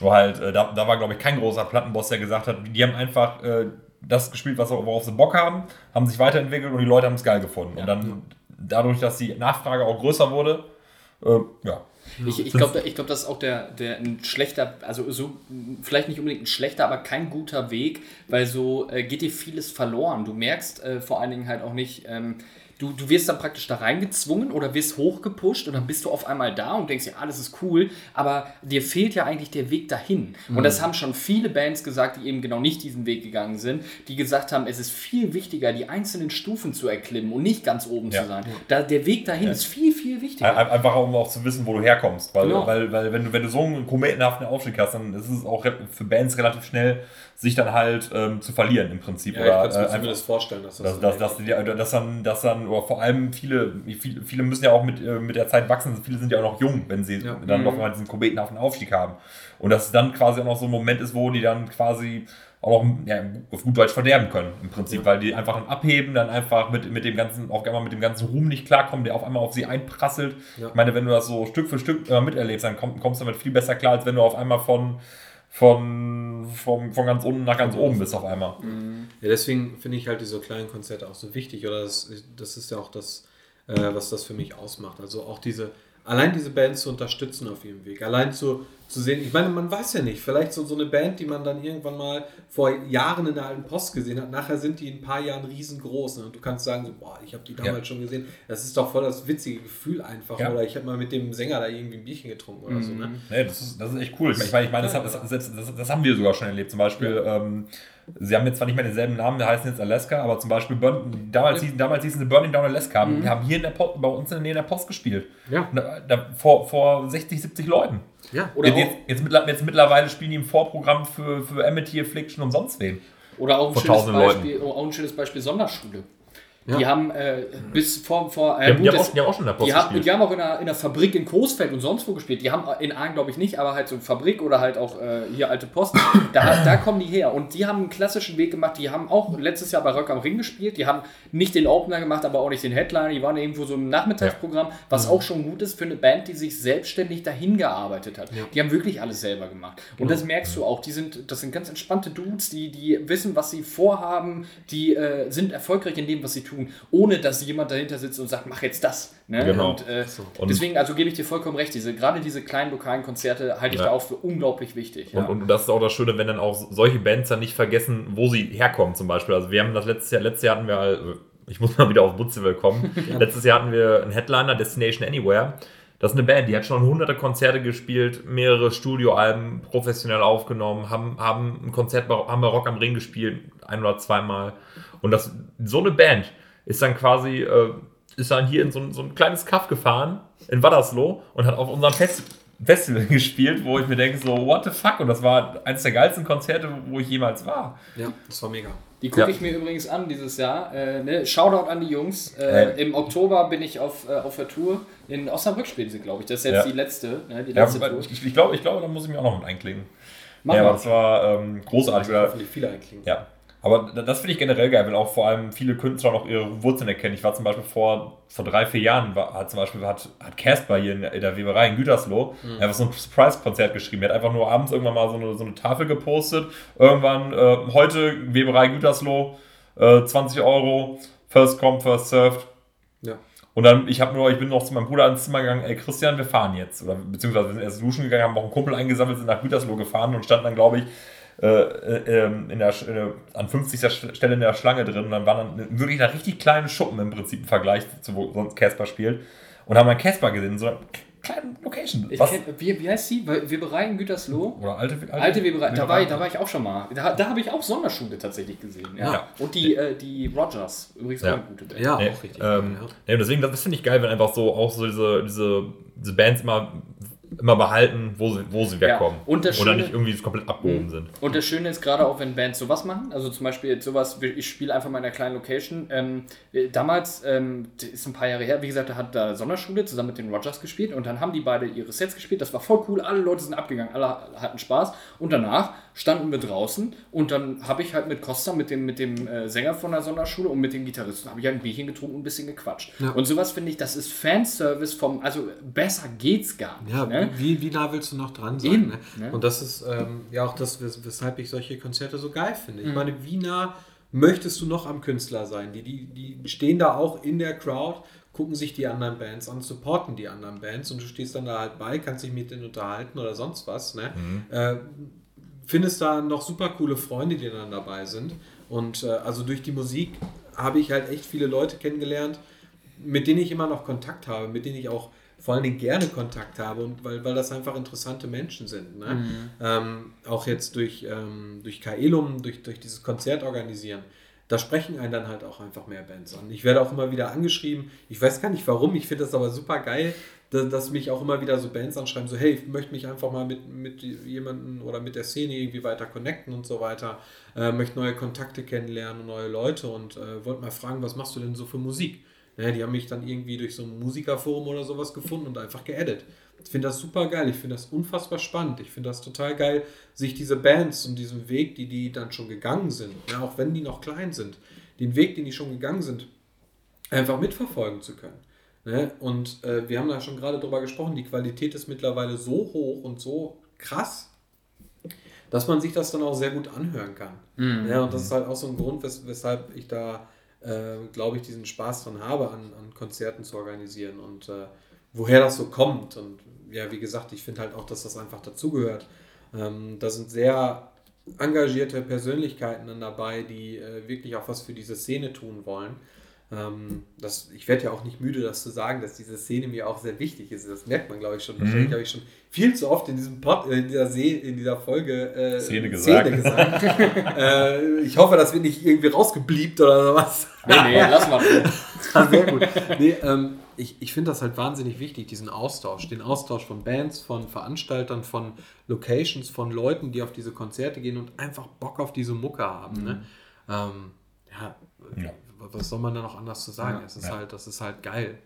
Nur halt, äh, da, da war, glaube ich, kein großer Plattenboss, der gesagt hat, die haben einfach äh, das gespielt, was, worauf sie Bock haben, haben sich weiterentwickelt und die Leute haben es geil gefunden. Und dann, dadurch, dass die Nachfrage auch größer wurde, äh, ja. Ich, ich glaube, ich glaub, das ist auch der, der ein schlechter, also so, vielleicht nicht unbedingt ein schlechter, aber kein guter Weg, weil so äh, geht dir vieles verloren. Du merkst äh, vor allen Dingen halt auch nicht, ähm, du, du wirst dann praktisch da reingezwungen oder wirst hochgepusht und dann bist du auf einmal da und denkst, ja, alles ist cool, aber dir fehlt ja eigentlich der Weg dahin. Und das haben schon viele Bands gesagt, die eben genau nicht diesen Weg gegangen sind, die gesagt haben, es ist viel wichtiger, die einzelnen Stufen zu erklimmen und nicht ganz oben Ja. zu sein. Da, der Weg dahin ist viel, viel wichtiger. Ein- Einfach um auch zu wissen, wo du herkommst. Weil, Genau. weil, weil wenn, du, wenn du so einen kometenhaften Aufstieg hast, dann ist es auch für Bands relativ schnell, sich dann halt ähm, zu verlieren im Prinzip. Ja, ich kann es äh, mir einfach- zumindest vorstellen, dass das, dass, dass, dass, die, dass, dann, dass dann, oder vor allem viele, viele, viele müssen ja auch mit, äh, mit der Zeit wachsen, viele sind ja auch noch jung, wenn sie Ja. dann noch mal diesen kometenhaften Aufstieg haben. Und dass es dann quasi auch noch so ein Moment ist, wo die dann quasi auch noch ja, auf gut Deutsch verderben können, im Prinzip, weil die einfach im Abheben dann einfach mit, mit dem ganzen, auf einmal mit dem ganzen Ruhm nicht klarkommen, der auf einmal auf sie einprasselt. Ja. Ich meine, wenn du das so Stück für Stück äh, miterlebst, dann komm, kommst du damit viel besser klar, als wenn du auf einmal von, von, von, von ganz unten nach ganz oben bist auf einmal. Ja, deswegen finde ich halt diese kleinen Konzerte auch so wichtig. Oder das, das ist ja auch das, äh, was das für mich ausmacht. Also auch diese, allein diese Bands zu unterstützen auf ihrem Weg. Allein zu, zu sehen, ich meine, man weiß ja nicht, vielleicht so, so eine Band, die man dann irgendwann mal vor Jahren in der alten Post gesehen hat, nachher sind die in ein paar Jahren riesengroß. Ne? Und du kannst sagen, so, boah, ich habe die damals Ja. schon gesehen. Das ist doch voll das witzige Gefühl einfach. Ja. Oder ich habe mal mit dem Sänger da irgendwie ein Bierchen getrunken oder so. Ne? Nee, das ist, das ist echt cool. Ich meine, ich meine, das, das, das, das, haben wir sogar schon erlebt. Zum Beispiel, ähm, sie haben jetzt zwar nicht mehr denselben Namen, heißen jetzt Alaska, aber zum Beispiel Burn, damals, hießen, damals hießen sie Burning Down Alaska. Die haben hier in der Post, bei uns in der Nähe der Post gespielt. Ja. Da, da, vor, vor 60, 70 Leuten. Ja. Oder jetzt, auch- jetzt, jetzt, mittler- jetzt mittlerweile spielen die im Vorprogramm für, für Amity Affliction und sonst wen. Oder auch ein, Vor schönes Beispiel, auch ein schönes Beispiel Sonderschule. Die haben äh, bis vor, vor äh, Die haben, die haben, auch, die haben auch schon in der Post die, haben, gespielt. die haben auch in einer, in einer Fabrik in Coesfeld und sonst wo gespielt. Die haben in Aalen, glaube ich, nicht, aber halt so eine Fabrik oder halt auch äh, hier alte Post. Da, da kommen die her. Und die haben einen klassischen Weg gemacht. Die haben auch letztes Jahr bei Rock am Ring gespielt. Die haben nicht den Opener gemacht, aber auch nicht den Headliner. Die waren irgendwo so im Nachmittagsprogramm, was Mhm. auch schon gut ist für eine Band, die sich selbstständig dahin gearbeitet hat. Die haben wirklich alles selber gemacht. Und das merkst du auch. Die sind, das sind ganz entspannte Dudes, die, die wissen, was sie vorhaben. Die äh, sind erfolgreich in dem, was sie tun, ohne dass jemand dahinter sitzt und sagt, mach jetzt das. Ne? Genau. Und, äh, Und- deswegen, also gebe ich dir vollkommen recht, diese, gerade diese kleinen lokalen Konzerte halte ich Ja. da auch für unglaublich wichtig. Und, und das ist auch das Schöne, wenn dann auch solche Bands dann nicht vergessen, wo sie herkommen zum Beispiel. Also wir haben das letztes Jahr, letztes Jahr hatten wir, äh, ich muss mal wieder auf Butzewill kommen. Letztes Jahr hatten wir einen Headliner, Destination Anywhere. Das ist eine Band, die hat schon hunderte Konzerte gespielt, mehrere Studioalben professionell aufgenommen, haben, haben ein Konzert haben bei Rock am Ring gespielt, ein oder zweimal. Und das, so eine Band ist dann quasi, äh, ist dann hier in so, ein- so ein kleines Kaff gefahren, in Waddersloh, und hat auf unserem Fest, Festival gespielt, wo ich mir denke, so, what the fuck? Und das war eines der geilsten Konzerte, wo ich jemals war. Ja, das war mega. Die gucke Ja. ich mir übrigens an dieses Jahr. Äh, ne? Shoutout an die Jungs. Äh, Äh. Im Oktober bin ich auf, äh, auf der Tour. In Osnabrück spielen sie, glaube ich. Das ist jetzt Ja. die letzte. Ne? Die Ja, letzte Tour. ich, ich glaube, ich glaube, da muss ich mich auch noch mit einklinken. Mach ja, mal. aber das war ähm, großartig. Oder, viele einklingen. ja. Aber da- das finde ich generell geil, weil auch vor allem viele Künstler noch ihre Wurzeln erkennen. Ich war zum Beispiel vor, vor drei, vier Jahren, war, hat zum Beispiel hat, hat Casper hier in der, in der Weberei in Gütersloh einfach so ein Surprise-Konzert geschrieben. Er hat einfach nur abends irgendwann mal so eine, so eine Tafel gepostet. Irgendwann, äh, heute Weberei Gütersloh, äh, 20 Euro, first come, first served. Ja. Und dann, ich habe nur, ich bin noch zu meinem Bruder ins Zimmer gegangen, ey Christian, wir fahren jetzt. Oder beziehungsweise wir sind erst duschen gegangen, haben auch einen Kumpel eingesammelt, sind nach Gütersloh gefahren und standen dann, glaube ich, äh, äh, ähm, in der, äh, an 50. Stelle in der Schlange drin. Und dann waren dann wirklich da richtig kleine Schuppen im Prinzip im Vergleich zu wo sonst Casper spielt. Und haben dann Casper gesehen, in so einer kleinen Location. Kenn, wie, wie heißt sie? We- Weberei in Gütersloh? Oder alte, alte, Alte Weberei, da war, ich, da war ich auch schon mal. Da, da habe ich auch Sonderschule tatsächlich gesehen. Ja. Ja. Und die, äh, die Rogers, übrigens Ja. auch eine gute Band. Ja, Nee, auch richtig. ähm, ja. nee, deswegen, das, das finde ich geil, wenn einfach so auch so diese, diese, diese Bands immer, immer behalten, wo sie, wo sie wegkommen. Und das Oder Schöne- nicht irgendwie komplett abgehoben sind. Und das Schöne ist gerade auch, wenn Bands sowas machen, also zum Beispiel jetzt sowas, ich spiele einfach mal in einer kleinen Location. Ähm, äh, damals, ähm, das ist ein paar Jahre her, wie gesagt, da hat da Sonderschule zusammen mit den Rogers gespielt und dann haben die beide ihre Sets gespielt. Das war voll cool, alle Leute sind abgegangen, alle hatten Spaß. Und danach standen wir draußen und dann habe ich halt mit Costa, mit dem, mit dem äh, Sänger von der Sonderschule und mit dem Gitarristen, habe ich halt ein Bierchen getrunken und ein bisschen gequatscht. Ja. Und sowas finde ich, das ist Fanservice vom, also besser geht's gar nicht. Ja, ne? Wie, wie nah willst du noch dran sein? Eben, ne? ne? Und das ist ähm, ja auch das, wes weshalb ich solche Konzerte so geil finde. Mhm. Ich meine, wie nah möchtest du noch am Künstler sein? Die, die, die stehen da auch in der Crowd, gucken sich die anderen Bands an, supporten die anderen Bands und du stehst dann da halt bei, kannst dich mit denen unterhalten oder sonst was. Ne? Äh, findest da noch super coole Freunde, die dann dabei sind. Und äh, also durch die Musik habe ich halt echt viele Leute kennengelernt, mit denen ich immer noch Kontakt habe, mit denen ich auch vor allen Dingen gerne Kontakt habe und weil, weil das einfach interessante Menschen sind. Ne? Ähm, auch jetzt durch, ähm, durch Kaelum, durch, durch dieses Konzert organisieren, da sprechen einen dann halt auch einfach mehr Bands an. Ich werde auch immer wieder angeschrieben, ich weiß gar nicht warum, ich finde das aber super geil, dass, dass mich auch immer wieder so Bands anschreiben, so hey, ich möchte mich einfach mal mit, mit jemandem oder mit der Szene irgendwie weiter connecten und so weiter, äh, möchte neue Kontakte kennenlernen, neue Leute und äh, wollte mal fragen, was machst du denn so für Musik? Ja, die haben mich dann irgendwie durch so ein Musikerforum oder sowas gefunden und einfach geaddet. Ich finde das super geil, ich finde das unfassbar spannend. Ich finde das total geil, sich diese Bands und diesen Weg, die die dann schon gegangen sind, ja, auch wenn die noch klein sind, den Weg, den die schon gegangen sind, einfach mitverfolgen zu können. Ne? Und äh, wir haben da schon gerade drüber gesprochen, die Qualität ist mittlerweile so hoch und so krass, dass man sich das dann auch sehr gut anhören kann. Ja, und das ist halt auch so ein Grund, wes weshalb ich da, äh, glaube ich, diesen Spaß dran habe, an, an Konzerten zu organisieren und äh, woher das so kommt. Und ja, wie gesagt, ich finde halt auch, dass das einfach dazugehört. Ähm, da sind sehr engagierte Persönlichkeiten dann dabei, die äh, wirklich auch was für diese Szene tun wollen. Ähm, das, ich werde ja auch nicht müde, das zu sagen, dass diese Szene mir auch sehr wichtig ist. Das merkt man, glaube ich, schon. Wahrscheinlich habe ich schon viel zu oft in diesem Pod, äh, in dieser, See, in dieser Folge äh, Szene gesagt. gesagt. äh, ich hoffe, das wird nicht irgendwie rausgebliebt oder sowas. Nee, nee, lass mal. Ah, Sehr gut. Nee, ähm, ich ich finde das halt wahnsinnig wichtig, diesen Austausch. Den Austausch von Bands, von Veranstaltern, von Locations, von Leuten, die auf diese Konzerte gehen und einfach Bock auf diese Mucke haben. Ne? Ähm, ja, Ja. Was soll man da noch anders zu sagen? Ja. es ist Ja. halt, das ist halt geil.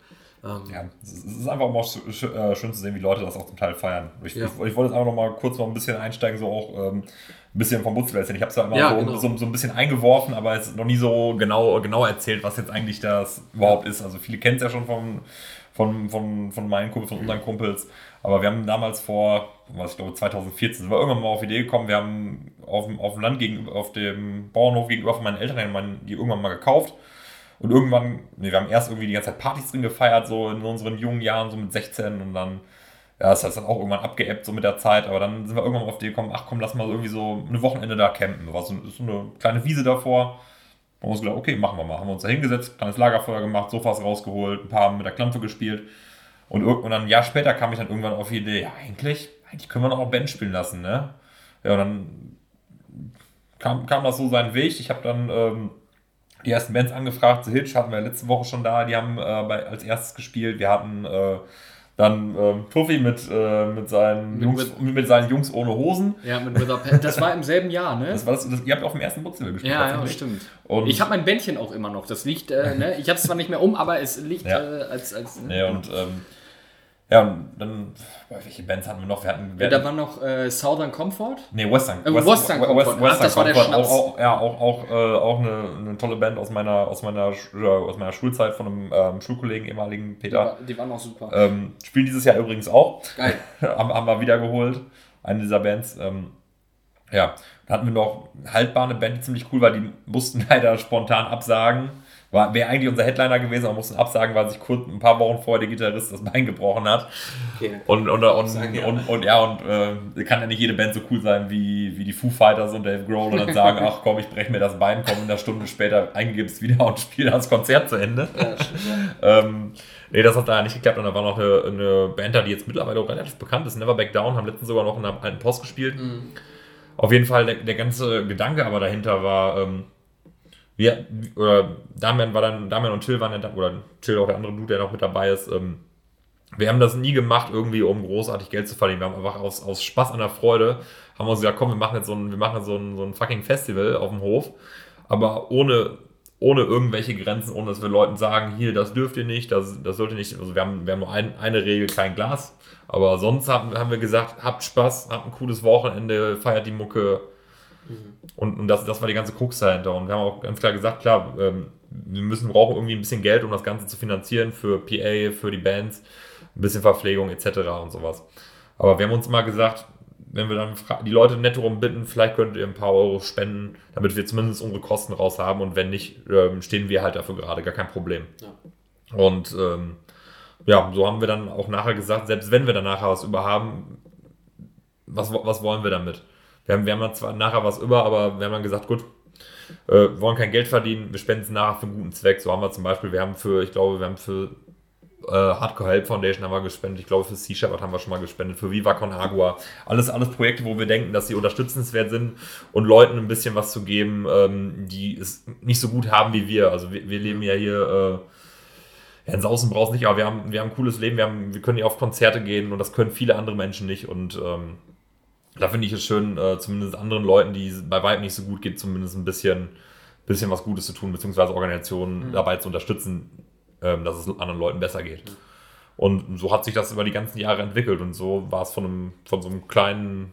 Ähm, Ja, es ist es ist einfach mal sch sch äh, schön zu sehen, wie Leute das auch zum Teil feiern. Ich, Ja. ich, ich wollte jetzt einfach noch mal kurz noch ein bisschen einsteigen, so auch ähm, ein bisschen vom Butzel erzählen. Ich habe es ja immer so, genau. so, so ein bisschen eingeworfen, aber jetzt noch nie so genau, genau erzählt, was jetzt eigentlich das überhaupt ist. Also viele kennen es ja schon von, von, von, von meinen Kumpels, von unseren Kumpels. Aber wir haben damals vor, was ich glaube 2014, sind wir irgendwann mal auf die Idee gekommen, wir haben auf, dem- auf dem Land gegenüber, auf dem Bauernhof gegenüber von meinen Eltern die irgendwann mal gekauft. Und irgendwann, nee, wir haben erst irgendwie die ganze Zeit Partys drin gefeiert, so in unseren jungen Jahren, so mit 16 und dann, ja, das ist dann auch irgendwann abgeebbt, so mit der Zeit, aber dann sind wir irgendwann mal auf die gekommen, ach komm, lass mal irgendwie so ein Wochenende da campen. Da war so eine kleine Wiese davor. Haben wir uns okay, machen wir mal. Haben wir uns da hingesetzt, kleines Lagerfeuer gemacht, Sofas rausgeholt, ein paar mit der Klampe gespielt. Und, und dann ein Jahr später kam ich dann irgendwann auf die Idee, ja, eigentlich, eigentlich können wir noch auch Band spielen lassen, ne? Ja, und dann kam, kam das so seinen Weg. Ich habe dann ähm, die ersten Bands angefragt. The Hitch hatten wir letzte Woche schon da, die haben äh, bei, als erstes gespielt. Wir hatten äh, dann ähm, Tuffy mit, äh, mit, seinen Mit- Jungs, mit, mit seinen Jungs ohne Hosen. Ja, mit Wither Pen. Das war im selben Jahr, ne? Das war das, das, ihr habt auf dem ersten Butzel gespielt. ja, ja, stimmt. Und- ich habe mein Bändchen auch immer noch. Das liegt, äh, ne? Ich habe es zwar nicht mehr um, aber es liegt Ja. äh, als. als ne? Ja, und ähm, ja, und dann, welche Bands hatten wir noch? Wir hatten, wir Da hatten war noch äh, Southern Comfort. nee, Western. Äh, Western Comfort. Ach, das war der Comfort. Schnaps. Auch, auch, ja, auch, auch, äh, auch eine, eine tolle Band aus meiner, aus meiner, aus meiner Schulzeit von einem ähm, Schulkollegen, ehemaligen Die, Peter. war, die waren auch super. Ähm, spielen dieses Jahr übrigens auch. Geil. haben, haben wir wiedergeholt. Eine dieser Bands. Ähm, ja, dann hatten wir noch haltbar eine Band, die ziemlich cool war. Die mussten leider spontan absagen. War, wäre eigentlich unser Headliner gewesen, aber mussten absagen, weil sich kurz ein paar Wochen vorher der Gitarrist das Bein gebrochen hat. Okay. Und, und, und, Absagen, ja. und, und, ja, und äh, kann ja nicht jede Band so cool sein wie, wie die Foo Fighters und Dave Grohl und dann sagen, ach komm, ich breche mir das Bein, komm in einer Stunde später, eingibst wieder und spiele das Konzert zu Ende. Ähm, nee, das hat da nicht geklappt. Und da war noch eine, eine Band da, die jetzt mittlerweile auch relativ bekannt ist, Never Back Down, haben letztens sogar noch in einer alten Post gespielt. Auf jeden Fall, der, der ganze Gedanke aber dahinter war, ähm, wir, oder Damian war dann, Damian und Till waren ja da, oder Till auch der andere Dude, der noch mit dabei ist, ähm, wir haben das nie gemacht, irgendwie, um großartig Geld zu verdienen. Wir haben einfach aus, aus Spaß an der Freude, haben uns gesagt, komm, wir machen jetzt so ein, wir machen so ein, so ein fucking Festival auf dem Hof, aber ohne, ohne irgendwelche Grenzen, ohne dass wir Leuten sagen, hier, das dürft ihr nicht, das, das sollt ihr nicht. Also wir haben, wir haben nur ein, eine Regel, kein Glas. Aber sonst haben, haben wir gesagt, habt Spaß, habt ein cooles Wochenende, feiert die Mucke. Und, und das, das war die ganze Krux dahinter. Und wir haben auch ganz klar gesagt, klar, ähm, wir müssen brauchen irgendwie ein bisschen Geld, um das Ganze zu finanzieren für PA, für die Bands, ein bisschen Verpflegung etc. und sowas. Aber wir haben uns mal gesagt, wenn wir dann die Leute netto darum bitten, vielleicht könnt ihr ein paar Euro spenden, damit wir zumindest unsere Kosten raus haben und wenn nicht, ähm, stehen wir halt dafür gerade, gar kein Problem. Und ähm, ja, so haben wir dann auch nachher gesagt, selbst wenn wir dann nachher was über haben, was, was wollen wir damit? Wir haben, wir haben zwar nachher was über, aber wir haben dann gesagt, gut, äh, wollen kein Geld verdienen, wir spenden es nachher für einen guten Zweck. So haben wir zum Beispiel, wir haben für, ich glaube, wir haben für äh, Hardcore Help Foundation haben wir gespendet, ich glaube für Sea Shepherd haben wir schon mal gespendet, für Viva Con Agua. Alles, alles Projekte, wo wir denken, dass sie unterstützenswert sind und Leuten ein bisschen was zu geben, ähm, die es nicht so gut haben wie wir. Also wir, wir leben ja hier äh, ja, in Sausen brauchst nicht, aber wir haben, wir haben ein cooles Leben, wir, haben, wir können hier auf Konzerte gehen und das können viele andere Menschen nicht. Und ähm, da finde ich es schön, äh, zumindest anderen Leuten, die es bei weitem nicht so gut geht, zumindest ein bisschen, bisschen was Gutes zu tun, beziehungsweise Organisationen dabei zu unterstützen, ähm, dass es anderen Leuten besser geht. Und so hat sich das über die ganzen Jahre entwickelt und so war es von, einem, von so einem kleinen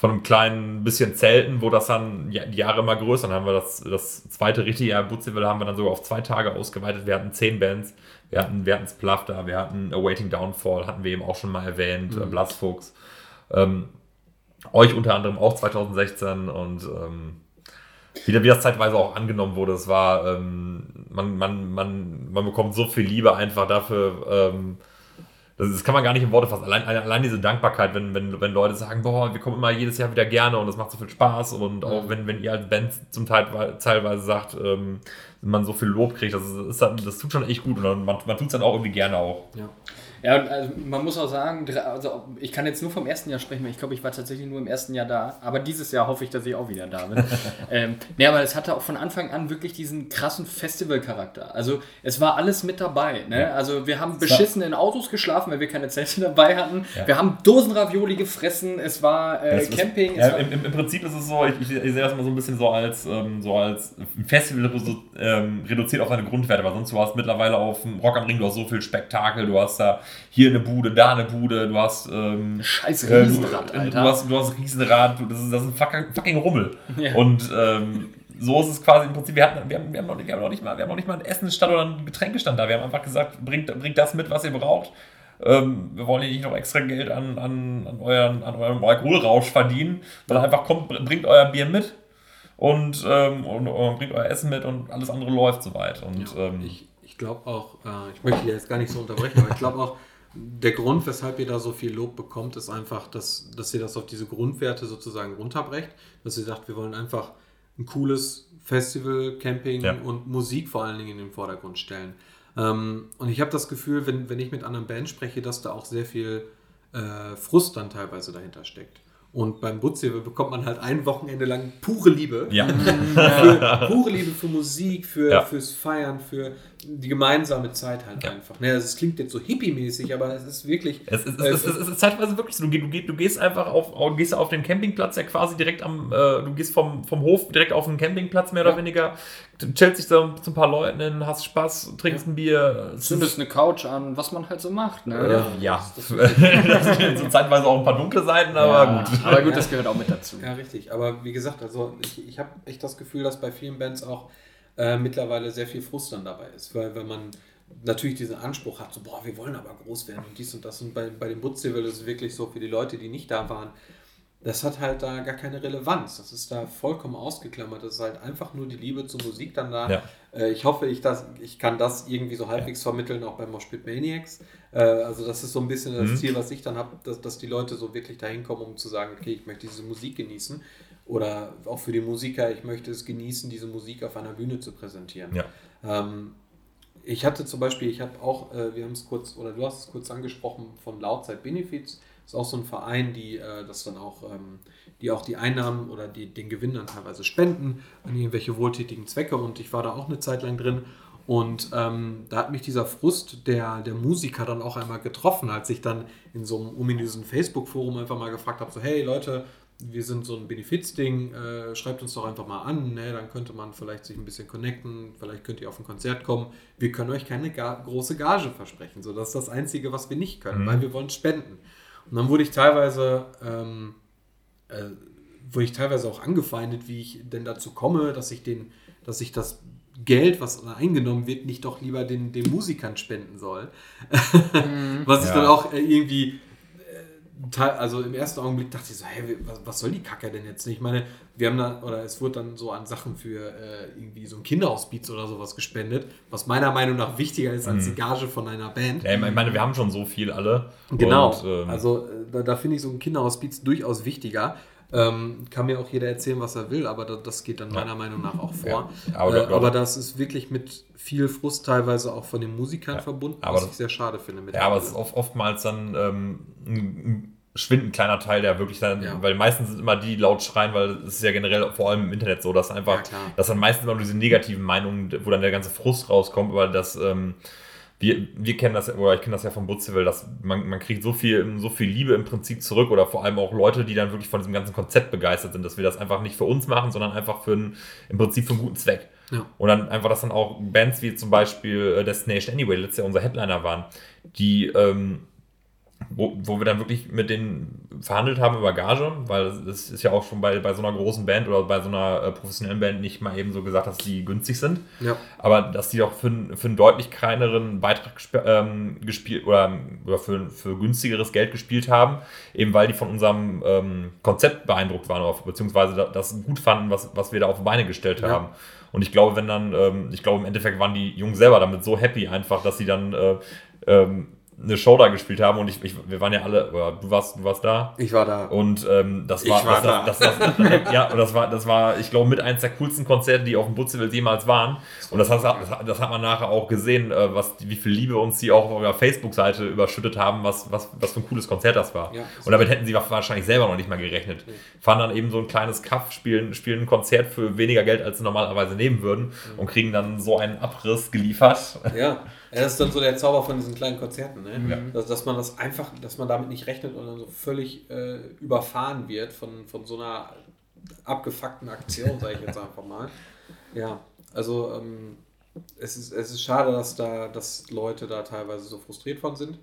von einem kleinen bisschen Zelten, wo das dann die Jahre immer größer. Dann haben wir das, das zweite richtige Jahr Butzewill haben wir dann sogar auf zwei Tage ausgeweitet. Wir hatten zehn Bands. Wir hatten, wir hatten Splaff da, wir hatten Awaiting Downfall, hatten wir eben auch schon mal erwähnt, mhm. Blastfuchs. Ähm, euch unter anderem auch 2016 und ähm, wie, wie das zeitweise auch angenommen wurde, es war, ähm, man, man, man, man bekommt so viel Liebe einfach dafür, ähm, das, das, kann man gar nicht in Worte fassen. Allein, allein diese Dankbarkeit, wenn, wenn, wenn Leute sagen, boah, wir kommen immer jedes Jahr wieder gerne und es macht so viel Spaß und auch wenn, wenn ihr als Band zum Teil teilweise sagt, ähm, man so viel Lob kriegt, das, ist, das tut schon echt gut und man, man tut es dann auch irgendwie gerne auch. Ja. Ja, und also man muss auch sagen, also ich kann jetzt nur vom ersten Jahr sprechen, weil ich glaube, ich war tatsächlich nur im ersten Jahr da. Aber dieses Jahr hoffe ich, dass ich auch wieder da bin. ähm, nee, aber es hatte auch von Anfang an wirklich diesen krassen Festivalcharakter. Also es war alles mit dabei. Ne? Ja. Also wir haben beschissen in Autos geschlafen, weil wir keine Zelte dabei hatten. Ja. Wir haben Dosenravioli gefressen. Es war äh, das Camping. Ist, ja, im, Im Prinzip ist es so, ich, ich, ich sehe das mal so ein bisschen so als, ähm, so als Festival ähm, reduziert auf seine Grundwerte, weil sonst du hast mittlerweile auf dem Rock am Ring, du hast so viel Spektakel, du hast da hier eine Bude, da eine Bude, du hast ähm, Scheiß Riesenrad, äh, du, Alter. Du hast, du hast Riesenrad, das, ist, das ist ein fucking, fucking Rummel. Ja. Und ähm, so ist es quasi im Prinzip, wir, hatten, wir, haben, wir, haben noch, wir, haben noch nicht mal, wir haben noch nicht mal einen Essensstand oder einen Getränkestand da. Wir haben einfach gesagt, bringt, bringt das mit, was ihr braucht. Ähm, wir wollen hier nicht noch extra Geld an, an, an, euren, an eurem Alkoholrausch verdienen, sondern einfach kommt, bringt euer Bier mit und, ähm, und, und, bringt euer Essen mit und alles andere läuft soweit. Und, ja, ähm, ich glaube auch, äh, ich möchte jetzt gar nicht so unterbrechen, aber ich glaube auch, der Grund, weshalb ihr da so viel Lob bekommt, ist einfach, dass, dass ihr das auf diese Grundwerte sozusagen runterbrecht, dass ihr sagt, wir wollen einfach ein cooles Festival, Camping Ja. und Musik vor allen Dingen in den Vordergrund stellen. Ähm, und ich habe das Gefühl, wenn, wenn ich mit anderen Bands spreche, dass da auch sehr viel äh, Frust dann teilweise dahinter steckt. Und beim Butzewe bekommt man halt ein Wochenende lang pure Liebe. Ja. Für, pure Liebe für Musik, für, Ja. fürs Feiern, für die gemeinsame Zeit halt einfach. Naja, es klingt jetzt so hippie-mäßig, aber es ist wirklich. Es ist, äh, es, ist, es ist zeitweise wirklich so. Du, geh- du, geh- du gehst einfach auf, au- gehst auf den Campingplatz, ja quasi direkt am, äh, du gehst vom, vom Hof direkt auf den Campingplatz mehr oder Ja. weniger, du chillst dich da zu ein paar Leuten hin, hast Spaß, trinkst ein Bier. Es Zündest eine Couch an, was man halt so macht. Ne? äh, ja, so zeitweise auch ein paar dunkle Seiten, aber Ja, gut. Aber gut, das gehört auch mit dazu. Ja, richtig. Aber wie gesagt, also ich, ich habe echt das Gefühl, dass bei vielen Bands auch äh, mittlerweile sehr viel Frust dann dabei ist, weil wenn man natürlich diesen Anspruch hat, so, boah, wir wollen aber groß werden und dies und das. Und bei, bei dem Butzevel ist es wirklich so, für die Leute, die nicht da waren, das hat halt da gar keine Relevanz. Das ist da vollkommen ausgeklammert. Das ist halt einfach nur die Liebe zur Musik dann da. Ja. Äh, ich hoffe, ich, das, ich kann das irgendwie so halbwegs vermitteln, auch beim Moshpit Maniacs. Äh, also das ist so ein bisschen das Mhm. Ziel, was ich dann habe, dass, dass die Leute so wirklich dahin kommen, um zu sagen, okay, ich möchte diese Musik genießen. Oder auch für die Musiker, ich möchte es genießen, diese Musik auf einer Bühne zu präsentieren. Ja. Ähm, ich hatte zum Beispiel, ich habe auch, äh, wir haben es kurz, oder du hast es kurz angesprochen, von Lautzeit Benefits. ist auch so ein Verein, die äh, das dann auch, ähm, die auch die Einnahmen oder die, den Gewinn dann teilweise spenden an irgendwelche wohltätigen Zwecke. Und ich war da auch eine Zeit lang drin. Und ähm, da hat mich dieser Frust der, der Musiker dann auch einmal getroffen, als ich dann in so einem ominösen Facebook-Forum einfach mal gefragt habe: so, hey Leute, wir sind so ein Benefiz-Ding, äh, schreibt uns doch einfach mal an, ne? dann könnte man vielleicht sich ein bisschen connecten, vielleicht könnt ihr auf ein Konzert kommen. Wir können euch keine ga große Gage versprechen, so das ist das Einzige, was wir nicht können, Mhm. weil wir wollen spenden. Und dann wurde ich teilweise, ähm, äh, wurde ich teilweise auch angefeindet, wie ich denn dazu komme, dass ich den, dass ich das Geld, was da eingenommen wird, nicht doch lieber den, den Musikern spenden soll. was ich Ja. dann auch äh, irgendwie also im ersten Augenblick dachte ich so, hey, was, was soll die Kacke denn jetzt? Ich meine, wir haben da, oder es wurde dann so an Sachen für äh, irgendwie so ein Kinderhospiz oder sowas gespendet, was meiner Meinung nach wichtiger ist als die Gage von einer Band. Ja, ich meine, wir haben schon so viel alle. Genau. Und, ähm, also äh, da, da finde ich so ein Kinderhospiz durchaus wichtiger. Ähm, kann mir auch jeder erzählen, was er will, aber da, das geht dann meiner Meinung nach auch vor. Ja, aber äh, aber das ist wirklich mit viel Frust teilweise auch von den Musikern verbunden, aber was das- ich sehr schade finde. Ja, aber es ist oft, oftmals dann ähm, ein, ein schwindend kleiner Teil, der wirklich dann, Ja. weil meistens sind immer die laut schreien, weil es ist ja generell vor allem im Internet so, dass einfach, Ja, dass dann meistens immer nur diese negativen Meinungen, wo dann der ganze Frust rauskommt, aber das, ähm, wir, wir kennen das, ja- oder ich kenne das ja vom Butzewill, dass man, man kriegt so viel, so viel Liebe im Prinzip zurück oder vor allem auch Leute, die dann wirklich von diesem ganzen Konzept begeistert sind, dass wir das einfach nicht für uns machen, sondern einfach für einen, im Prinzip für einen guten Zweck. Ja. Und dann einfach, dass dann auch Bands wie zum Beispiel äh, Destination Anyway, letztes Jahr unser Headliner waren, die, ähm, wo, wo wir dann wirklich mit denen verhandelt haben über Gage, weil es ist ja auch schon bei, bei so einer großen Band oder bei so einer äh, professionellen Band nicht mal eben so gesagt, dass die günstig sind. Ja. Aber dass die auch für, einen- für einen deutlich kleineren Beitrag gesp- ähm, gespielt oder, oder für, für günstigeres Geld gespielt haben, eben weil die von unserem ähm, Konzept beeindruckt waren, oder, beziehungsweise da- das gut fanden, was, was wir da auf die Beine gestellt Ja. haben. Und ich glaube, wenn dann, ähm, ich glaube, im Endeffekt waren die Jungs selber damit so happy einfach, dass sie dann äh, ähm, eine Show da gespielt haben und ich, ich, wir waren ja alle, oder du warst, du warst da. Ich war da. Und ähm, das Ich war, war das, das, das, das, ja, und das war, das war, ich glaube, mit eins der coolsten Konzerte, die auf dem Butzewill jemals waren. Und das, hat- das, hat- das hat man nachher auch gesehen, äh, was, wie viel Liebe uns die auch auf ihrer Facebook-Seite überschüttet haben, was, was, was für ein cooles Konzert das war. Ja. und damit hätten sie wahrscheinlich selber noch nicht mal gerechnet. Fahren dann eben so ein kleines Kaff, spielen, spielen ein Konzert für weniger Geld, als sie normalerweise nehmen würden und kriegen dann so einen Abriss geliefert. Ja. ja, das ist dann so der Zauber von diesen kleinen Konzerten, ne? Ja. dass, dass man das einfach, dass man damit nicht rechnet und dann so völlig äh, überfahren wird von, von so einer abgefuckten Aktion, sage ich jetzt einfach mal. Ja, also ähm, es, ist, es ist schade, dass da, dass Leute da teilweise so frustriert von sind,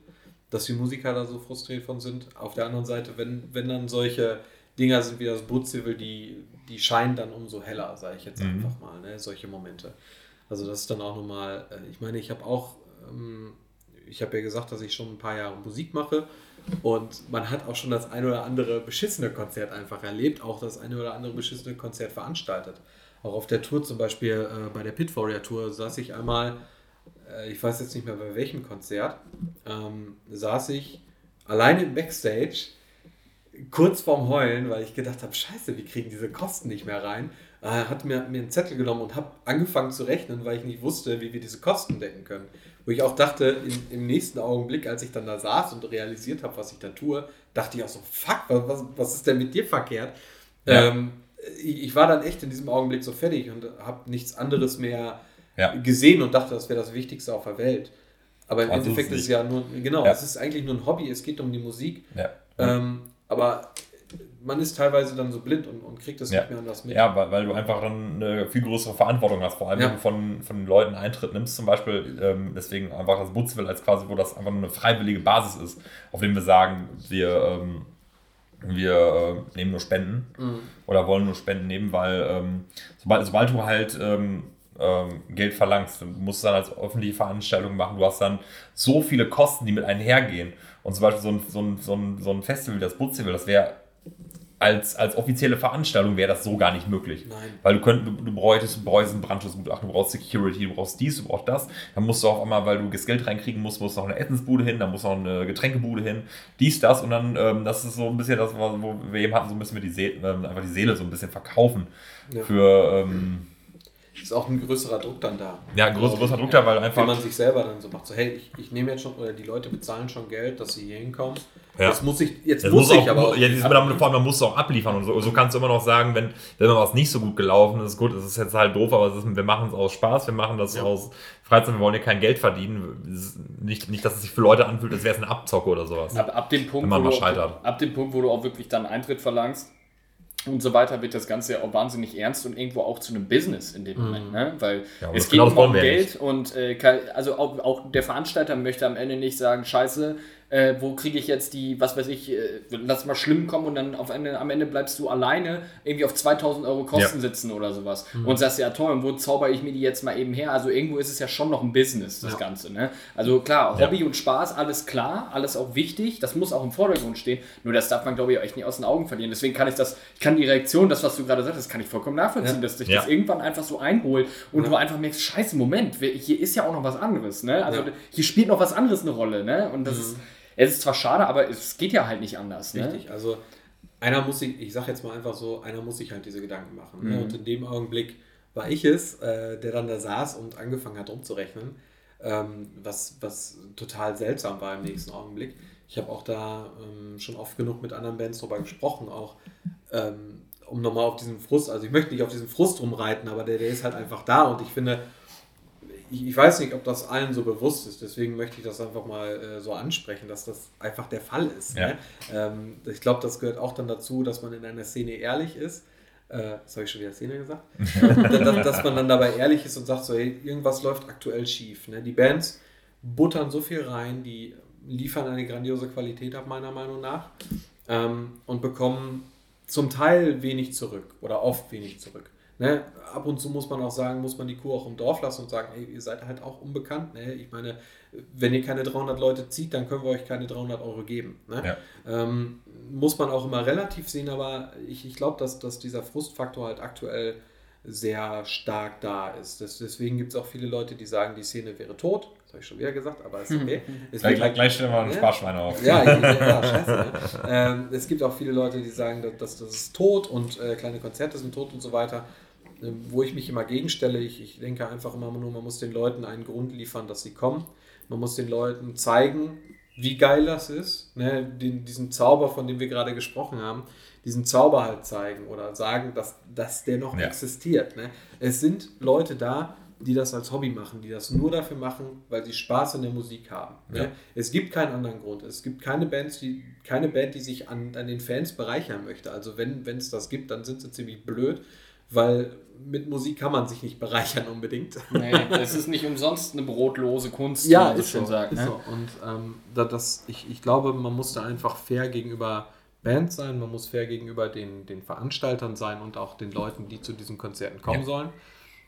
dass die Musiker da so frustriert von sind. Auf der anderen Seite, wenn, wenn dann solche Dinger sind wie das Bootzwill, die, die scheinen dann umso heller, sage ich jetzt Mhm. einfach mal, ne? solche Momente. Also das ist dann auch nochmal, äh, ich meine, ich habe auch, ähm, ich habe ja gesagt, dass ich schon ein paar Jahre Musik mache und man hat auch schon das ein oder andere beschissene Konzert einfach erlebt, auch das eine oder andere beschissene Konzert veranstaltet. Auch auf der Tour zum Beispiel, äh, bei der Pit Warrior Tour, saß ich einmal, äh, ich weiß jetzt nicht mehr bei welchem Konzert, ähm, saß ich alleine im Backstage kurz vorm Heulen, weil ich gedacht habe, scheiße, wir kriegen diese Kosten nicht mehr rein. Er hat mir, mir einen Zettel genommen und habe angefangen zu rechnen, weil ich nicht wusste, wie wir diese Kosten decken können. Wo ich auch dachte, in, im nächsten Augenblick, als ich dann da saß und realisiert habe, was ich da tue, dachte ich auch so, fuck, was, was ist denn mit dir verkehrt? Ja. Ähm, ich, ich war dann echt in diesem Augenblick so fertig und habe nichts anderes mehr Ja. gesehen und dachte, das wäre das Wichtigste auf der Welt. Aber im Also Endeffekt ist es ja nur, genau, Ja. es ist eigentlich nur ein Hobby, es geht um die Musik. Ähm, aber man ist teilweise dann so blind und, und kriegt es Ja. nicht mehr anders mit. Ja, weil, weil du einfach dann eine viel größere Verantwortung hast, vor allem Ja. wenn du von, von Leuten Eintritt nimmst, zum Beispiel, ähm, deswegen einfach das Bootsville als quasi, wo das einfach nur eine freiwillige Basis ist, auf dem wir sagen, wir, ähm, wir äh, nehmen nur Spenden Mhm. oder wollen nur Spenden nehmen, weil ähm, sobald, sobald du halt ähm, ähm, Geld verlangst, du musst es dann als öffentliche Veranstaltung machen, du hast dann so viele Kosten, die mit einhergehen. Und zum Beispiel so ein, so ein, so ein, so ein Festival, wie das Bootsville, das wäre als, als offizielle Veranstaltung wäre das so gar nicht möglich. Nein. Weil du, könnt, du, du bräuchtest, du bräuchtest ein Brandschutzgutachten, du brauchst Security, du brauchst dies, du brauchst das. Dann musst du auch einmal, weil du das Geld reinkriegen musst, musst du noch eine Essensbude hin, dann muss noch eine Getränkebude hin, dies, das. Und dann, ähm, das ist so ein bisschen das, wo wir eben hatten, so ein bisschen die Seele, ähm, einfach die Seele so ein bisschen verkaufen. Ja. Für, ähm, Ist auch ein größerer Druck dann da. ja, größer, größer Druck da, weil Wenn einfach. man sich selber dann so macht, so hey, ich, ich nehme jetzt schon, oder die Leute bezahlen schon Geld, dass sie hier hinkommen. Ja. Jetzt muss ich, jetzt Das muss, muss ich auch, aber auch. ja, dieses, vor allem, man muss auch abliefern und so, so kannst du immer noch sagen, wenn, wenn was nicht so gut gelaufen ist, gut, es ist jetzt halt doof, aber ist, wir machen es aus Spaß, wir machen das Ja. aus Freizeit, wir wollen ja kein Geld verdienen. Nicht, nicht, dass es sich für Leute anfühlt, als wäre es eine Abzocke oder sowas. Ab, ab, dem Punkt, wo du, ab dem Punkt, wo du auch wirklich dann Eintritt verlangst und so weiter, wird das Ganze ja auch wahnsinnig ernst und irgendwo auch zu einem Business in dem Moment. Ne? Weil Mhm. Ja, es geht genau um Geld und äh, also auch, auch der Veranstalter möchte am Ende nicht sagen, scheiße, äh, wo kriege ich jetzt die, was weiß ich, äh, lass mal schlimm kommen und dann auf Ende, am Ende bleibst du alleine irgendwie auf 2000 Euro Kosten Ja. sitzen oder sowas Mhm. und sagst ja toll, und wo zauber ich mir die jetzt mal eben her? Also irgendwo ist es ja schon noch ein Business, das Ja. Ganze. Ne? Also klar, Ja. Hobby und Spaß, alles klar, alles auch wichtig, das muss auch im Vordergrund stehen, nur das darf man glaube ich auch echt nicht aus den Augen verlieren. Deswegen kann ich das, ich kann die Reaktion, das was du gerade sagst, das kann ich vollkommen nachvollziehen, Ja. dass dich Ja. das irgendwann einfach so einholt und Ja. du einfach merkst, scheiße, Moment, hier ist ja auch noch was anderes, ne? Also Ja. hier spielt noch was anderes eine Rolle, ne? Und das ist, es ist zwar schade, aber es geht ja halt nicht anders, ne? Richtig, also einer muss sich, ich sag jetzt mal einfach so, einer muss sich halt diese Gedanken machen. Mhm. Ne? Und in dem Augenblick war ich es, äh, der dann da saß und angefangen hat rumzurechnen, ähm, was, was total seltsam war im nächsten Augenblick. Ich habe auch da ähm, schon oft genug mit anderen Bands drüber gesprochen, auch ähm, um nochmal auf diesen Frust, also ich möchte nicht auf diesen Frust rumreiten, aber der, der ist halt einfach da und ich finde, ich, ich weiß nicht, ob das allen so bewusst ist, deswegen möchte ich das einfach mal äh, so ansprechen, dass das einfach der Fall ist. Ja. Ne? Ähm, ich glaube, das gehört auch dann dazu, dass man in einer Szene ehrlich ist. Äh, das habe ich schon wieder Szene gesagt. dass, dass man dann dabei ehrlich ist und sagt, so, hey, irgendwas läuft aktuell schief. Ne? Die Bands buttern so viel rein, die liefern eine grandiose Qualität ab, meiner Meinung nach, ähm, und bekommen zum Teil wenig zurück oder oft wenig zurück. Ne? Ab und zu muss man auch sagen, muss man die Kuh auch im Dorf lassen und sagen, hey, ihr seid halt auch unbekannt. Ne? Ich meine, wenn ihr keine 300 Leute zieht, dann können wir euch keine 300 Euro geben. Ne? Ja. Ähm, muss man auch immer relativ sehen, aber ich, ich glaube, dass, dass dieser Frustfaktor halt aktuell sehr stark da ist. Das, deswegen gibt es auch viele Leute, die sagen, die Szene wäre tot. Das habe ich schon wieder gesagt, aber ist okay. Es Gleich, gleich, halt- gleich stellen wir ein Ja. Sparschwein auf. ja, ich, ja scheiße. Ne? Ähm, es gibt auch viele Leute, die sagen, dass, dass das ist tot und äh, kleine Konzerte sind tot und so weiter. Ähm, wo ich mich immer gegenstelle, ich, ich denke einfach immer nur, man muss den Leuten einen Grund liefern, dass sie kommen. Man muss den Leuten zeigen, wie geil das ist. Ne? Den, diesen Zauber, von dem wir gerade gesprochen haben, diesen Zauber halt zeigen oder sagen, dass, dass der noch Ja. existiert. Ne? Es sind Leute da, die das als Hobby machen, die das nur dafür machen, weil sie Spaß in der Musik haben. Ne? Ja. Es gibt keinen anderen Grund. Es gibt keine Bands, die, keine Band, die sich an, an den Fans bereichern möchte. Also wenn es das gibt, dann sind sie ziemlich blöd, weil mit Musik kann man sich nicht bereichern unbedingt. Nee, es ist nicht umsonst eine brotlose Kunst, wie Ja, man so ist schön so. sagt. Ne? so. Und ähm, da, das, ich, ich glaube, man muss da einfach fair gegenüber Bands sein, man muss fair gegenüber den, den Veranstaltern sein und auch den Leuten, die zu diesen Konzerten kommen Ja. sollen.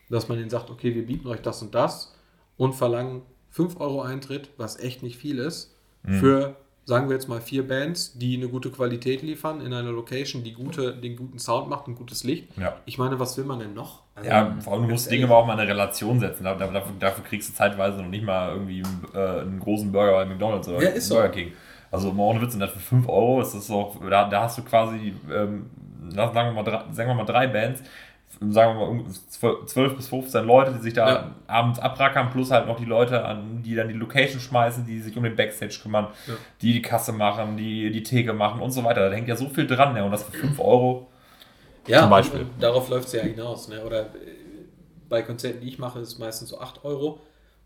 Dass man denen sagt, okay, wir bieten euch das und das und verlangen 5 Euro Eintritt, was echt nicht viel ist, Mhm. für, sagen wir jetzt mal, vier Bands, die eine gute Qualität liefern in einer Location, die gute, den guten Sound macht, ein gutes Licht. Ja. Ich meine, was will man denn noch? Also, Ja, vor allem du musst Dinge aber auch mal in eine Relation setzen. Da- da- Dafür, dafür kriegst du zeitweise noch nicht mal irgendwie äh, einen großen Burger bei McDonalds oder Ja, ist so. Burger King. Also ohne Witz, und das für 5 Euro, ist das auch, da, da hast du quasi, ähm, sagen, wir mal, drei, sagen wir mal drei Bands, sagen wir mal, 12 bis 15 Leute, die sich da Ja. abends abrackern, plus halt noch die Leute, an, die dann die Location schmeißen, die sich um den Backstage kümmern, Ja. die die Kasse machen, die die Theke machen und so weiter. Da hängt ja so viel dran, ne? und das für 5 Euro. Ja, Zum Beispiel. und darauf läuft es ja hinaus. Ne? Oder äh, bei Konzerten, die ich mache, ist es meistens so 8 Euro,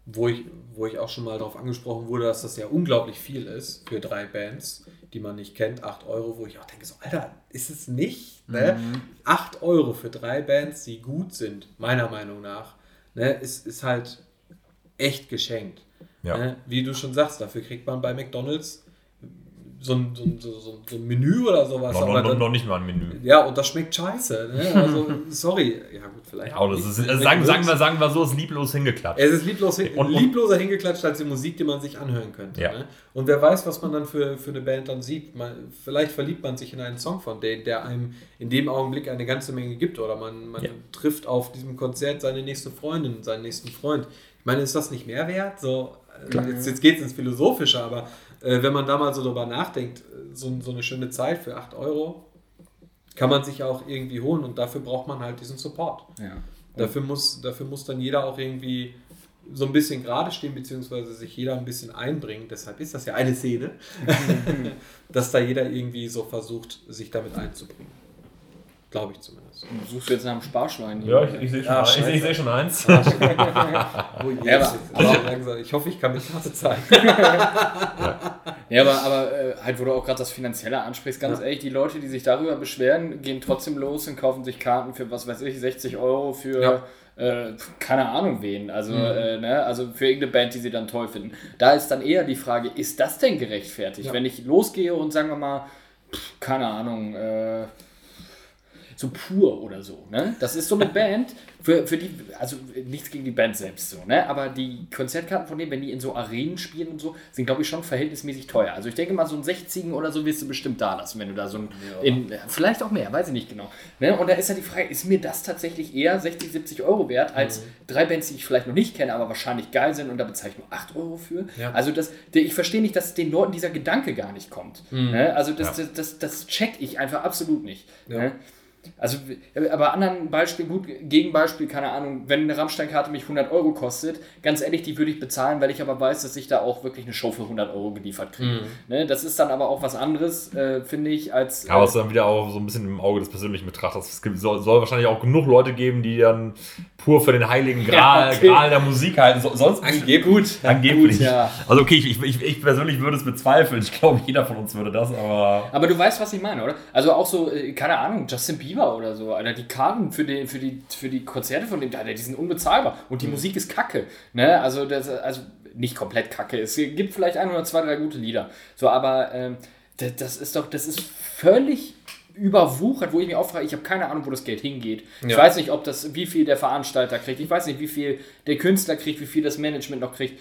wo ich, wo ich auch schon mal darauf angesprochen wurde, dass das ja unglaublich viel ist für drei Bands, die man nicht kennt. 8 Euro, wo ich auch denke, so, Alter, ist es nicht? Ne? 8 Euro für drei Bands, die gut sind, meiner Meinung nach, ne? ist, ist halt echt geschenkt. Ja. Ne? Wie du schon sagst, dafür kriegt man bei McDonalds so ein, so ein, so, so, ein Menü oder sowas. Noch, aber noch, dann- noch nicht mal ein Menü. ja, und das schmeckt scheiße. Ne? Also, sorry. Ja, gut, vielleicht. Aber das ist, also sagen, sagen, wir, sagen wir so, ist lieblos hingeklatscht. Es ist lieblos, Und- liebloser hingeklatscht als die Musik, die man sich anhören könnte. Ja. Ne? Und wer weiß, was man dann für, für eine Band dann sieht. Man, vielleicht verliebt man sich in einen Song von denen, der einem in dem Augenblick eine ganze Menge gibt. Oder man, man Ja. trifft auf diesem Konzert seine nächste Freundin, seinen nächsten Freund. Ich meine, ist das nicht mehr wert? So, jetzt jetzt geht es ins Philosophische, aber äh, wenn man da mal so drüber nachdenkt, äh, so, so eine schöne Zeit für 8 Euro kann man sich auch irgendwie holen und dafür braucht man halt diesen Support. Ja. Dafür muss, dafür muss dann jeder auch irgendwie so ein bisschen gerade stehen, beziehungsweise sich jeder ein bisschen einbringen. Deshalb ist das ja eine Szene, dass da jeder irgendwie so versucht, sich damit einzubringen. Glaube ich zumindest. Du suchst jetzt nach einem Sparschwein hier. Ja, ich, ich sehe schon, Ah, ich, sehe schon eins. Oh, Ja, yes. aber-. Ich hoffe, ich kann mich Karte zeigen. Ja, aber, aber äh, halt, wo du auch gerade das Finanzielle ansprichst, ganz Ja. ehrlich, die Leute, die sich darüber beschweren, gehen trotzdem los und kaufen sich Karten für, was weiß ich, 60 Euro für, Ja. äh, keine Ahnung wen. Also, Mhm. äh, ne, also für irgendeine Band, die sie dann toll finden. Da ist dann eher die Frage, ist das denn gerechtfertigt? Ja. Wenn ich losgehe und sagen wir mal, pff, keine Ahnung, äh, so pur oder so, ne? Das ist so eine Band, für, für die, also nichts gegen die Band selbst so, ne? Aber die Konzertkarten von denen, wenn die in so Arenen spielen und so, sind, glaube ich, schon verhältnismäßig teuer. Also ich denke mal, so ein 60 oder so wirst du bestimmt da lassen, wenn du da so ein, in, vielleicht auch mehr, weiß ich nicht genau. Ne? Und da ist ja die Frage, ist mir das tatsächlich eher 60, 70 Euro wert, als drei Bands, die ich vielleicht noch nicht kenne, aber wahrscheinlich geil sind und da bezahle ich nur 8 Euro für? Ja. Also das, ich verstehe nicht, dass den Leuten dieser Gedanke gar nicht kommt. Ne? Also das, das, das, das check ich einfach absolut nicht. Ja. Ne? Also, aber anderen Beispiel, gut, Gegenbeispiel, keine Ahnung, wenn eine Rammstein-Karte mich 100 Euro kostet, ganz ehrlich, die würde ich bezahlen, weil ich aber weiß, dass ich da auch wirklich eine Show für 100 Euro geliefert kriege. Ne, das ist dann aber auch was anderes, äh, finde ich, als. Aber äh, es ist dann wieder auch so ein bisschen im Auge des persönlichen Betrachters. Es gibt, soll, soll wahrscheinlich auch genug Leute geben, die dann pur für den heiligen Gral, Ja, okay. Gral der Musik halten. So, sonst Angeblich. gut, angeblich. gut, ja. Also okay, ich, ich, ich persönlich würde es bezweifeln. Ich glaube, jeder von uns würde das, aber Aber du weißt, was ich meine, oder? Also auch so, äh, keine Ahnung, Justin Bieber oder so, Alter, die Karten für die, für die, für die Konzerte von dem, Alter, die sind unbezahlbar. Und die Musik ist kacke. Ne? Also, das, also nicht komplett kacke. Es gibt vielleicht ein oder zwei, drei gute Lieder. So, aber ähm, das, das ist doch, das ist völlig überwuchert, wo ich mich auch frage, ich habe keine Ahnung, wo das Geld hingeht. Ich Ja. weiß nicht, ob das, wie viel der Veranstalter kriegt. Ich weiß nicht, wie viel der Künstler kriegt, wie viel das Management noch kriegt.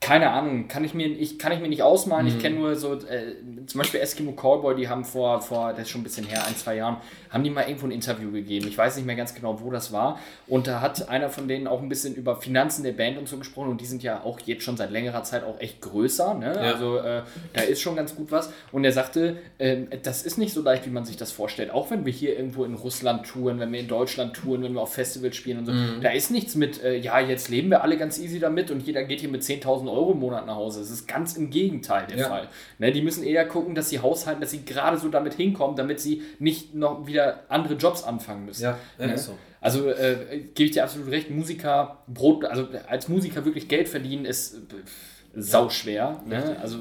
Keine Ahnung, kann ich mir, ich, kann ich mir nicht ausmalen. Mhm. Ich kenne nur so, äh, zum Beispiel Eskimo Callboy, die haben vor, vor, das ist schon ein bisschen her, ein, zwei Jahren, haben die mal irgendwo ein Interview gegeben. Ich weiß nicht mehr ganz genau, wo das war. Und da hat einer von denen auch ein bisschen über Finanzen der Band und so gesprochen. Und die sind ja auch jetzt schon seit längerer Zeit auch echt größer. Ne? Ja. Also äh, da ist schon ganz gut was. Und er sagte, ähm, das ist nicht so leicht, wie man sich das vorstellt. Auch wenn wir hier irgendwo in Russland touren, wenn wir in Deutschland touren, wenn wir auf Festivals spielen und so. Da ist nichts mit, äh, ja, jetzt leben wir alle ganz easy damit und jeder geht hier mit 10.000 Euro im Monat nach Hause. Es ist ganz im Gegenteil der Ja. Fall. Ne, die müssen eher gucken, dass sie haushalten, dass sie gerade so damit hinkommen, damit sie nicht noch wieder andere Jobs anfangen müssen. Ja, ja, Ne? ist so. Also äh, gebe ich dir absolut recht, Musiker, Brot, also als Musiker wirklich Geld verdienen ist äh, sauschwer. Ne? Also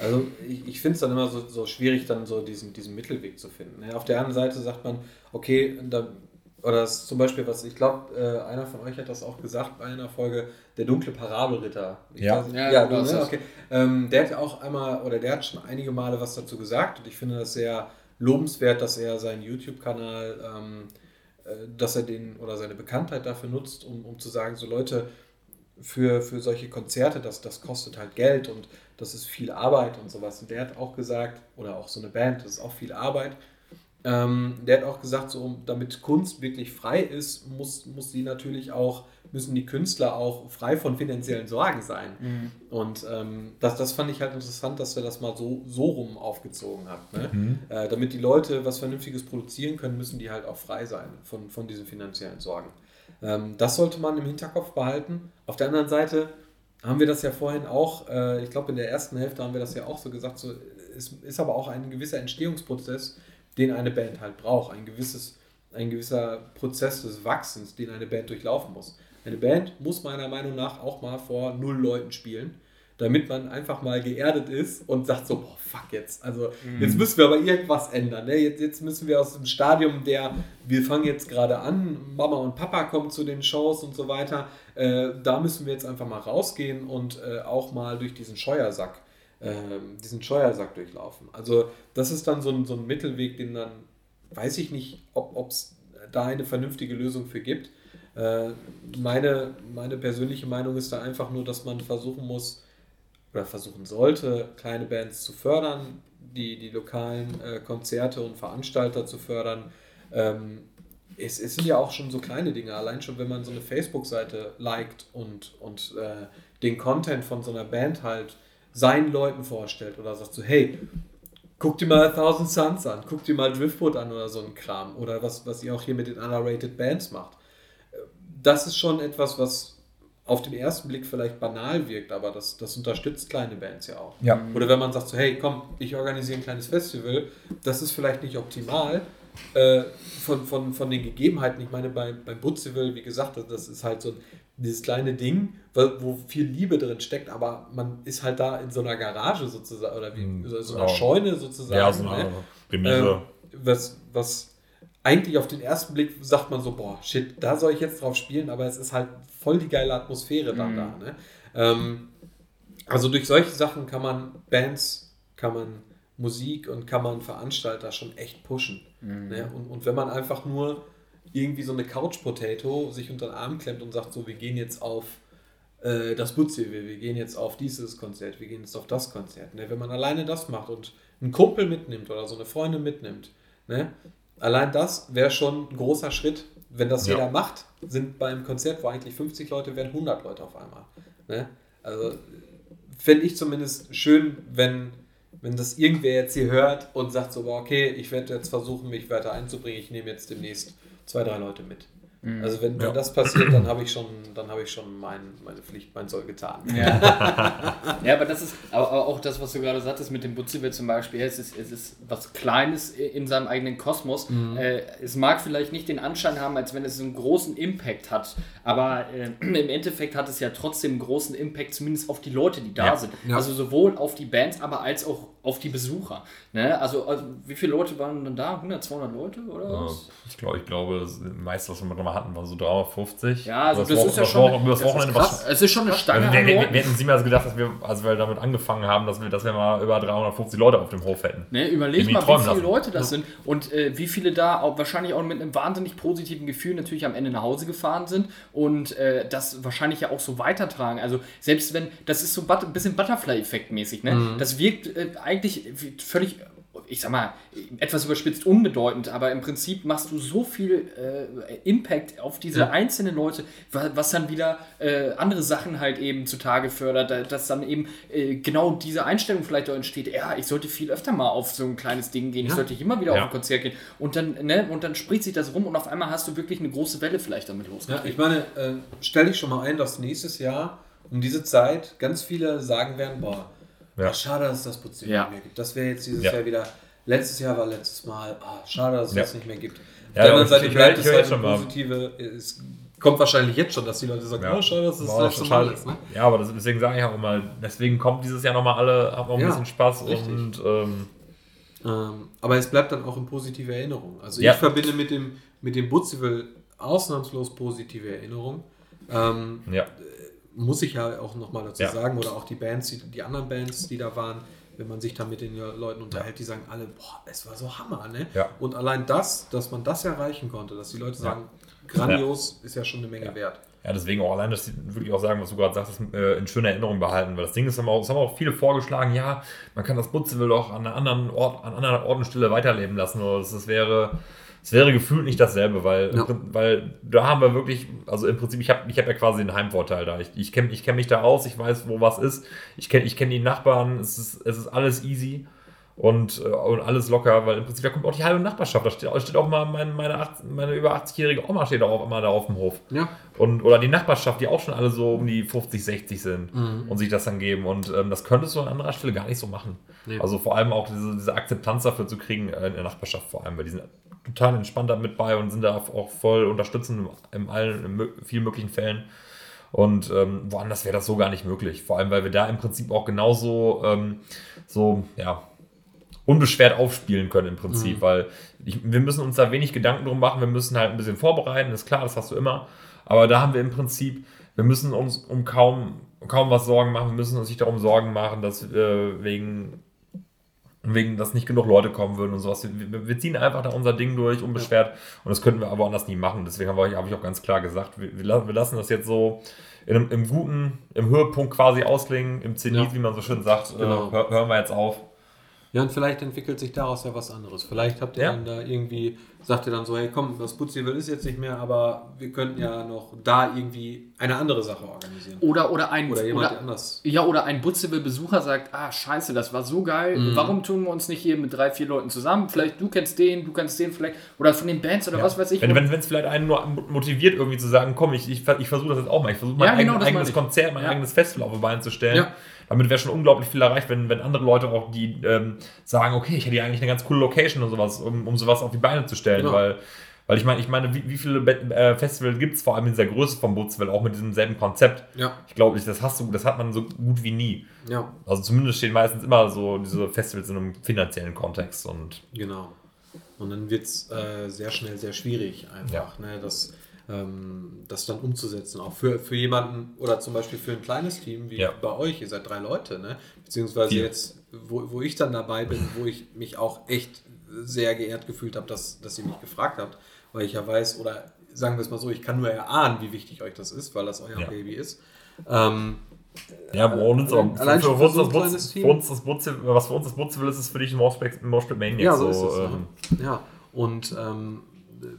Also ich, ich finde es dann immer so, so schwierig, dann so diesen, diesen Mittelweg zu finden. ne? Auf der anderen Seite sagt man, okay, da, oder das ist zum Beispiel, was ich glaube, äh, einer von euch hat das auch gesagt bei einer Folge, der dunkle Parabelritter. Ich Ja. weiß nicht- Ja, ja, du du, hast ne? das. okay. Ähm, der hat ja auch einmal, oder der hat schon einige Male was dazu gesagt und ich finde das sehr lobenswert, dass er seinen YouTube-Kanal, ähm, äh, dass er den oder seine Bekanntheit dafür nutzt, um, um zu sagen, so Leute, für, für solche Konzerte, das, das kostet halt Geld und das ist viel Arbeit und sowas. Und der hat auch gesagt, oder auch so eine Band, das ist auch viel Arbeit. Ähm, der hat auch gesagt, so, damit Kunst wirklich frei ist, muss, muss sie natürlich auch, müssen die Künstler auch frei von finanziellen Sorgen sein. Mhm. Und ähm, das, das fand ich halt interessant, dass er das mal so, so rum aufgezogen hat. Ne? Äh, damit die Leute was Vernünftiges produzieren können, müssen die halt auch frei sein von, von diesen finanziellen Sorgen. Ähm, das sollte man im Hinterkopf behalten. Auf der anderen Seite haben wir das ja vorhin auch, äh, ich glaube in der ersten Hälfte haben wir das ja auch so gesagt, so, es ist aber auch ein gewisser Entstehungsprozess, den eine Band halt braucht, ein, gewisses, ein gewisser Prozess des Wachsens, den eine Band durchlaufen muss. Eine Band muss meiner Meinung nach auch mal vor null Leuten spielen, damit man einfach mal geerdet ist und sagt so, boah, fuck jetzt. Also jetzt müssen wir aber irgendwas ändern. Ne? Jetzt, jetzt müssen wir aus dem Stadium der, wir fangen jetzt gerade an, Mama und Papa kommen zu den Shows und so weiter, äh, da müssen wir jetzt einfach mal rausgehen und äh, auch mal durch diesen Scheuersack, ähm, diesen Scheuersack durchlaufen. Also das ist dann so ein, so ein Mittelweg, den dann, weiß ich nicht, ob es da eine vernünftige Lösung für gibt. Äh, meine, meine persönliche Meinung ist da einfach nur, dass man versuchen muss oder versuchen sollte, kleine Bands zu fördern, die, die lokalen äh, Konzerte und Veranstalter zu fördern. Ähm, es, es sind ja auch schon so kleine Dinge, allein schon, wenn man so eine Facebook-Seite liked und, und äh, den Content von so einer Band halt seinen Leuten vorstellt oder sagt so, hey, guck dir mal Thousand Suns an, guck dir mal Driftwood an oder so ein Kram oder was, was ihr auch hier mit den Underrated Bands macht. Das ist schon etwas, was auf den ersten Blick vielleicht banal wirkt, aber das, das unterstützt kleine Bands ja auch. Ja. Oder wenn man sagt so, hey, komm, ich organisiere ein kleines Festival, das ist vielleicht nicht optimal äh, von, von, von den Gegebenheiten. Ich meine, bei, beim Butzival, wie gesagt, das, das ist halt so dieses kleine Ding, wo, viel Liebe drin steckt, aber man ist halt da in so einer Garage sozusagen, oder wie, Mhm. so einer Ja. Scheune sozusagen. Ja, so eine ne? Remise. Ähm, was, was eigentlich auf den ersten Blick sagt man so, boah, shit, da soll ich jetzt drauf spielen, aber es ist halt voll die geile Atmosphäre dann Mhm. da. Ne? Ähm, also durch solche Sachen kann man Bands, kann man Musik und kann man Veranstalter schon echt pushen. Ne? Und, und wenn man einfach nur irgendwie so eine Couch-Potato sich unter den Arm klemmt und sagt so, wir gehen jetzt auf äh, das Butzivel, wir gehen jetzt auf dieses Konzert, wir gehen jetzt auf das Konzert. Ne? Wenn man alleine das macht und einen Kumpel mitnimmt oder so eine Freundin mitnimmt, ne? allein das wäre schon ein großer Schritt. Wenn das Ja. jeder macht, sind beim Konzert, wo eigentlich 50 Leute wären, 100 Leute auf einmal. Ne? Also fände ich zumindest schön, wenn, wenn das irgendwer jetzt hier hört und sagt so, okay, ich werde jetzt versuchen, mich weiter einzubringen, ich nehme jetzt demnächst zwei, drei Leute mit. Also wenn, wenn Ja. das passiert, dann habe ich schon, dann habe ich schon mein, meine Pflicht, mein Soll getan. Ja. ja, aber das ist auch das, was du gerade sagtest mit dem Butzivel zum Beispiel. Es ist, es ist was Kleines in seinem eigenen Kosmos. Äh, es mag vielleicht nicht den Anschein haben, als wenn es einen großen Impact hat, aber äh, im Endeffekt hat es ja trotzdem einen großen Impact, zumindest auf die Leute, die da Ja. sind. Ja. Also sowohl auf die Bands, aber als auch auf die Besucher. Ne? Also, also wie viele Leute waren dann da? 100, 200 Leute oder was? Ich glaube, ich glaube, das meiste, was wir mal hatten, war so 350. Ja, also das, Wochen- ist ja das schon. Wochen- das das ist Wochenende krass. Es ist schon eine Stange Also wir, an wir, Leuten. wir hätten niemals gedacht, dass wir, als wir damit angefangen haben, dass wir, dass wir mal über 350 Leute auf dem Hof hätten. Ne, überleg mal, wie viele lassen. Leute das sind und äh, wie viele da auch wahrscheinlich auch mit einem wahnsinnig positiven Gefühl natürlich am Ende nach Hause gefahren sind und äh, das wahrscheinlich ja auch so weitertragen. Also selbst wenn, das ist so ein bisschen Butterfly-Effekt mäßig, ne? Mhm. Das wirkt äh, eigentlich völlig, ich sag mal, etwas überspitzt unbedeutend, aber im Prinzip machst du so viel äh, Impact auf diese Ja. einzelnen Leute, wa- was dann wieder äh, andere Sachen halt eben zutage fördert, da- dass dann eben äh, genau diese Einstellung vielleicht auch entsteht, ja, ich sollte viel öfter mal auf so ein kleines Ding gehen, ich Ja. sollte immer wieder Ja. auf ein Konzert gehen und dann, ne, und dann spricht sich das rum und auf einmal hast du wirklich eine große Welle vielleicht damit Ja, losgetreten. ich meine, äh, stell dich schon mal ein, dass nächstes Jahr um diese Zeit ganz viele sagen werden, boah, Ja. ach, schade, dass es das Putzing Ja. nicht mehr gibt. Das wäre jetzt dieses Ja. Jahr wieder, letztes Jahr war letztes Mal, ah, schade, dass es das nicht mehr gibt. Ja, Auf der anderen Seite bleibt es halt eine positive, es kommt wahrscheinlich jetzt schon, dass die Leute sagen, oh, schade, dass es das letzte Mal schade. ist. Ne? Ja, aber das, deswegen sage ich auch immer, deswegen kommt dieses Jahr nochmal alle, haben auch ein bisschen Spaß richtig. und ähm, Ähm, aber es bleibt dann auch in positive Erinnerung. Also ich verbinde mit dem, mit dem Butzival ausnahmslos positive Erinnerung. Ähm, ja. Muss ich ja auch nochmal dazu Ja. sagen, oder auch die Bands, die, die anderen Bands, die da waren, wenn man sich da mit den Leuten unterhält, die sagen alle, boah, es war so Hammer, ne? Ja. Und allein das, dass man das erreichen konnte, dass die Leute sagen, grandios, ist ja schon eine Menge wert. Ja, deswegen auch allein, dass sie wirklich auch sagen, was du gerade sagst, äh, in schöner Erinnerung behalten. Weil das Ding ist, haben auch, es haben auch viele vorgeschlagen, ja, man kann das Butzewill doch an einer anderen Ort, an einer Ort und Stelle weiterleben lassen. Oder das, das wäre, es wäre gefühlt nicht dasselbe, weil, Ja. weil da haben wir wirklich, also im Prinzip, ich habe ich hab ja quasi einen Heimvorteil da. Ich, ich kenne ich kenn mich da aus, ich weiß, wo was ist. Ich kenne ich kenn die Nachbarn, es ist, es ist alles easy. Und, äh, und alles locker, weil im Prinzip da kommt auch die halbe Nachbarschaft. Da steht, steht auch mal mein, meine, 80 meine über 80-jährige Oma steht auch immer da auf dem Hof. Ja. Und, oder die Nachbarschaft, die auch schon alle so um die 50, 60 sind und sich das dann geben. Und ähm, das könntest du an anderer Stelle gar nicht so machen. Nee. Also vor allem auch diese, diese Akzeptanz dafür zu kriegen äh, in der Nachbarschaft vor allem, weil die sind total entspannt damit bei und sind da auch voll unterstützend in allen, in vielen möglichen Fällen. Und ähm, woanders wäre das so gar nicht möglich. Vor allem, weil wir da im Prinzip auch genauso ähm, so, ja, unbeschwert aufspielen können im Prinzip, weil ich, wir müssen uns da wenig Gedanken drum machen, wir müssen halt ein bisschen vorbereiten, ist klar, das hast du immer, aber da haben wir im Prinzip, wir müssen uns um kaum, kaum was Sorgen machen, wir müssen uns nicht darum Sorgen machen, dass äh, wegen, wegen, dass nicht genug Leute kommen würden und sowas. Wir, wir ziehen einfach da unser Ding durch, unbeschwert und das könnten wir aber anders nie machen, deswegen habe ich, habe ich auch ganz klar gesagt, wir, wir la- wir lassen das jetzt so in einem, im guten, im Höhepunkt quasi ausklingen, im Zenit, Ja. wie man so schön sagt, Genau. äh, hör, hören wir jetzt auf. Ja, und vielleicht entwickelt sich daraus ja was anderes. Vielleicht habt ihr Ja. dann da irgendwie, sagt ihr dann so, hey komm, das Butzivel ist jetzt nicht mehr, aber wir könnten ja noch da irgendwie eine andere Sache organisieren. Oder, oder ein, Oder jemand oder, anders. ja, oder ein Butzewill-Besucher sagt, ah, scheiße, das war so geil, Mhm. warum tun wir uns nicht hier mit drei, vier Leuten zusammen? Vielleicht du kennst den, du kennst den vielleicht, oder von den Bands oder was weiß ich. Wenn wenn es vielleicht einen nur motiviert, irgendwie zu sagen, komm, ich, ich, ich versuche das jetzt auch mal. Ich versuche mein Ja, genau, eigen, eigenes. Konzert, mein Ja. eigenes Festival auf die Beine zu stellen. Ja. Damit wäre schon unglaublich viel erreicht, wenn, wenn andere Leute auch die ähm, sagen, okay, ich hätte ja eigentlich eine ganz coole Location und sowas, um, um sowas auf die Beine zu stellen. Genau. Weil, weil ich meine, ich meine, wie, wie viele äh, Festivals gibt es vor allem in dieser Größe vom Bootsville, auch mit diesem selben Konzept? Ja, Ich glaube, das hast du, das hat man so gut wie nie. ja, Also zumindest stehen meistens immer so diese Festivals in einem finanziellen Kontext und genau. Und dann wird es äh, sehr schnell sehr schwierig einfach, ne, das, ähm, das dann umzusetzen. Auch für, für jemanden oder zum Beispiel für ein kleines Team wie Ja. bei euch, ihr seid drei Leute, ne? beziehungsweise Vier. jetzt, wo, wo ich dann dabei bin, wo ich mich auch echt sehr geehrt gefühlt habe, dass, dass ihr mich gefragt habt, weil ich ja weiß, oder sagen wir es mal so, ich kann nur erahnen, wie wichtig euch das ist, weil das euer Ja. Baby ist. Ähm, Ja, bei uns, Allein- auch- allein für, für uns für das Butz, uns das Butz, was für uns das Butz will, ist, ist für dich ein Moshpit Maniac. Ja, so, ist so, es. ähm, ne? Ja, und ähm,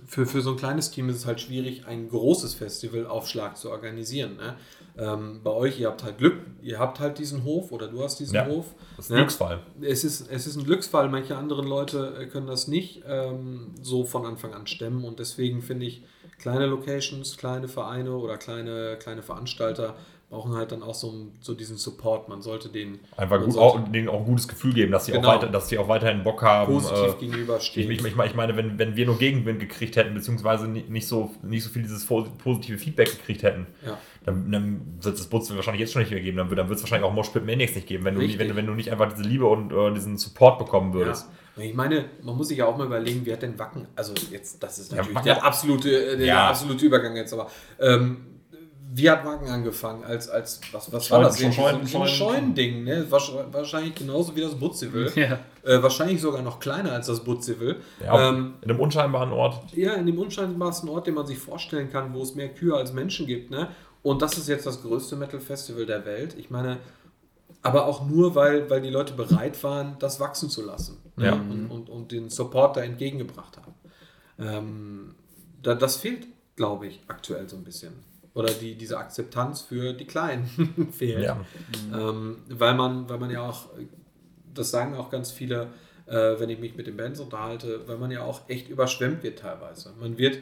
für, für so ein kleines Team ist es halt schwierig, ein großes Festival auf Schlag zu organisieren. Ne? Ähm, bei euch, ihr habt halt Glück, ihr habt halt diesen Hof oder du hast diesen Ja, Hof. Das ist ein ne? Glücksfall. Es ist, es ist ein Glücksfall, manche anderen Leute äh, können das nicht ähm, so von Anfang an stemmen und deswegen finde ich, kleine Locations, kleine Vereine oder kleine, kleine Veranstalter brauchen halt dann auch so, so diesen Support. Man sollte den Einfach gut, auch, denen auch ein gutes Gefühl geben, dass sie, Genau. auch, weiter, dass sie auch weiterhin Bock haben. positiv äh, gegenüberstehen. ich, ich, ich meine- wenn, wenn wir nur Gegenwind gekriegt hätten, beziehungsweise ni- nicht so, nicht so viel dieses po- positive Feedback gekriegt hätten, ja. dann, dann wird es das Butz wahrscheinlich jetzt schon nicht mehr geben. Dann wird es wahrscheinlich auch Moshpit Maniacs nicht geben, wenn du, Richtig. wenn, du- wenn du nicht einfach diese Liebe und äh, diesen Support bekommen würdest. Ja. Ich meine, man muss sich ja auch mal überlegen, wie hat denn Wacken, also jetzt, das ist Ja, natürlich Wacken- der, absolute, äh, der Ja. absolute Übergang jetzt, aber ähm, wie hat Wacken angefangen? Als, als was, was war Scheun- das? schon So, Scheun- so ein Scheun- Scheunending, ne? Wahrsch- Wahrscheinlich genauso wie das Butzivel. Ja. Äh, wahrscheinlich sogar noch kleiner als das Butzivel. Ja, Ähm, in einem unscheinbaren Ort. ja, in dem unscheinbarsten Ort, den man sich vorstellen kann, wo es mehr Kühe als Menschen gibt. Ne? Und das ist jetzt das größte Metal-Festival der Welt. Ich meine, aber auch nur, weil, weil die Leute bereit waren, das wachsen zu lassen. Ne? Ja. Und, und, und den Support da entgegengebracht haben. Ähm, da, das fehlt, glaube ich, aktuell so ein bisschen. Oder die, diese Akzeptanz für die Kleinen fehlt. Ja. Ähm, weil, man, weil man ja auch, das sagen auch ganz viele, äh, wenn ich mich mit den Bands unterhalte, weil man ja auch echt überschwemmt wird teilweise. Man wird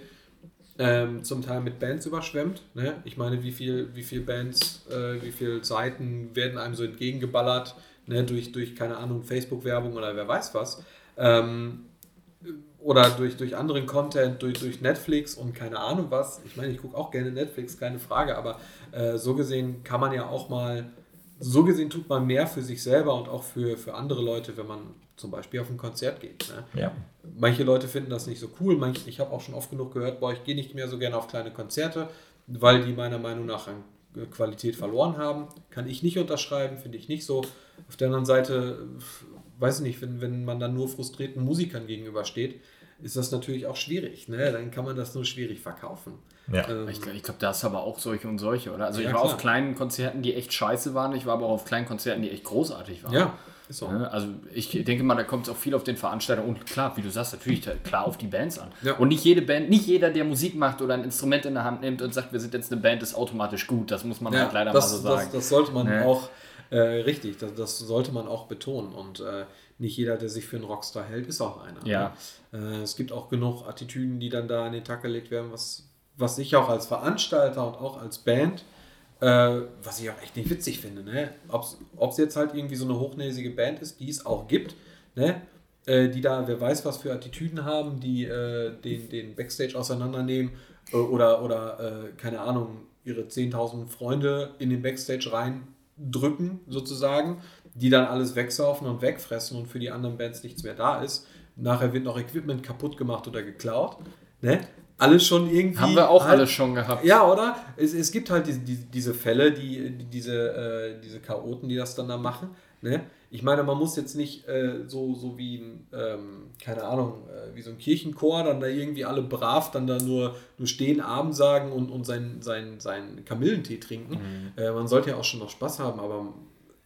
ähm, zum Teil mit Bands überschwemmt. Ne? Ich meine, wie viel, wie viel Bands, äh, wie viele Seiten werden einem so entgegengeballert, ne? durch, durch, keine Ahnung, Facebook-Werbung oder wer weiß was. Ähm, oder durch, durch anderen Content, durch, durch Netflix und keine Ahnung was. Ich meine, ich gucke auch gerne Netflix, keine Frage, aber äh, so gesehen kann man ja auch mal, so gesehen tut man mehr für sich selber und auch für, für andere Leute, wenn man zum Beispiel auf ein Konzert geht. Ne? Ja. Manche Leute finden das nicht so cool. Manche, ich habe auch schon oft genug gehört, boah, ich gehe nicht mehr so gerne auf kleine Konzerte, weil die meiner Meinung nach an äh, Qualität verloren haben. Kann ich nicht unterschreiben, finde ich nicht so. Auf der anderen Seite, weiß ich nicht, wenn, wenn man dann nur frustrierten Musikern gegenübersteht, ist das natürlich auch schwierig. Ne? Dann kann man das nur schwierig verkaufen. Ja. Ähm, Ich, glaub- ich glaube, da ist aber auch solche und solche, oder? Also Ja, ich war klar. auf kleinen Konzerten, die echt scheiße waren. Ich war aber auch auf kleinen Konzerten, die echt großartig waren. ja, ist so. Ne? Also ich denke mal, da kommt es auch viel auf den Veranstalter und klar, wie du sagst, natürlich klar auf die Bands an. Ja. Und nicht jede Band, nicht jeder, der Musik macht oder ein Instrument in der Hand nimmt und sagt, wir sind jetzt eine Band, ist automatisch gut. Das muss man Ja, halt leider das, mal so sagen. Das, das sollte man Ne? auch, äh, richtig, das, das sollte man auch betonen. Und äh, nicht jeder, der sich für einen Rockstar hält, ist auch einer. Ja. Ne? Äh, es gibt auch genug Attitüden, die dann da an den Tag gelegt werden, was, was ich auch als Veranstalter und auch als Band, äh, was ich auch echt nicht witzig finde. Ne? Ob es jetzt halt irgendwie so eine hochnäsige Band ist, die es auch gibt, ne? äh, die da, wer weiß, was für Attitüden haben, die äh, den, den Backstage auseinandernehmen oder, oder keine Ahnung, ihre 10.000 Freunde in den Backstage reindrücken, sozusagen, die dann alles wegsaufen und wegfressen und für die anderen Bands nichts mehr da ist. Nachher wird noch Equipment kaputt gemacht oder geklaut. Ne? Alles schon irgendwie. Haben wir auch halt- alles schon gehabt. ja, oder? Es, es gibt halt diese, diese, diese Fälle, die, die, diese, äh, diese Chaoten, die das dann da machen. Ne? Ich meine, man muss jetzt nicht äh, so, so wie, ein, ähm, keine Ahnung, äh, wie so ein Kirchenchor, dann da irgendwie alle brav dann da nur, nur stehen, Abend sagen und, und seinen sein, sein Kamillentee trinken. Äh, man sollte ja auch schon noch Spaß haben, aber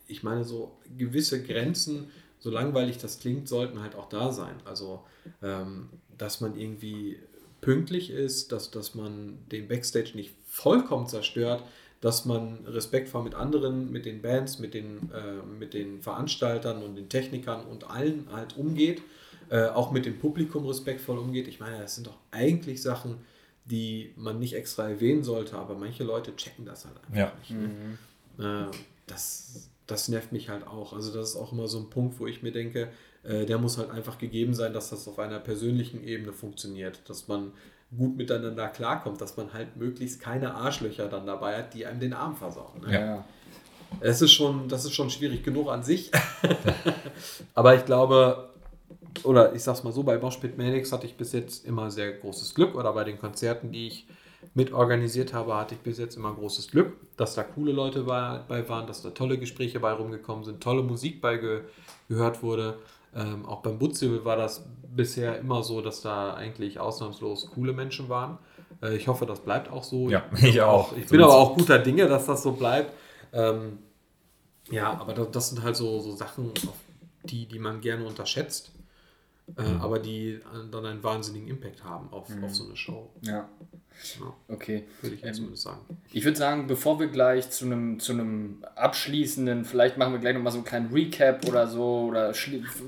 ich meine, so gewisse Grenzen, so langweilig das klingt, sollten halt auch da sein. Also, ähm, dass man irgendwie pünktlich ist, dass, dass man den Backstage nicht vollkommen zerstört, dass man respektvoll mit anderen, mit den Bands, mit den, äh, mit den Veranstaltern und den Technikern und allen halt umgeht, äh, auch mit dem Publikum respektvoll umgeht. Ich meine, das sind doch eigentlich Sachen, die man nicht extra erwähnen sollte, aber manche Leute checken das halt einfach Ja. nicht. Ne? Äh, das, das nervt mich halt auch. Also das ist auch immer so ein Punkt, wo ich mir denke, äh, der muss halt einfach gegeben sein, dass das auf einer persönlichen Ebene funktioniert, dass man gut miteinander klarkommt, dass man halt möglichst keine Arschlöcher dann dabei hat, die einem den Arm versauen. Ne? Ja. Es ist schon, das ist schon schwierig genug an sich. Aber ich glaube, oder ich sag's mal so, bei Moshpit Manics hatte ich bis jetzt immer sehr großes Glück oder bei den Konzerten, die ich mit organisiert habe, hatte ich bis jetzt immer großes Glück, dass da coole Leute bei, bei waren, dass da tolle Gespräche bei rumgekommen sind, tolle Musik bei ge, gehört wurde. Ähm, auch beim Butzel war das bisher immer so, dass da eigentlich ausnahmslos coole Menschen waren. Äh, ich hoffe, das bleibt auch so. Ja, ich auch. Ich bin aber auch guter Dinge, dass das so bleibt. Ähm, ja, aber das, das sind halt so, so Sachen, die, die man gerne unterschätzt, äh, aber die dann einen wahnsinnigen Impact haben auf, auf so eine Show. ja. Ja, Okay. würde ich jetzt Ähm, zumindest sagen. Ich würde sagen, bevor wir gleich zu einem, zu einem abschließenden, vielleicht machen wir gleich nochmal so einen kleinen Recap oder so, oder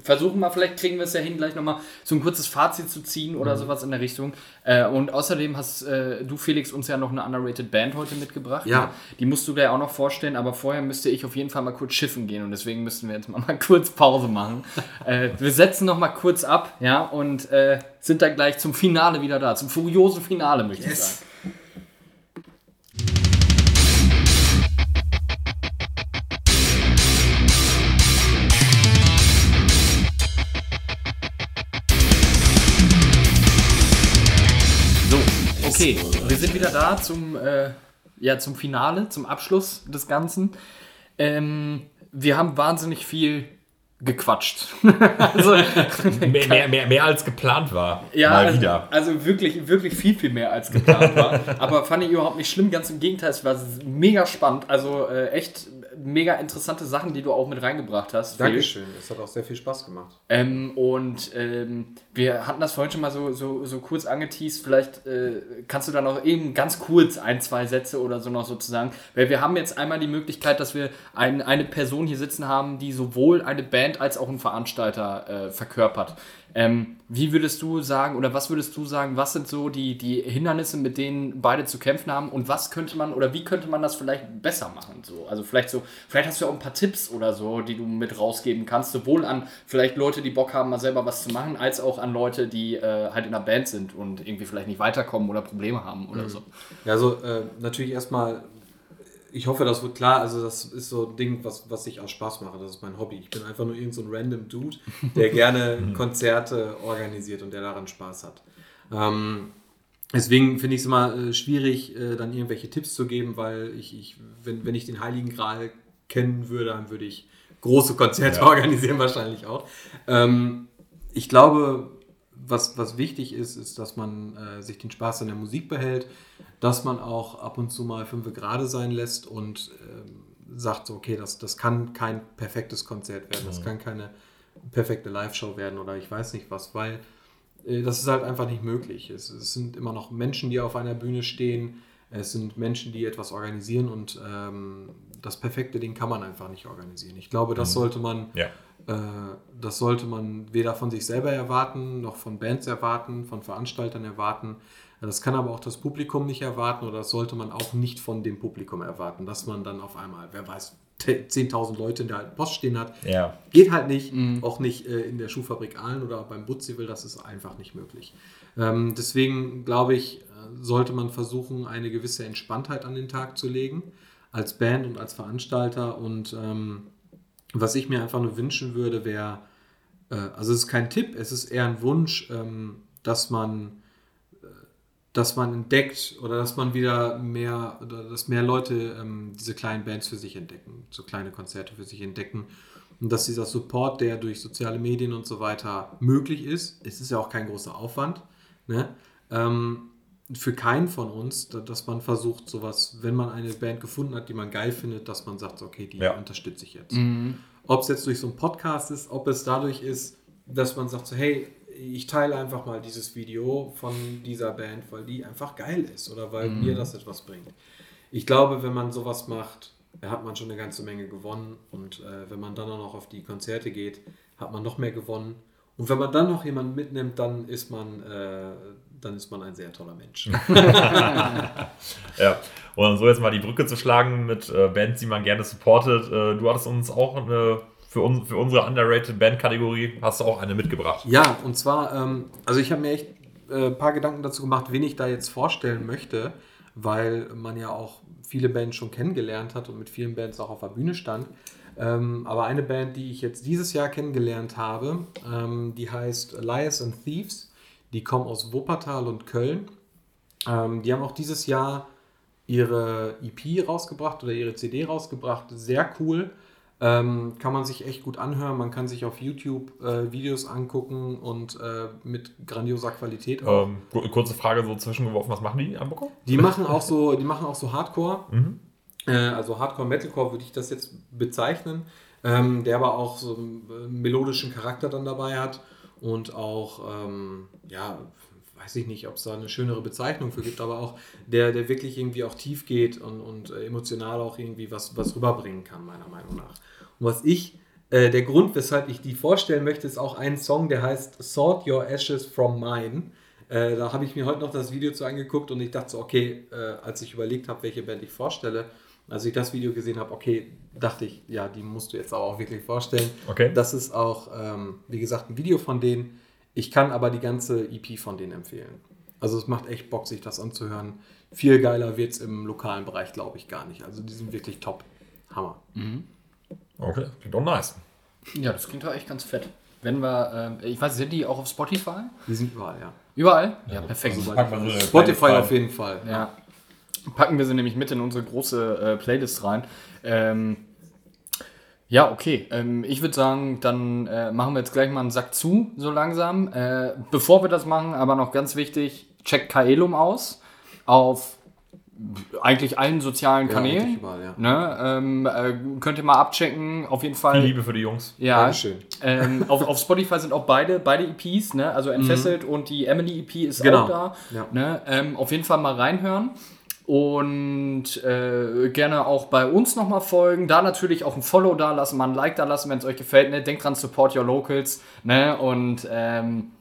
versuchen mal, vielleicht kriegen wir es ja hin, gleich nochmal so ein kurzes Fazit zu ziehen oder sowas in der Richtung. Äh, und außerdem hast äh, du, Felix, uns ja noch eine underrated Band heute mitgebracht. Ja. Ne? Die musst du gleich auch noch vorstellen, aber vorher müsste ich auf jeden Fall mal kurz schiffen gehen und deswegen müssten wir jetzt mal, mal kurz Pause machen. äh, wir setzen noch mal kurz ab, ja, und äh, sind dann gleich zum Finale wieder da, zum furiosen Finale, möchte ich sagen. So, okay, wir sind wieder da zum, äh, ja, zum Finale, zum Abschluss des Ganzen. Ähm, wir haben wahnsinnig viel gequatscht. also, Mehr, mehr, mehr, mehr als geplant war. ja, Mal also, wieder. also wirklich, wirklich viel, viel mehr als geplant war. Aber fand ich überhaupt nicht schlimm, ganz im Gegenteil, es war mega spannend. Also äh, echt mega interessante Sachen, die du auch mit reingebracht hast. Dankeschön, es hat auch sehr viel Spaß gemacht. Ähm, und ähm, wir hatten das vorhin schon mal so, so, so kurz angeteased. Vielleicht äh, kannst du da noch eben ganz kurz ein, zwei Sätze oder so noch sozusagen. Weil wir haben jetzt einmal die Möglichkeit, dass wir ein, eine Person hier sitzen haben, die sowohl eine Band als auch einen Veranstalter äh, verkörpert. Ähm, wie würdest du sagen, oder was würdest du sagen, was sind so die, die Hindernisse, mit denen beide zu kämpfen haben und was könnte man oder wie könnte man das vielleicht besser machen? So? Also vielleicht so, vielleicht hast du ja auch ein paar Tipps oder so, die du mit rausgeben kannst, sowohl an vielleicht Leute, die Bock haben, mal selber was zu machen, als auch an Leute, die äh, halt in einer Band sind und irgendwie vielleicht nicht weiterkommen oder Probleme haben oder so. Ja, also äh, natürlich erstmal, ich hoffe, das wird klar. Also, das ist so ein Ding, was, was ich aus Spaß mache. Das ist mein Hobby. Ich bin einfach nur irgend so random Dude, der gerne Konzerte organisiert und der daran Spaß hat. Ähm, deswegen finde ich es immer äh, schwierig, äh, dann irgendwelche Tipps zu geben, weil ich, ich wenn, wenn ich den Heiligen Gral kennen würde, dann würde ich große Konzerte Ja. organisieren, wahrscheinlich auch. Ähm, ich glaube, was, was wichtig ist, ist, dass man äh, sich den Spaß an der Musik behält, dass man auch ab und zu mal fünf gerade sein lässt und ähm, sagt, so, okay, das, das kann kein perfektes Konzert werden, das kann keine perfekte Live-Show werden oder ich weiß nicht was, weil äh, das ist halt einfach nicht möglich. Es, es sind immer noch Menschen, die auf einer Bühne stehen, es sind Menschen, die etwas organisieren und ähm, das perfekte Ding kann man einfach nicht organisieren. Ich glaube, das sollte man Ja. Äh, das sollte man weder von sich selber erwarten, noch von Bands erwarten, von Veranstaltern erwarten. Das kann aber auch das Publikum nicht erwarten oder das sollte man auch nicht von dem Publikum erwarten, dass man dann auf einmal, wer weiß, 10.000 Leute in der alten Post stehen hat. Ja. Geht halt nicht, auch nicht äh, in der Schuhfabrik Aalen oder beim Butzivel, das ist einfach nicht möglich. Ähm, deswegen glaube ich, äh, sollte man versuchen, eine gewisse Entspanntheit an den Tag zu legen, als Band und als Veranstalter. Und ähm, was ich mir einfach nur wünschen würde, wäre, äh, also es ist kein Tipp, es ist eher ein Wunsch, ähm, dass man äh, dass man entdeckt oder dass man wieder mehr dass mehr Leute ähm, diese kleinen Bands für sich entdecken, so kleine Konzerte für sich entdecken und dass dieser Support, der durch soziale Medien und so weiter möglich ist, es ist ja auch kein großer Aufwand, ne? ähm, für keinen von uns, da- dass man versucht, sowas, wenn man eine Band gefunden hat, die man geil findet, dass man sagt, okay, die Ja. unterstütze ich jetzt. Ob es jetzt durch so einen Podcast ist, ob es dadurch ist, dass man sagt so, hey, ich teile einfach mal dieses Video von dieser Band, weil die einfach geil ist oder weil mir das etwas bringt. Ich glaube, wenn man sowas macht, hat man schon eine ganze Menge gewonnen und äh, wenn man dann auch noch auf die Konzerte geht, hat man noch mehr gewonnen. Und wenn man dann noch jemanden mitnimmt, dann ist man, äh, dann ist man ein sehr toller Mensch. Ja, und um so jetzt mal die Brücke zu schlagen mit äh, Bands, die man gerne supportet. Äh, du hattest uns auch eine, für, uns, für unsere underrated Band-Kategorie, hast du auch eine mitgebracht. Ja, und zwar, ähm, also ich habe mir echt äh, ein paar Gedanken dazu gemacht, wen ich da jetzt vorstellen möchte, weil man ja auch viele Bands schon kennengelernt hat und mit vielen Bands auch auf der Bühne stand. Ähm, aber eine Band, die ich jetzt dieses Jahr kennengelernt habe, ähm, die heißt Liars and Thieves. Die kommen aus Wuppertal und Köln. Ähm, die haben auch dieses Jahr ihre EP rausgebracht oder ihre CD rausgebracht. Sehr cool. Ähm, kann man sich echt gut anhören. Man kann sich auf YouTube äh, Videos angucken und äh, mit grandioser Qualität auch. Ähm, ku- kurze Frage so zwischengeworfen, was machen die am Boko? Die machen auch so, die machen auch so Hardcore. Äh, also Hardcore Metalcore würde ich das jetzt bezeichnen. Ähm, der aber auch so einen äh, melodischen Charakter dann dabei hat und auch, ähm, ja, weiß ich nicht, ob es da eine schönere Bezeichnung für gibt, aber auch der, der wirklich irgendwie auch tief geht und, und äh, emotional auch irgendwie was, was rüberbringen kann, meiner Meinung nach. Und was ich, äh, der Grund, weshalb ich die vorstellen möchte, ist auch ein Song, der heißt Sort Your Ashes from Mine. Äh, da habe ich mir heute noch das Video zu angeguckt und ich dachte so, okay, äh, als ich überlegt habe, welche Band ich vorstelle, als ich das Video gesehen habe, okay, dachte ich, ja, die musst du jetzt aber auch wirklich vorstellen. Okay. Das ist auch, ähm, wie gesagt, ein Video von denen. Ich kann aber die ganze EP von denen empfehlen. Also es macht echt Bock, sich das anzuhören. Viel geiler wird es im lokalen Bereich, glaube ich, gar nicht. Also die sind wirklich top. Hammer. Okay, klingt doch nice. Ja, das klingt doch echt ganz fett. Wenn wir, ähm, ich weiß, sind die auch auf Spotify? Die sind überall, ja. Überall? Ja, perfekt. Packen wir so eine Spotify auf jeden Fall. Ja. Packen wir sie nämlich mit in unsere große äh, Playlist rein. Ähm, ja, okay. Ähm, ich würde sagen, dann äh, machen wir jetzt gleich mal einen Sack zu, so langsam. Äh, bevor wir das machen, aber noch ganz wichtig, checkt Kaelum aus. Auf eigentlich allen sozialen Ja, Kanälen. eigentlich überall, ja. Ne? Ähm, äh, könnt ihr mal abchecken. Auf jeden Fall. Viel Liebe für die Jungs. Ja, Dankeschön. ähm, auf, auf Spotify sind auch beide, beide EPs, ne? also Entfesselt und die Emily EP ist Genau. auch da. Ja. Ne? Ähm, auf jeden Fall mal reinhören und äh, gerne auch bei uns nochmal folgen. Da natürlich auch ein Follow da lassen, mal ein Like da lassen, wenn es euch gefällt. Ne? Denkt dran, support your locals. Ne? Und ähm,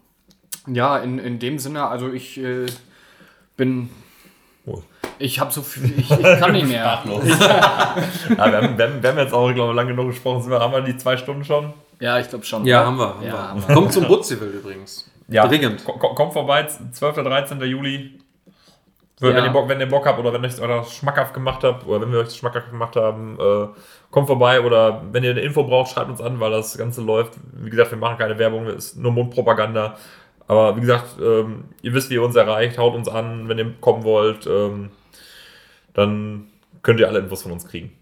ja, in, in dem Sinne, also ich äh, bin. Oh. Ich habe so viel, ich, ich kann nicht mehr. Ja, wir, haben, wir, haben, wir haben jetzt auch, glaube ich, lange genug gesprochen. Sind wir, haben wir die zwei Stunden schon? Ja, ich glaube schon. Ja, haben wir. Haben Ja, wir. haben wir. Kommt zum Butzivel übrigens. Dringend. Ko- ko- Kommt vorbei, 12. oder 13. Juli. Wenn, Ja. ihr Bock, wenn ihr Bock habt oder wenn ihr euch das schmackhaft gemacht habt oder wenn wir euch das schmackhaft gemacht haben, äh, kommt vorbei oder wenn ihr eine Info braucht, schreibt uns an, weil das Ganze läuft. Wie gesagt, wir machen keine Werbung, es ist nur Mundpropaganda. Aber wie gesagt, ähm, ihr wisst, wie ihr uns erreicht, haut uns an, wenn ihr kommen wollt. Ähm, dann könnt ihr alle Infos von uns kriegen.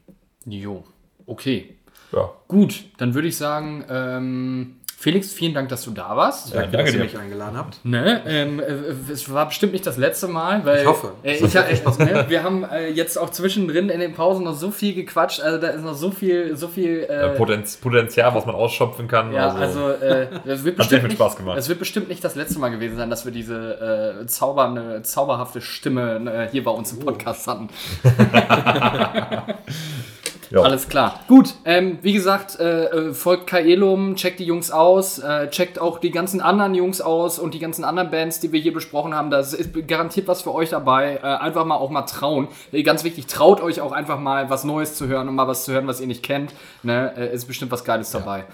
Jo, okay. Ja. Gut, dann würde ich sagen, ähm, Felix, vielen Dank, dass du da warst. Ja, Danke, dass ihr mich eingeladen habt. Ne, ähm, äh, es war bestimmt nicht das letzte Mal, weil Ich hoffe. Äh, ich, äh, ne, wir haben äh, jetzt auch zwischendrin in den Pausen noch so viel gequatscht, also da ist noch so viel, so viel. Äh, Äh, Potenz, Potenzial, was man ausschöpfen kann. ja, also äh, es wird bestimmt viel nicht, Spaß gemacht. Es wird bestimmt nicht das letzte Mal gewesen sein, dass wir diese äh, zaubernde, zauberhafte Stimme äh, hier bei uns im Podcast hatten. ja. Alles klar. Gut, ähm, wie gesagt, äh, äh, folgt Kaelum, checkt die Jungs aus, äh, checkt auch die ganzen anderen Jungs aus und die ganzen anderen Bands, die wir hier besprochen haben. Da ist garantiert was für euch dabei. Äh, einfach mal auch mal trauen. Äh, ganz wichtig, traut euch auch einfach mal was Neues zu hören und mal was zu hören, was ihr nicht kennt. Ne? Äh, ist bestimmt was Geiles dabei.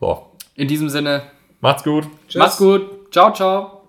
so. In diesem Sinne, Macht's gut. macht's gut. Ciao, ciao.